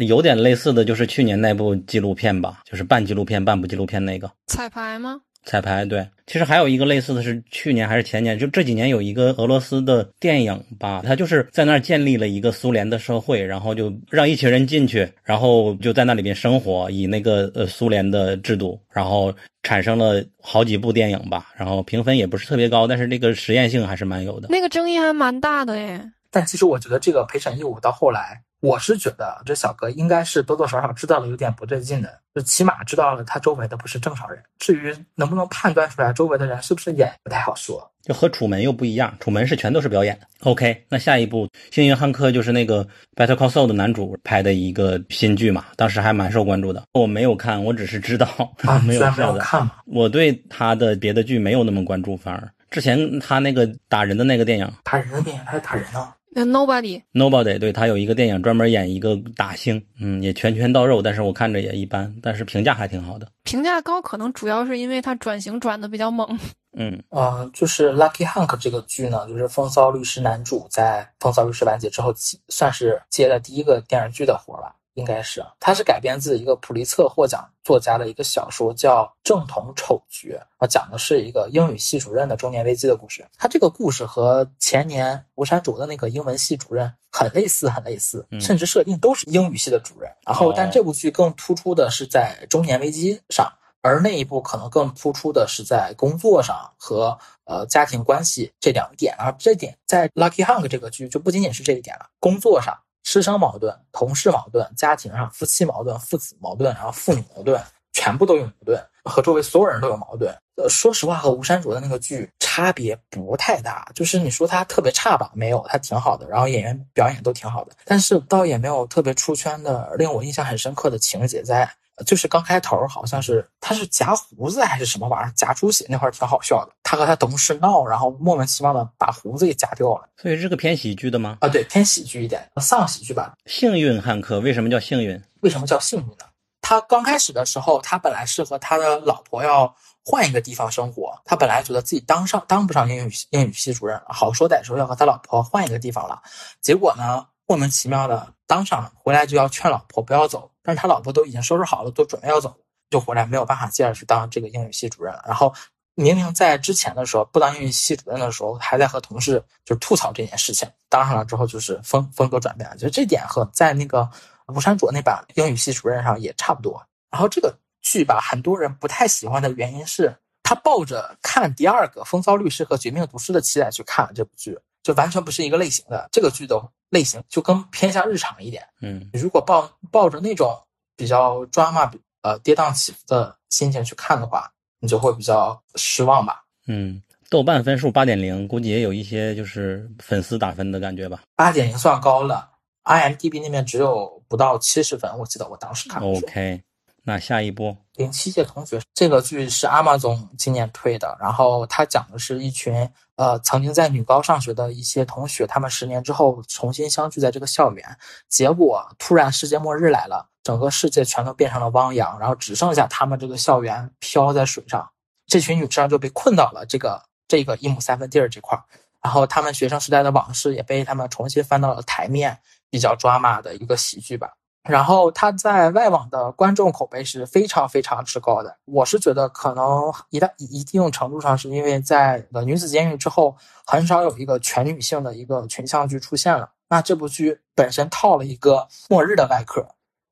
有点类似的就是去年那部纪录片吧，就是半纪录片、半部纪录片那个
彩排吗？
彩排。对，其实还有一个类似的是去年还是前年，就这几年有一个俄罗斯的电影吧，他就是在那儿建立了一个苏联的社会，然后就让一群人进去，然后就在那里边生活，以那个呃苏联的制度，然后产生了好几部电影吧，然后评分也不是特别高，但是这个实验性还是蛮有的。
那个争议还蛮大的耶。
但其实我觉得这个陪审义务到后来。我是觉得这小哥应该是多多少少知道了有点不对劲的，就起码知道了他周围的不是正常人。至于能不能判断出来周围的人是不是演，不太好说。
就和楚门又不一样，楚门是全都是表演。OK，那下一部《幸运汉克》就是那个《Better Call Saul》的男主拍的一个新剧嘛，当时还蛮受关注的。我没有看，我只是知道
啊，
没有
没有看嘛。
我对他的别的剧没有那么关注，反而之前他那个打人的那个电影，
打人的电影他是打人呢。
那 Nobody
Nobody 对他有一个电影专门演一个打星，嗯，也拳拳到肉，但是我看着也一般，但是评价还挺好的。
评价高可能主要是因为他转型转的比较猛。
嗯
啊，就是 Lucky Hank 这个剧呢，就是《风骚律师》男主在《风骚律师》完结之后，算是接了第一个电视剧的活吧。应该是，它是改编自一个普利策获奖作家的一个小说，叫《正统丑角》啊，讲的是一个英语系主任的中年危机的故事。它这个故事和前年吴山竹的那个英文系主任很类似，很类似，甚至设定都是英语系的主任。然后，但这部剧更突出的是在中年危机上，而那一部可能更突出的是在工作上和呃家庭关系这两点。啊这点在《Lucky Hunk》这个剧就不仅仅是这一点了，工作上。师生矛盾、同事矛盾、家庭上夫妻矛盾、父子矛盾，然后父女矛盾，全部都有矛盾，和周围所有人都有矛盾。呃，说实话，和吴山卓的那个剧差别不太大。就是你说他特别差吧，没有，他挺好的，然后演员表演都挺好的，但是倒也没有特别出圈的、令我印象很深刻的情节在。就是刚开头好像是他是夹胡子还是什么玩意儿夹出血那块儿挺好笑的，他和他同事闹，然后莫名其妙的把胡子给夹掉了。
所以是个偏喜剧的吗？
啊，对，偏喜剧一点，丧喜剧吧。
幸运汉克为什么叫幸运？
为什么叫幸运呢？他刚开始的时候，他本来是和他的老婆要换一个地方生活，他本来觉得自己当上当不上英语英语系主任，好说歹说要和他老婆换一个地方了，结果呢，莫名其妙的当上了，回来就要劝老婆不要走。但是他老婆都已经收拾好了，都准备要走，就回来没有办法接着去当这个英语系主任。然后明明在之前的时候不当英语系主任的时候，还在和同事就吐槽这件事情。当上了之后，就是风风格转变了。就这点和在那个吴山卓那版英语系主任上也差不多。然后这个剧吧，很多人不太喜欢的原因是他抱着看第二个《风骚律师》和《绝命毒师》的期待去看了这部剧，就完全不是一个类型的。这个剧的类型就更偏向日常一点。
嗯，
如果抱抱着那种比较 drama 呃跌宕起伏的心情去看的话，你就会比较失望吧。
嗯，豆瓣分数八点零，估计也有一些就是粉丝打分的感觉吧。
八点零算高了，IMDB 那边只有不到七十分，我记得我当时看。
OK，那下一部
零七届同学这个剧是阿玛总今年推的，然后他讲的是一群呃曾经在女高上学的一些同学，他们十年之后重新相聚在这个校园，结果突然世界末日来了。整个世界全都变成了汪洋，然后只剩下他们这个校园飘在水上，这群女生就被困到了这个这个一亩三分地儿这块儿，然后他们学生时代的往事也被他们重新翻到了台面，比较抓马的一个喜剧吧。然后他在外网的观众口碑是非常非常之高的，我是觉得可能一旦一定程度上是因为在呃女子监狱之后，很少有一个全女性的一个群像剧出现了，那这部剧本身套了一个末日的外壳。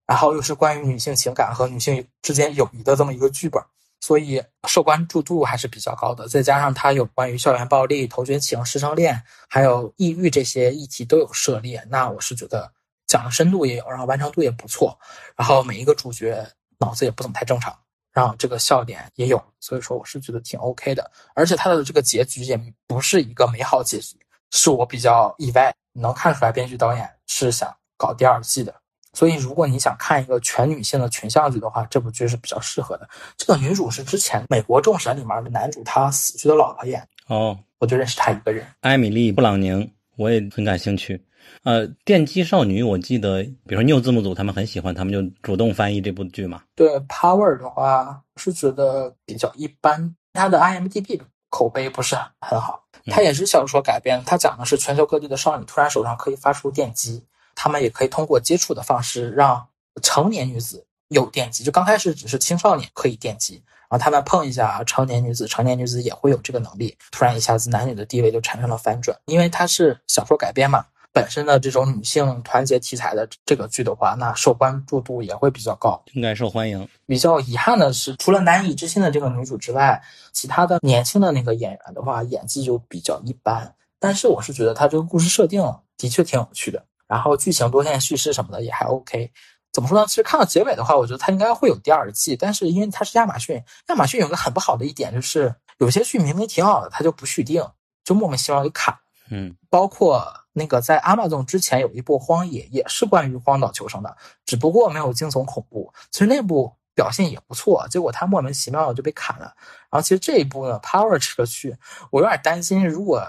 然后又是关于女性情感和女性之间友谊的这么一个剧本，所以受关注度还是比较高的。再加上它有关于校园暴力、同学情、师生恋，还有抑郁这些议题都有涉猎，那我是觉得讲的深度也有，然后完成度也不错，然后每一个主角脑子也不怎么太正常，然后这个笑点也有，所以说我是觉得挺 OK 的。而且它的这个结局也不是一个美好结局，是我比较意外，能看出来编剧导演是想搞第二季的。所以如果你想看一个全女性的群像剧的话，这部剧是比较适合的。这个女主是之前《美国众神》里面的男主他死去的老婆演，
哦，
我就认识他一个人。
艾米丽·布朗宁，我也很感兴趣。呃，电击少女，我记得，比如说 New 字幕组他们很喜欢，他们就主动翻译这部剧嘛。
对 Power 的话，是觉得比较一般，它的 IMDB 口碑不是很好。它也是小说改编，它讲的是全球各地的少女突然手上可以发出电击，她们也可以通过接触的方式让成年女子有电击。就刚开始只是青少年可以电击，然后他们碰一下成年女子，成年女子也会有这个能力。突然一下子男女的地位就产生了反转，因为它是小说改编嘛。本身的这种女性团结题材的这个剧的话，那受关注度也会比较高，
应该受欢迎。
比较遗憾的是，除了难以置信的这个女主之外，其他的年轻的那个演员的话，演技就比较一般。但是我是觉得他这个故事设定的确挺有趣的，然后剧情多线叙事什么的也还 OK。怎么说呢？其实看到结尾的话，我觉得它应该会有第二季，但是因为它是亚马逊，亚马逊有个很不好的一点就是，有些剧明明挺好的，它就不续订，就莫名其妙就砍。
嗯，
包括那个在阿 o 总之前有一部《荒野》，也是关于荒岛求生的，只不过没有惊悚恐怖。其实那部表现也不错，结果他莫名其妙的就被砍了。然后其实这一部呢，《Power》这个剧，我有点担心，如果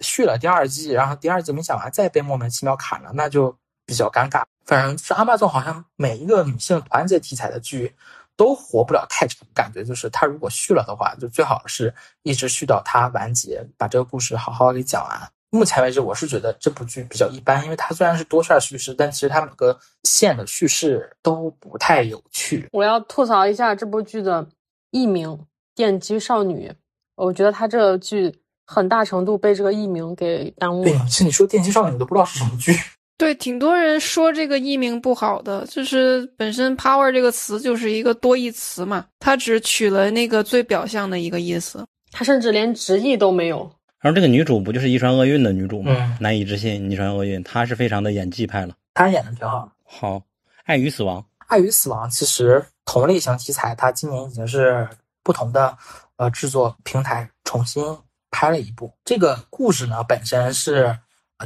续了第二季，然后第二季没讲完再被莫名其妙砍了，那就比较尴尬。反正是阿 o 总好像每一个女性团结题材的剧都活不了太长，感觉就是他如果续了的话，就最好是一直续到它完结，把这个故事好好给讲完。目前为止，我是觉得这部剧比较一般，因为它虽然是多线叙事，但其实它每个线的叙事都不太有趣。
我要吐槽一下这部剧的艺名《电击少女》，我觉得它这个剧很大程度被这个艺名给耽误
了。对，其实你说《电击少女》，我都不知道是什么剧。
对，挺多人说这个译名不好的，就是本身 “power” 这个词就是一个多义词嘛，它只取了那个最表象的一个意思，
它甚至连直译都没有。
然后这个女主不就是遗传厄运的女主吗？
嗯，
难以置信，遗传厄运，她是非常的演技派了。
她演的挺好。
好，爱与死亡。
爱与死亡其实同类型题材，它今年已经是不同的呃制作平台重新拍了一部。这个故事呢，本身是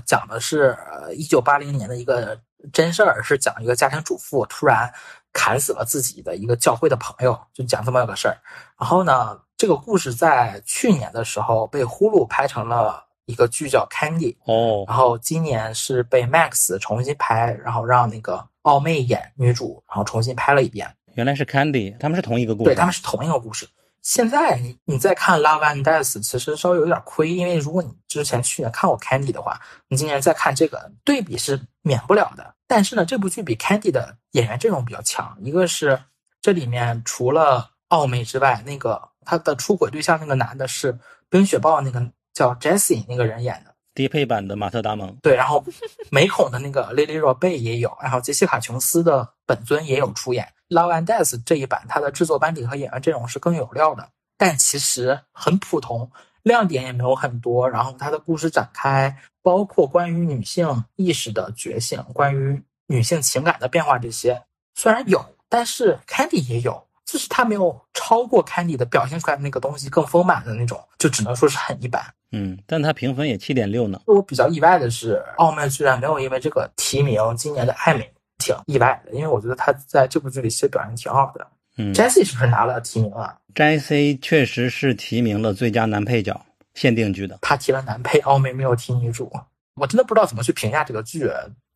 讲的是一九八零年的一个真事儿，是讲一个家庭主妇突然砍死了自己的一个教会的朋友，就讲这么个事儿。然后呢？这个故事在去年的时候被呼噜拍成了一个剧叫《Candy》
哦，
然后今年是被 Max 重新拍，然后让那个奥妹演女主，然后重新拍了一遍。
原来是 Candy，他们是同一个故事。
对，他们是同一个故事。现在你你再看《Love and Death》，其实稍微有点亏，因为如果你之前去年看过《Candy》的话，你今年再看这个，对比是免不了的。但是呢，这部剧比《Candy》的演员阵容比较强，一个是这里面除了奥妹之外，那个。他的出轨对象那个男的是《冰雪暴》那个叫 Jesse 那个人演的
低配版的马特·达蒙。
对，然后美恐的那个 Lily Robe 也有，然后杰西卡·琼斯的本尊也有出演。Love and Death 这一版，它的制作班底和演员阵容是更有料的，但其实很普通，亮点也没有很多。然后它的故事展开，包括关于女性意识的觉醒，关于女性情感的变化，这些虽然有，但是 Candy 也有。就是他没有超过 Candy 的表现出来的那个东西更丰满的那种，就只能说是很一般。
嗯，但他评分也七点六呢。
我比较意外的是，奥麦居然没有因为这个提名今年的艾美，挺意外的，因为我觉得他在这部剧里其实表现挺好的。
嗯
，Jesse 是不是拿了提名啊
？Jesse 确实是提名了最佳男配角，限定剧的。
他提了男配，奥美没有提女主，我真的不知道怎么去评价这个剧。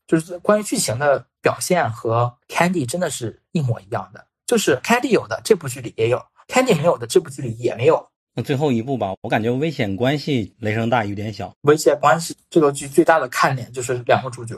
就是关于剧情的表现和 Candy 真的是一模一样的。就是 Candy 有的这部剧里也有，Candy 没有的这部剧里也没有。
那最后一部吧，我感觉危险关系雷声大雨点小。
危险关系这个剧最大的看点就是两个主角，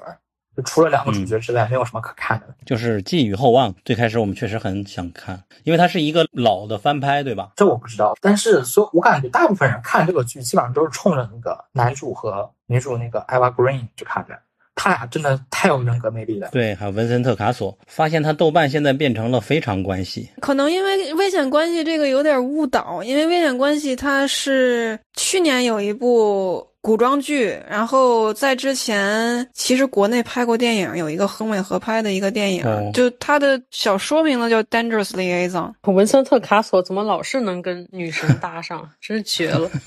就除了两个主角之外，没有什么可看的。
就是寄予厚望，最开始我们确实很想看，因为它是一个老的翻拍，对吧？
这我不知道，但是所我感觉大部分人看这个剧，基本上都是冲着那个男主和女主那个 Eva Green 去看的。他俩真的太有人格魅力了。
对，还有文森特·卡索，发现他豆瓣现在变成了非常关系。
可能因为危险关系这个有点误导，因为危险关系它是去年有一部古装剧，然后在之前其实国内拍过电影，有一个横尾合拍的一个电影，就他的小说名字叫《Dangerous Liaison》。
文森特·卡索怎么老是能跟女神搭上，真是绝了。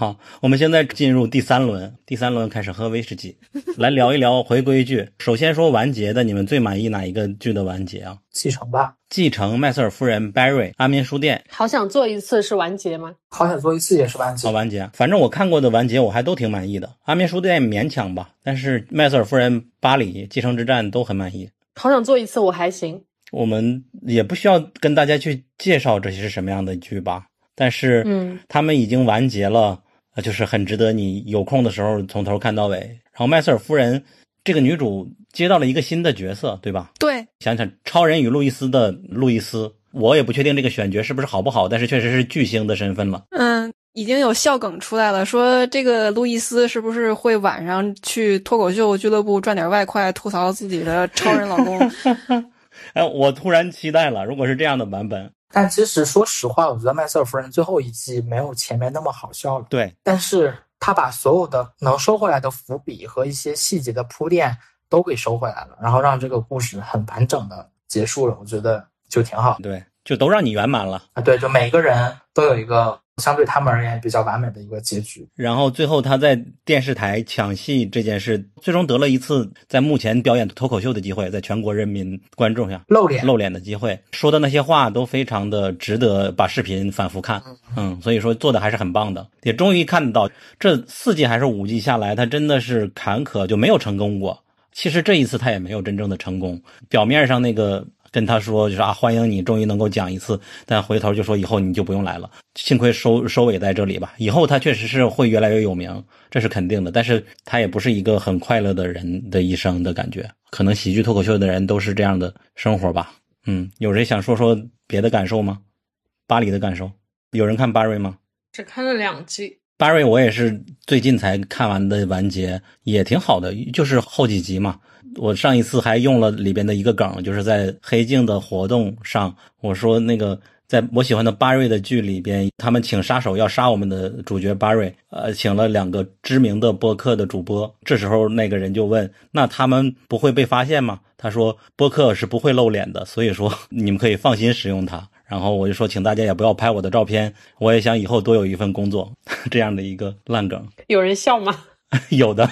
好，我们现在进入第三轮，第三轮开始喝威士忌，来聊一聊回归剧。首先说完结的，你们最满意哪一个剧的完结啊？
继承吧，
继承麦瑟尔夫人 Barry 阿眠书店
好想做一次是完结吗？
好想做一次也是完结
好。完结，反正我看过的完结我还都挺满意的。阿眠书店勉强吧，但是麦瑟尔夫人巴黎继承之战都很满意。
好想做一次我还行。
我们也不需要跟大家去介绍这些是什么样的剧吧，但是
嗯，
他们已经完结了，呃就是很值得你有空的时候从头看到尾。然后麦瑟尔夫人这个女主接到了一个新的角色，对吧？
对，
想想《超人与路易斯》的路易斯，我也不确定这个选角是不是好不好，但是确实是巨星的身份了。
嗯，已经有笑梗出来了，说这个路易斯是不是会晚上去脱口秀俱乐部赚点外快，吐槽自己的超人老公？
哎，我突然期待了，如果是这样的版本，
但其实说实话，我觉得麦瑟尔夫人最后一季没有前面那么好笑了。
对，
但是他把所有的能收回来的伏笔和一些细节的铺垫都给收回来了，然后让这个故事很完整的结束了，我觉得就挺好
对，就都让你圆满了。
啊。对，就每个人都有一个相对他们而言比较完美的一个结局。
然后最后他在电视台抢戏这件事，最终得了一次在目前表演脱口秀的机会，在全国人民观众下
露脸，
露脸的机会，说的那些话都非常的值得把视频反复看。嗯，所以说做的还是很棒的，也终于看到这四季还是五季下来，他真的是坎坷，就没有成功过。其实这一次他也没有真正的成功，表面上那个跟他说就是啊欢迎你，终于能够讲一次，但回头就说以后你就不用来了。幸亏收收尾在这里吧，以后他确实是会越来越有名，这是肯定的。但是他也不是一个很快乐的人的一生的感觉，可能喜剧脱口秀的人都是这样的生活吧。嗯，有谁想说说别的感受吗？巴黎的感受？有人看巴瑞吗？
只看了两季，
巴瑞我也是最近才看完的完结，也挺好的，就是后几集嘛。我上一次还用了里边的一个梗，就是在黑镜的活动上，我说那个在我喜欢的巴瑞的剧里边，他们请杀手要杀我们的主角巴瑞，呃，请了两个知名的播客的主播。这时候那个人就问：“那他们不会被发现吗？”他说：“播客是不会露脸的，所以说你们可以放心使用它。”然后我就说，请大家也不要拍我的照片，我也想以后多有一份工作，这样的一个烂梗。
有人笑吗？
有的。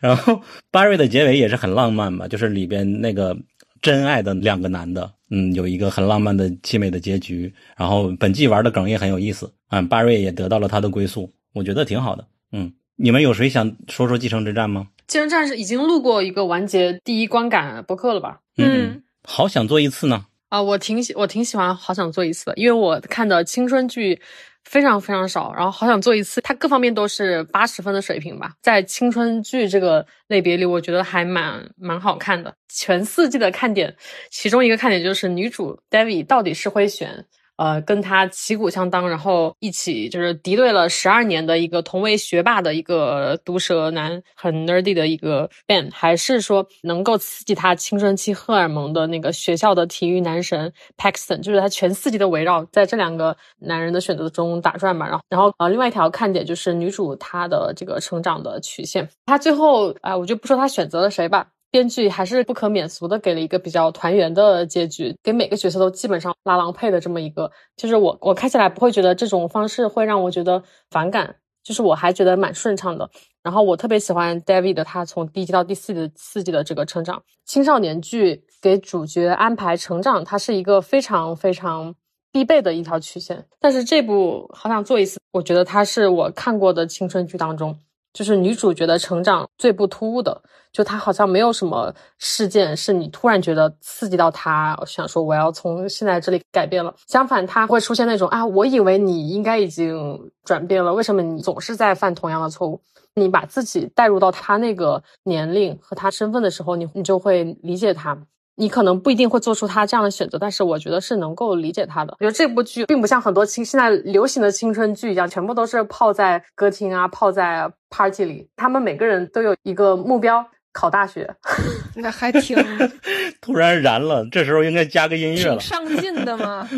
然后巴瑞的结尾也是很浪漫嘛，就是里边那个真爱的两个男的，嗯，有一个很浪漫的凄美的结局。然后本季玩的梗也很有意思，嗯，巴瑞也得到了他的归宿，我觉得挺好的。嗯，你们有谁想说说继承之战吗？
继承战士已经录过一个完结第一观感播客了吧？
嗯，好想做一次呢。
啊，我挺喜我挺喜欢，好想做一次的，因为我看的青春剧非常非常少，然后好想做一次，它各方面都是八十分的水平吧，在青春剧这个类别里，我觉得还蛮蛮好看的。全四季的看点，其中一个看点就是女主 David 到底是会选。呃，跟他旗鼓相当，然后一起就是敌对了十二年的一个同为学霸的一个毒舌男，很 nerdy 的一个 Ben，还是说能够刺激他青春期荷尔蒙的那个学校的体育男神 Paxton，就是他全四季的围绕在这两个男人的选择中打转嘛。然后，然后呃，另外一条看点就是女主她的这个成长的曲线，她最后啊、我就不说她选择了谁吧。编剧还是不可免俗的给了一个比较团圆的结局，给每个角色都基本上拉郎配的这么一个，就是我我看起来不会觉得这种方式会让我觉得反感，就是我还觉得蛮顺畅的。然后我特别喜欢 David 的他从第一季到第四季的四季的这个成长，青少年剧给主角安排成长，它是一个非常非常必备的一条曲线。但是这部好想做一次，我觉得它是我看过的青春剧当中。就是女主角的成长最不突兀的，就她好像没有什么事件是你突然觉得刺激到她，想说我要从现在这里改变了。相反，她会出现那种啊，我以为你应该已经转变了，为什么你总是在犯同样的错误？你把自己带入到她那个年龄和她身份的时候，你你就会理解她。你可能不一定会做出他这样的选择，但是我觉得是能够理解他的。我觉得这部剧并不像很多青现在流行的青春剧一样，全部都是泡在歌厅啊、泡在 party 里。他们每个人都有一个目标，考大学。
那还挺
突然燃了，这时候应该加个音乐
挺
了。
上进的嘛。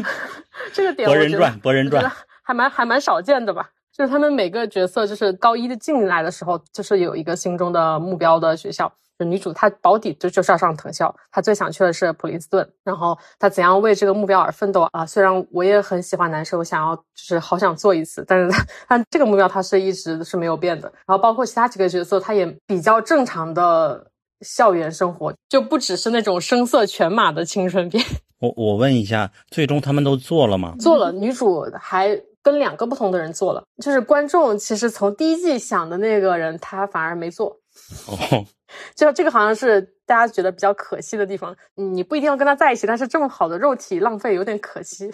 这个点
博人传，博人传
觉得，还蛮还蛮少见的吧。就是他们每个角色，就是高一的进来的时候，就是有一个心中的目标的学校。就女主她保底就就是要上藤校，她最想去的是普林斯顿。然后她怎样为这个目标而奋斗啊？虽然我也很喜欢男生，我想要就是好想做一次，但是但这个目标她是一直是没有变的。然后包括其他几个角色，她也比较正常的校园生活，就不只是那种声色犬马的青春片。
我我问一下，最终他们都做了吗？
做了，女主还跟两个不同的人做了，就是观众其实从第一季想的那个人，他反而没做。
哦，
就这个好像是大家觉得比较可惜的地方。你不一定要跟他在一起，但是这么好的肉体浪费有点可惜。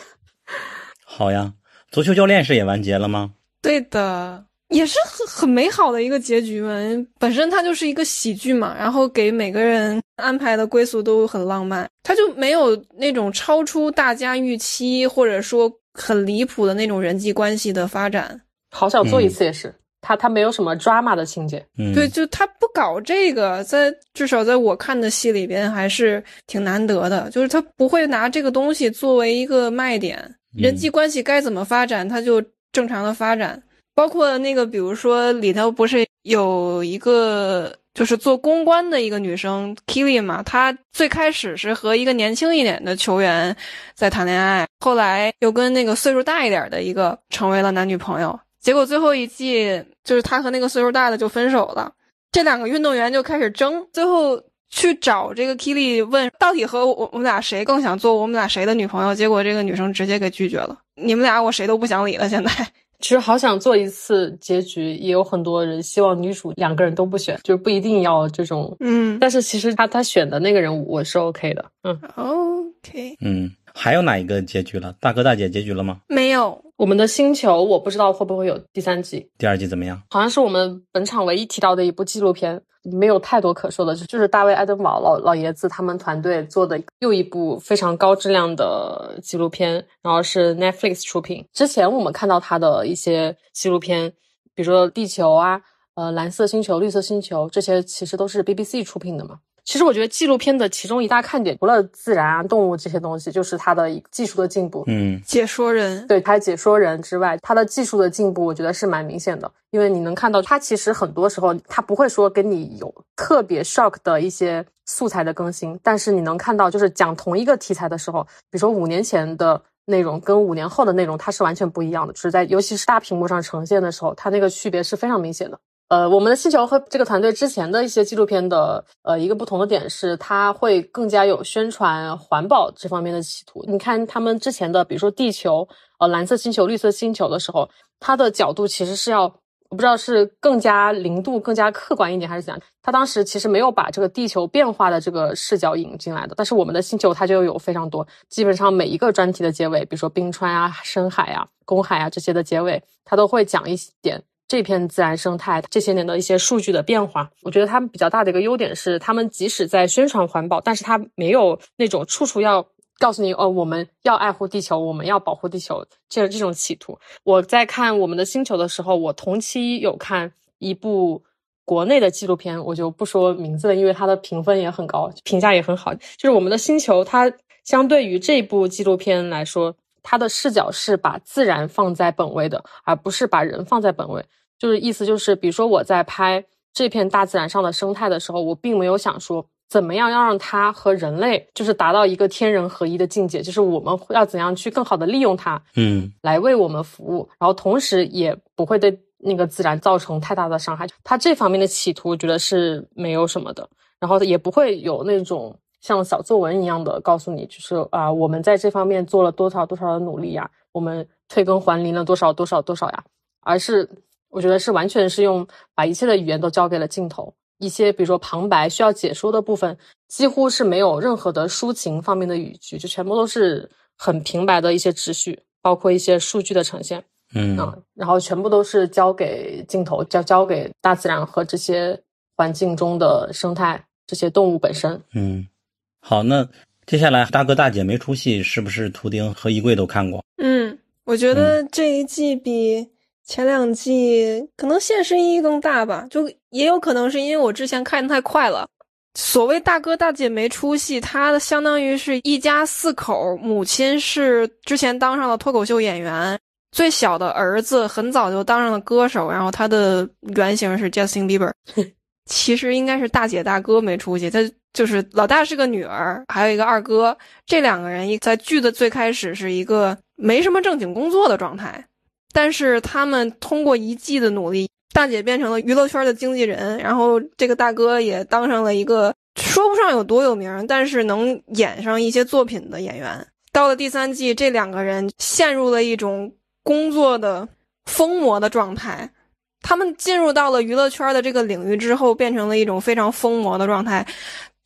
好呀，足球教练是也完结了吗？
对的，也是很很美好的一个结局嘛。本身它就是一个喜剧嘛，然后给每个人安排的归宿都很浪漫，它就没有那种超出大家预期或者说很离谱的那种人际关系的发展。
好想做一次也是，他他没有什么 drama 的情节。
嗯，
对，就他不搞这个，在至少在我看的戏里边还是挺难得的，就是他不会拿这个东西作为一个卖点，人际关系该怎么发展，他就正常的发展。包括那个，比如说里头不是有一个就是做公关的一个女生 Kili 嘛，她最开始是和一个年轻一点的球员在谈恋爱，后来又跟那个岁数大一点的一个成为了男女朋友。结果最后一季就是他和那个岁数大的就分手了，这两个运动员就开始争，最后去找这个 Kili 问到底和我我们俩谁更想做我们俩谁的女朋友，结果这个女生直接给拒绝了，你们俩我谁都不想理了，现在。
其实好想做一次结局，也有很多人希望女主两个人都不选，就不一定要这种。
嗯。
但是其实他他选的那个人我是 OK 的，嗯
，，OK，
嗯，还有哪一个结局了？大哥大姐结局了吗？
没有，
我们的星球我不知道会不会有第三季，
第二季怎么样？
好像是我们本场唯一提到的一部纪录片，没有太多可说的，就就是大卫·爱登堡老老爷子他们团队做的又一部非常高质量的纪录片，然后是 Netflix 出品。之前我们看到他的一些纪录片，比如说《地球》啊，呃，《蓝色星球》《绿色星球》这些，其实都是 BBC 出品的嘛。其实我觉得纪录片的其中一大看点，除了自然啊、动物这些东西，就是它的技术的进步。
嗯
解说人，
对他解说人之外，它的技术的进步，我觉得是蛮明显的。因为你能看到，它其实很多时候它不会说跟你有特别 shock 的一些素材的更新，但是你能看到，就是讲同一个题材的时候，比如说五年前的内容跟五年后的内容，它是完全不一样的，就是在尤其是大屏幕上呈现的时候，它那个区别是非常明显的。呃，我们的星球和这个团队之前的一些纪录片的呃一个不同的点是，它会更加有宣传环保这方面的企图。你看他们之前的，比如说地球、呃蓝色星球、绿色星球的时候，它的角度其实是要我不知道是更加零度、更加客观一点，还是怎样。他当时其实没有把这个地球变化的这个视角引进来的，但是我们的星球它就有非常多，基本上每一个专题的结尾，比如说冰川啊、深海啊、公海啊这些的结尾，它都会讲一点。这片自然生态这些年的一些数据的变化，我觉得他们比较大的一个优点是，他们即使在宣传环保，但是他没有那种处处要告诉你哦，我们要爱护地球，我们要保护地球这这种企图。我在看我们的星球的时候，我同期有看一部国内的纪录片，我就不说名字了，因为它的评分也很高，评价也很好。就是我们的星球，它相对于这部纪录片来说，它的视角是把自然放在本位的，而不是把人放在本位。就是意思就是，比如说我在拍这片大自然上的生态的时候，我并没有想说怎么样要让它和人类就是达到一个天人合一的境界，就是我们要怎样去更好的利用它，
嗯
来为我们服务，然后同时也不会对那个自然造成太大的伤害。他这方面的企图，我觉得是没有什么的，然后也不会有那种像小作文一样的告诉你，就是啊，我们在这方面做了多少多少的努力呀，我们退耕还林了多少多少多少呀，而是我觉得是完全是用把一切的语言都交给了镜头。一些比如说旁白需要解说的部分，几乎是没有任何的抒情方面的语句，就全部都是很平白的一些秩序，包括一些数据的呈现。
嗯
啊，然后全部都是交给镜头，交交给大自然和这些环境中的生态，这些动物本身。
嗯，好，那接下来大哥大姐没出戏，是不是图钉和衣柜都看过？
嗯，我觉得这一季比前两季可能现实意义更大吧，就也有可能是因为我之前看的太快了。所谓大哥大姐没出息，他相当于是一家四口，母亲是之前当上了脱口秀演员，最小的儿子很早就当上了歌手，然后他的原型是 Justin Bieber。其实应该是大姐大哥没出息，他就是老大是个女儿，还有一个二哥，这两个人一在剧的最开始是一个没什么正经工作的状态，但是他们通过一季的努力，大姐变成了娱乐圈的经纪人，然后这个大哥也当上了一个说不上有多有名，但是能演上一些作品的演员。到了第三季，这两个人陷入了一种工作的疯魔的状态。他们进入到了娱乐圈的这个领域之后，变成了一种非常疯魔的状态。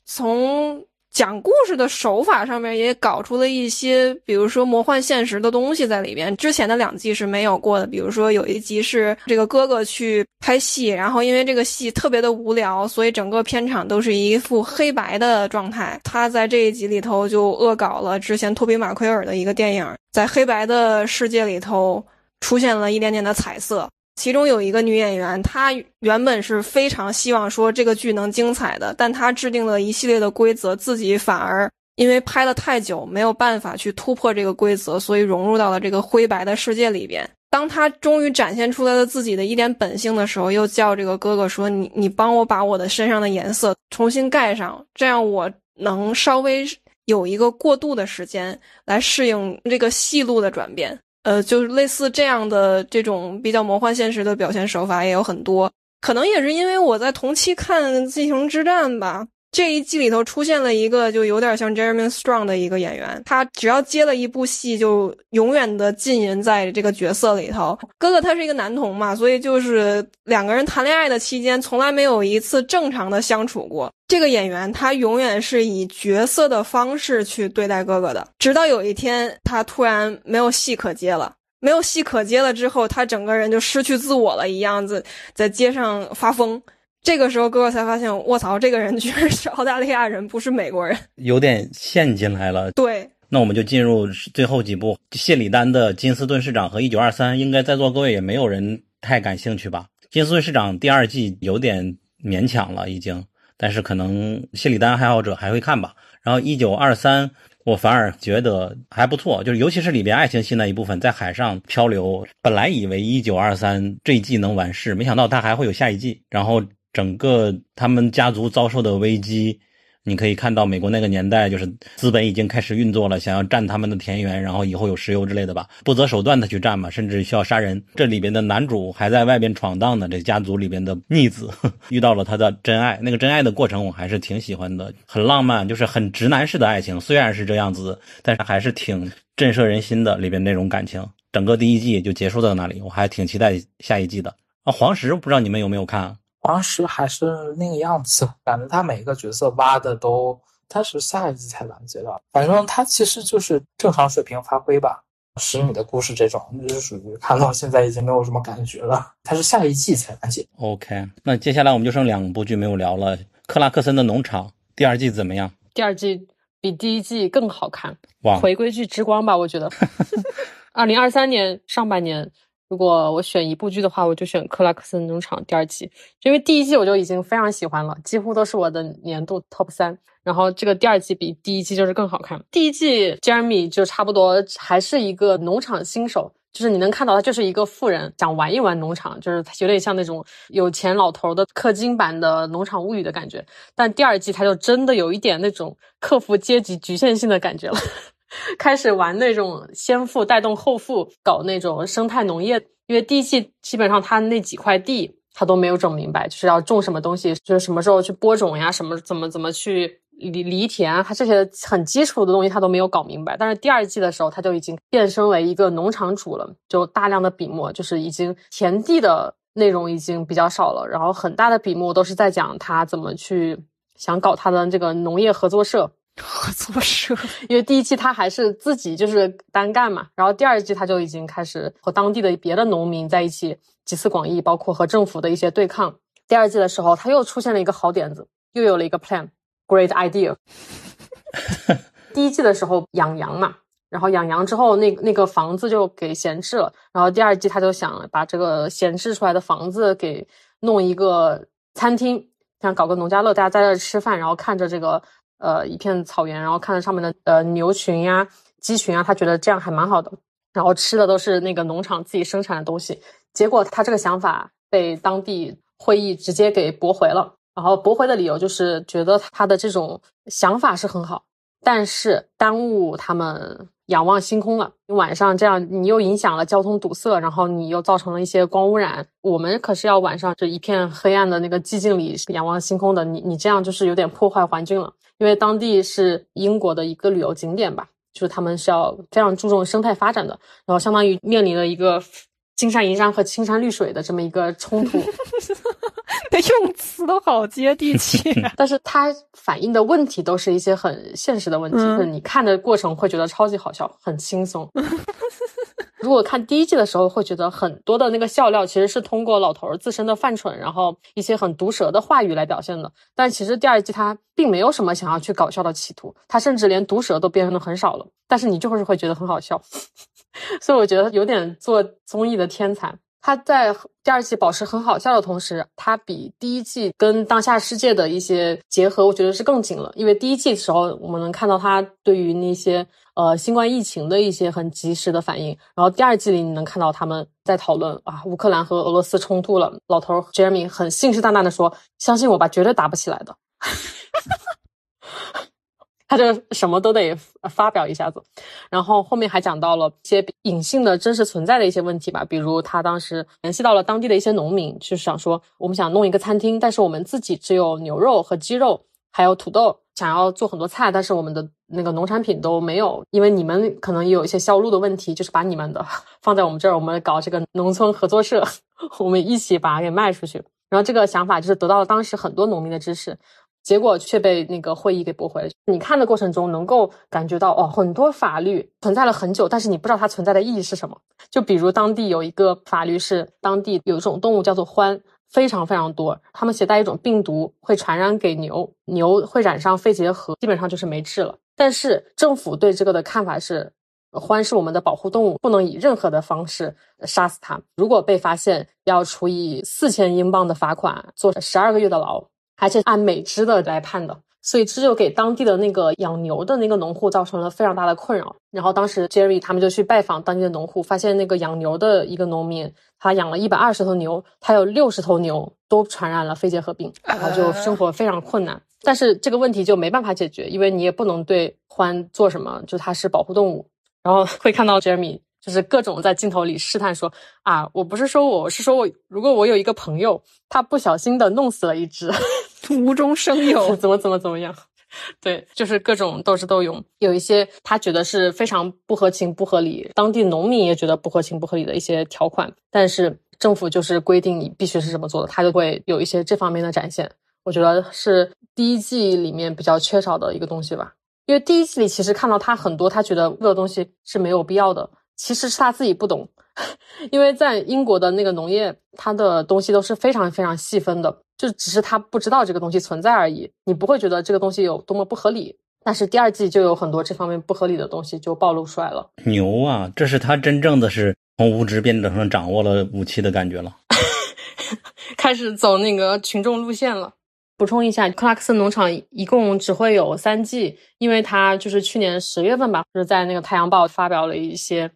从讲故事的手法上面也搞出了一些，比如说魔幻现实的东西在里边。之前的两季是没有过的。比如说有一集是这个哥哥去拍戏，然后因为这个戏特别的无聊，所以整个片场都是一副黑白的状态。他在这一集里头就恶搞了之前托比马奎尔的一个电影，在黑白的世界里头出现了一点点的彩色。其中有一个女演员，她原本是非常希望说这个剧能精彩的，但她制定了一系列的规则，自己反而因为拍了太久，没有办法去突破这个规则，所以融入到了这个灰白的世界里边。当她终于展现出来了自己的一点本性的时候，又叫这个哥哥说：“你你帮我把我的身上的颜色重新盖上，这样我能稍微有一个过渡的时间来适应这个戏路的转变。”呃，就是类似这样的这种比较魔幻现实的表现手法也有很多，可能也是因为我在同期看《进行之战》吧。这一季里头出现了一个就有点像 Jeremy Strong 的一个演员，他只要接了一部戏，就永远的浸淫在这个角色里头。哥哥他是一个男同嘛，所以就是两个人谈恋爱的期间，从来没有一次正常的相处过。这个演员他永远是以角色的方式去对待哥哥的，直到有一天他突然没有戏可接了，没有戏可接了之后，他整个人就失去自我了一样子，在街上发疯。这个时候，哥哥才发现，卧槽，这个人居然是澳大利亚人，不是美国人，
有点陷进来了。
对，
那我们就进入最后几部。谢里丹的《金斯顿市长》和《一九二三》，应该在座各位也没有人太感兴趣吧？《金斯顿市长》第二季有点勉强了，已经，但是可能谢里丹爱好者还会看吧。然后《一九二三》，我反而觉得还不错，就是尤其是里边爱情戏那一部分，在海上漂流。本来以为《一九二三》这一季能完事，没想到它还会有下一季。然后。整个他们家族遭受的危机，你可以看到美国那个年代，就是资本已经开始运作了，想要占他们的田园，然后以后有石油之类的吧，不择手段的去占嘛，甚至需要杀人。这里边的男主还在外边闯荡呢，这家族里边的逆子 遇到了他的真爱，那个真爱的过程我还是挺喜欢的，很浪漫，就是很直男式的爱情，虽然是这样子，但是还是挺震慑人心的里边那种感情。整个第一季就结束到那里，我还挺期待下一季的啊。黄石不知道你们有没有看？
黄石还是那个样子，感觉他每一个角色挖的都，他是下一季才完结的。反正他其实就是正常水平发挥吧。十米的故事这种，就是属于看到现在已经没有什么感觉了。他是下一季才完结。
OK，那接下来我们就剩两部剧没有聊了。克拉克森的农场第二季怎么样？
第二季比第一季更好看。
哇，
回归剧之光吧，我觉得。二零二三年上半年。如果我选一部剧的话，我就选《克拉克森农场》第二季，因为第一季我就已经非常喜欢了，几乎都是我的年度 top 三。然后这个第二季比第一季就是更好看。第一季 Jeremy 就差不多还是一个农场新手，就是你能看到他就是一个富人，想玩一玩农场，就是有点像那种有钱老头的氪金版的《农场物语》的感觉。但第二季他就真的有一点那种克服阶级局限性的感觉了。开始玩那种先富带动后富，搞那种生态农业。因为第一季基本上他那几块地他都没有整明白，就是要种什么东西，就是什么时候去播种呀，什么怎么怎么去犁犁田，他这些很基础的东西他都没有搞明白。但是第二季的时候，他就已经变身为一个农场主了，就大量的笔墨，就是已经田地的内容已经比较少了，然后很大的笔墨都是在讲他怎么去想搞他的这个农业合作社。
合作社，
因为第一季他还是自己就是单干嘛，然后第二季他就已经开始和当地的别的农民在一起集思广益，包括和政府的一些对抗。第二季的时候，他又出现了一个好点子，又有了一个 plan，great idea。第一季的时候养羊嘛，然后养羊之后，那那个房子就给闲置了，然后第二季他就想把这个闲置出来的房子给弄一个餐厅，想搞个农家乐，大家在这吃饭，然后看着这个。呃，一片草原，然后看着上面的呃牛群呀、鸡群啊，他觉得这样还蛮好的。然后吃的都是那个农场自己生产的东西。结果他这个想法被当地会议直接给驳回了。然后驳回的理由就是觉得他的这种想法是很好，但是耽误他们仰望星空了。晚上这样你又影响了交通堵塞，然后你又造成了一些光污染。我们可是要晚上这一片黑暗的那个寂静里仰望星空的，你你这样就是有点破坏环境了。因为当地是英国的一个旅游景点吧，就是他们是要非常注重生态发展的，然后相当于面临了一个金山银山和青山绿水的这么一个冲突。
的用词都好接地气、啊。
但是它反映的问题都是一些很现实的问题，
嗯
就是你看的过程会觉得超级好笑，很轻松。如果看第一季的时候，会觉得很多的那个笑料其实是通过老头儿自身的犯蠢，然后一些很毒舌的话语来表现的。但其实第二季他并没有什么想要去搞笑的企图，他甚至连毒舌都变得很少了。但是你就是会觉得很好笑，所以我觉得有点做综艺的天才。他在第二季保持很好笑的同时，他比第一季跟当下世界的一些结合，我觉得是更紧了。因为第一季的时候，我们能看到他对于那些呃新冠疫情的一些很及时的反应，然后第二季里你能看到他们在讨论啊乌克兰和俄罗斯冲突了，老头 Jeremy 很信誓旦旦的说：“相信我吧，绝对打不起来的。”他就什么都得发表一下子，然后后面还讲到了一些隐性的真实存在的一些问题吧，比如他当时联系到了当地的一些农民，就是想说我们想弄一个餐厅，但是我们自己只有牛肉和鸡肉，还有土豆，想要做很多菜，但是我们的那个农产品都没有，因为你们可能也有一些销路的问题，就是把你们的放在我们这儿，我们搞这个农村合作社，我们一起把它给卖出去。然后这个想法就是得到了当时很多农民的支持。结果却被那个会议给驳回了。你看的过程中，能够感觉到哦，很多法律存在了很久，但是你不知道它存在的意义是什么。就比如当地有一个法律是，当地有一种动物叫做獾，非常非常多，他们携带一种病毒，会传染给牛，牛会染上肺结核，基本上就是没治了。但是政府对这个的看法是，獾是我们的保护动物，不能以任何的方式杀死它。如果被发现，要处以四千英镑的罚款，坐十二个月的牢。而且按每只的来判的，所以这就给当地的那个养牛的那个农户造成了非常大的困扰。然后当时 Jerry 他们就去拜访当地的农户，发现那个养牛的一个农民，他养了一百二十头牛，他有六十头牛都传染了肺结核病，然后就生活非常困难。但是这个问题就没办法解决，因为你也不能对獾做什么，就它是保护动物。然后会看到 Jeremy 就是各种在镜头里试探说啊，我不是说我，我是说我，如果我有一个朋友，他不小心的弄死了一只。
无中生有，
怎么怎么怎么样？对，就是各种斗智斗勇，有一些他觉得是非常不合情不合理，当地农民也觉得不合情不合理的一些条款，但是政府就是规定你必须是这么做的，他就会有一些这方面的展现。我觉得是第一季里面比较缺少的一个东西吧，因为第一季里其实看到他很多他觉得这个东西是没有必要的，其实是他自己不懂，因为在英国的那个农业，它的东西都是非常非常细分的。就只是他不知道这个东西存在而已，你不会觉得这个东西有多么不合理。但是第二季就有很多这方面不合理的东西就暴露出来了。
牛啊，这是他真正的是从无知变成掌握了武器的感觉了，
开始走那个群众路线了。补充一下，克拉克森农场一共只会有三季，因为他就是去年十月份吧，就是在那个《太阳报》发表了一些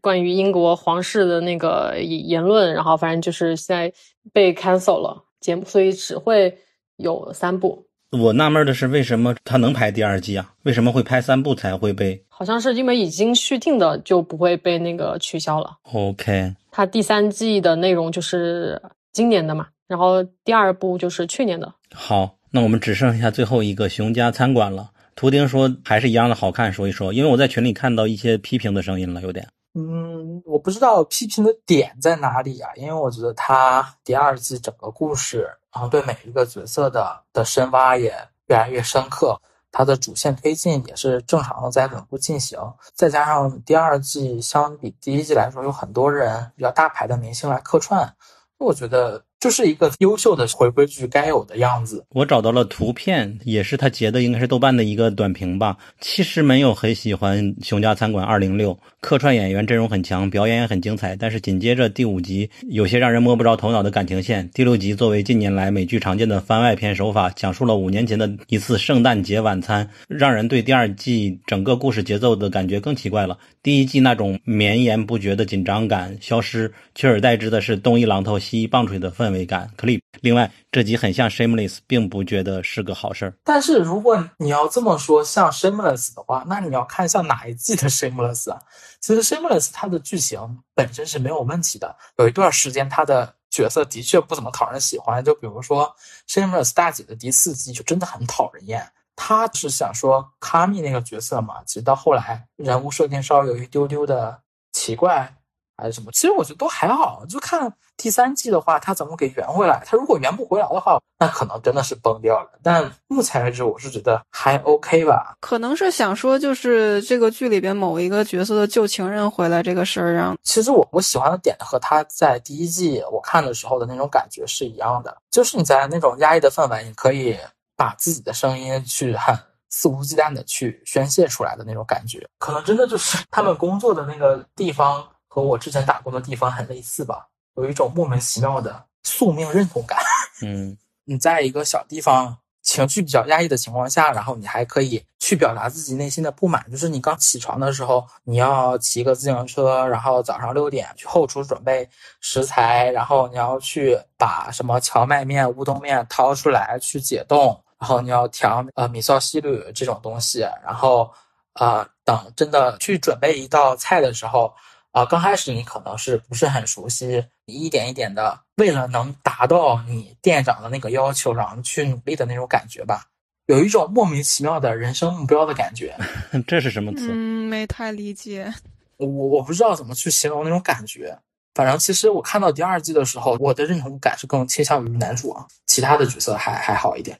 关于英国皇室的那个言论，然后反正就是现在被 cancel 了。节目，所以只会有三部。
我纳闷的是，为什么他能拍第二季啊？为什么会拍三部才会被？
好像是因为已经续订的就不会被那个取消了。
OK，
他第三季的内容就是今年的嘛，然后第二部就是去年的。
好，那我们只剩下最后一个熊家餐馆了。图钉说还是一样的好看，说一说，因为我在群里看到一些批评的声音了，有点。
嗯，我不知道批评的点在哪里啊，因为我觉得他第二季整个故事，然后对每一个角色的的深挖也越来越深刻，它的主线推进也是正常的在稳步进行。再加上第二季相比第一季来说，有很多人比较大牌的明星来客串，我觉得就是一个优秀的回归剧该有的样子。
我找到了图片，也是他截的，应该是豆瓣的一个短评吧。其实没有很喜欢《熊家餐馆二零六》，客串演员阵容很强，表演也很精彩。但是紧接着第五集有些让人摸不着头脑的感情线。第六集作为近年来美剧常见的番外篇手法，讲述了五年前的一次圣诞节晚餐，让人对第二季整个故事节奏的感觉更奇怪了。第一季那种绵延不绝的紧张感消失，取而代之的是东一榔头西一棒槌的氛围感。clip。另外，这集很像 Shameless，并不觉得是个好事儿。
但是如果你要这么说像 Shameless 的话，那你要看像哪一季的 Shameless 啊？其实 Shameless 它的剧情本身是没有问题的，有一段时间它的角色的确不怎么讨人喜欢，就比如说 Shameless 大姐的第四季就真的很讨人厌。他是想说卡米那个角色嘛，其实到后来人物设定稍微有一丢丢的奇怪还是什么，其实我觉得都还好，就看第三季的话他怎么给圆回来。他如果圆不回来的话，那可能真的是崩掉了。但目前为止，我是觉得还 OK 吧。
可能是想说，就是这个剧里边某一个角色的旧情人回来这个事儿，让
其实我我喜欢的点和他在第一季我看的时候的那种感觉是一样的，就是你在那种压抑的氛围，你可以。把自己的声音去很肆无忌惮的去宣泄出来的那种感觉，可能真的就是他们工作的那个地方和我之前打工的地方很类似吧，有一种莫名其妙的宿命认同感。
嗯，
你在一个小地方情绪比较压抑的情况下，然后你还可以去表达自己内心的不满，就是你刚起床的时候，你要骑个自行车，然后早上六点去后厨准备食材，然后你要去把什么荞麦面、乌冬面掏出来去解冻。然后你要调呃米烧西吕这种东西，然后呃等真的去准备一道菜的时候，啊刚开始你可能是不是很熟悉，你一点一点的为了能达到你店长的那个要求，然后去努力的那种感觉吧，有一种莫名其妙的人生目标的感觉。
这是什么词？
嗯，没太理解。
我我不知道怎么去形容那种感觉。反正其实我看到第二季的时候，我的认同感是更倾向于男主啊，其他的角色还还好一点。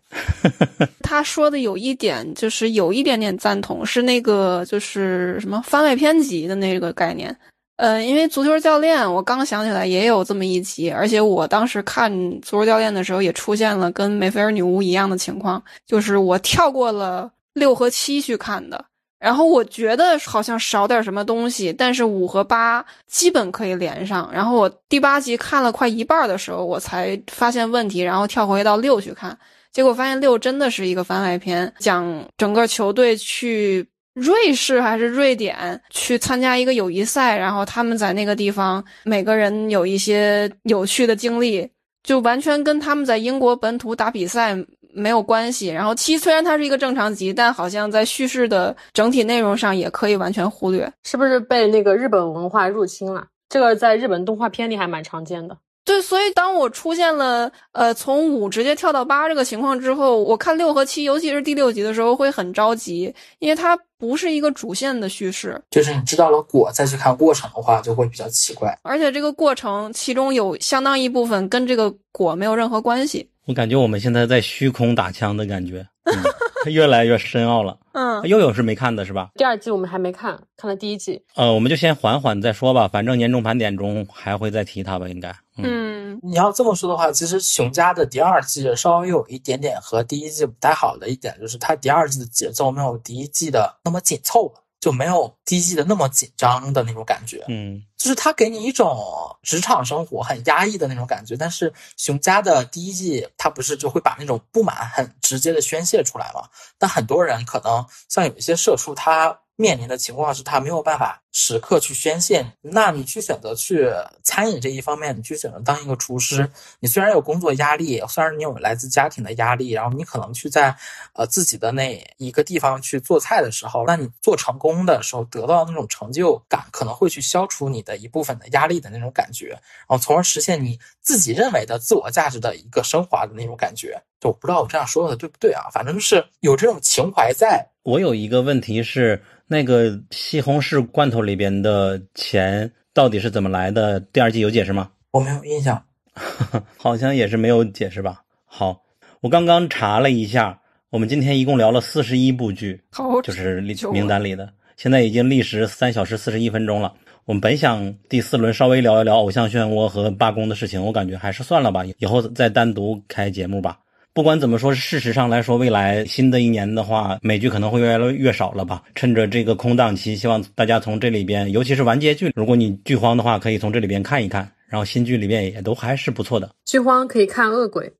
他说的有一点就是有一点点赞同，是那个就是什么番外篇集的那个概念。呃，因为足球教练，我刚想起来也有这么一集，而且我当时看足球教练的时候也出现了跟梅菲尔女巫一样的情况，就是我跳过了六和七去看的。然后我觉得好像少点什么东西，但是五和八基本可以连上。然后我第八集看了快一半的时候，我才发现问题，然后跳回到六去看，结果发现六真的是一个番外篇，讲整个球队去瑞士还是瑞典去参加一个友谊赛，然后他们在那个地方每个人有一些有趣的经历，就完全跟他们在英国本土打比赛。没有关系。然后七虽然它是一个正常集，但好像在叙事的整体内容上也可以完全忽略。
是不是被那个日本文化入侵了？这个在日本动画片里还蛮常见的。
对，所以当我出现了呃从五直接跳到八这个情况之后，我看六和七，尤其是第六集的时候会很着急，因为它不是一个主线的叙事。
就是你知道了果再去看过程的话，就会比较奇怪。
而且这个过程其中有相当一部分跟这个果没有任何关系。
我感觉我们现在在虚空打枪的感觉，嗯、越来越深奥了。
嗯，
又有是没看的是吧？
第二季我们还没看，看了第一季。
呃，我们就先缓缓再说吧，反正年终盘点中还会再提它吧，应该。
嗯，
你要这么说的话，其实熊家的第二季稍微有一点点和第一季不太好的一点，就是它第二季的节奏没有第一季的那么紧凑。就没有第一季的那么紧张的那种感觉，
嗯，
就是他给你一种职场生活很压抑的那种感觉。但是熊家的第一季，他不是就会把那种不满很直接的宣泄出来嘛？但很多人可能像有一些社畜，他。面临的情况是他没有办法时刻去宣泄，那你去选择去餐饮这一方面，你去选择当一个厨师，你虽然有工作压力，虽然你有来自家庭的压力，然后你可能去在呃自己的那一个地方去做菜的时候，那你做成功的时候得到那种成就感，可能会去消除你的一部分的压力的那种感觉，然后从而实现你自己认为的自我价值的一个升华的那种感觉。就我不知道我这样说的对不对啊？反正就是有这种情怀在。
我有一个问题是。那个西红柿罐头里边的钱到底是怎么来的？第二季有解释吗？
我没有印象，
好像也是没有解释吧。好，我刚刚查了一下，我们今天一共聊了四十一部剧，就是名单里的，现在已经历时三小时四十一分钟了。我们本想第四轮稍微聊一聊偶像漩涡和罢工的事情，我感觉还是算了吧，以后再单独开节目吧。不管怎么说，事实上来说，未来新的一年的话，美剧可能会越来越少了吧。趁着这个空档期，希望大家从这里边，尤其是完结剧，如果你剧荒的话，可以从这里边看一看。然后新剧里面也都还是不错的。
剧荒可以看恶鬼，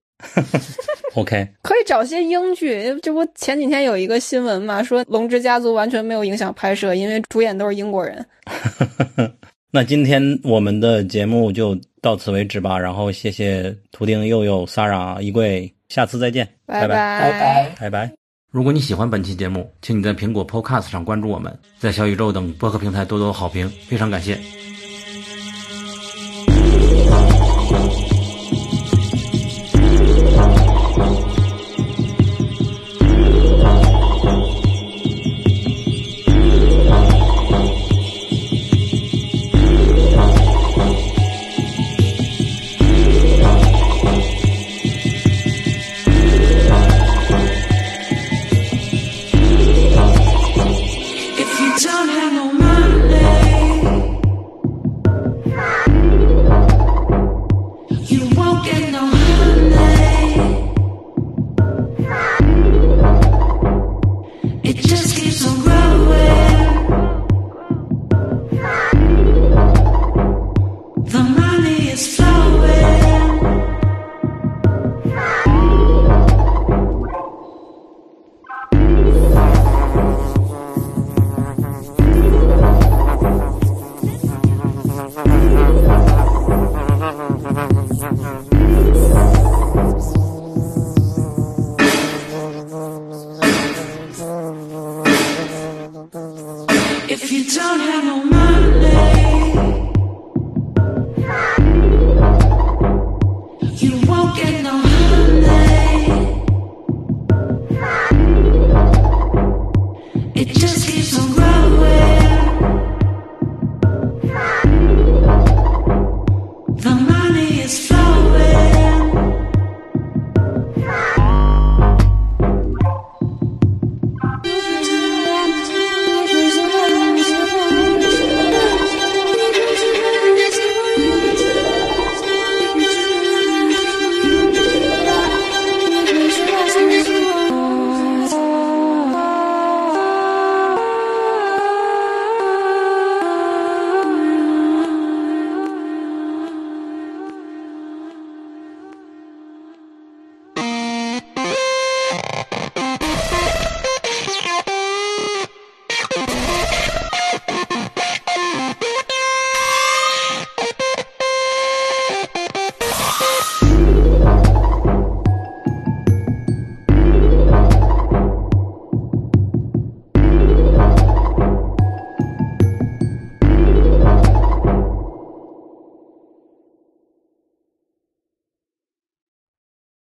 OK，
可以找些英剧，这不前几天有一个新闻嘛，说《龙之家族》完全没有影响拍摄，因为主演都是英国人。
那今天我们的节目就到此为止吧。然后谢谢图钉、佑佑、Sara、衣柜，下次再见，拜
拜
拜拜。
拜拜。如果你喜欢本期节目，请你在苹果 Podcast 上关注我们，在小宇宙等播客平台多多好评，非常感谢。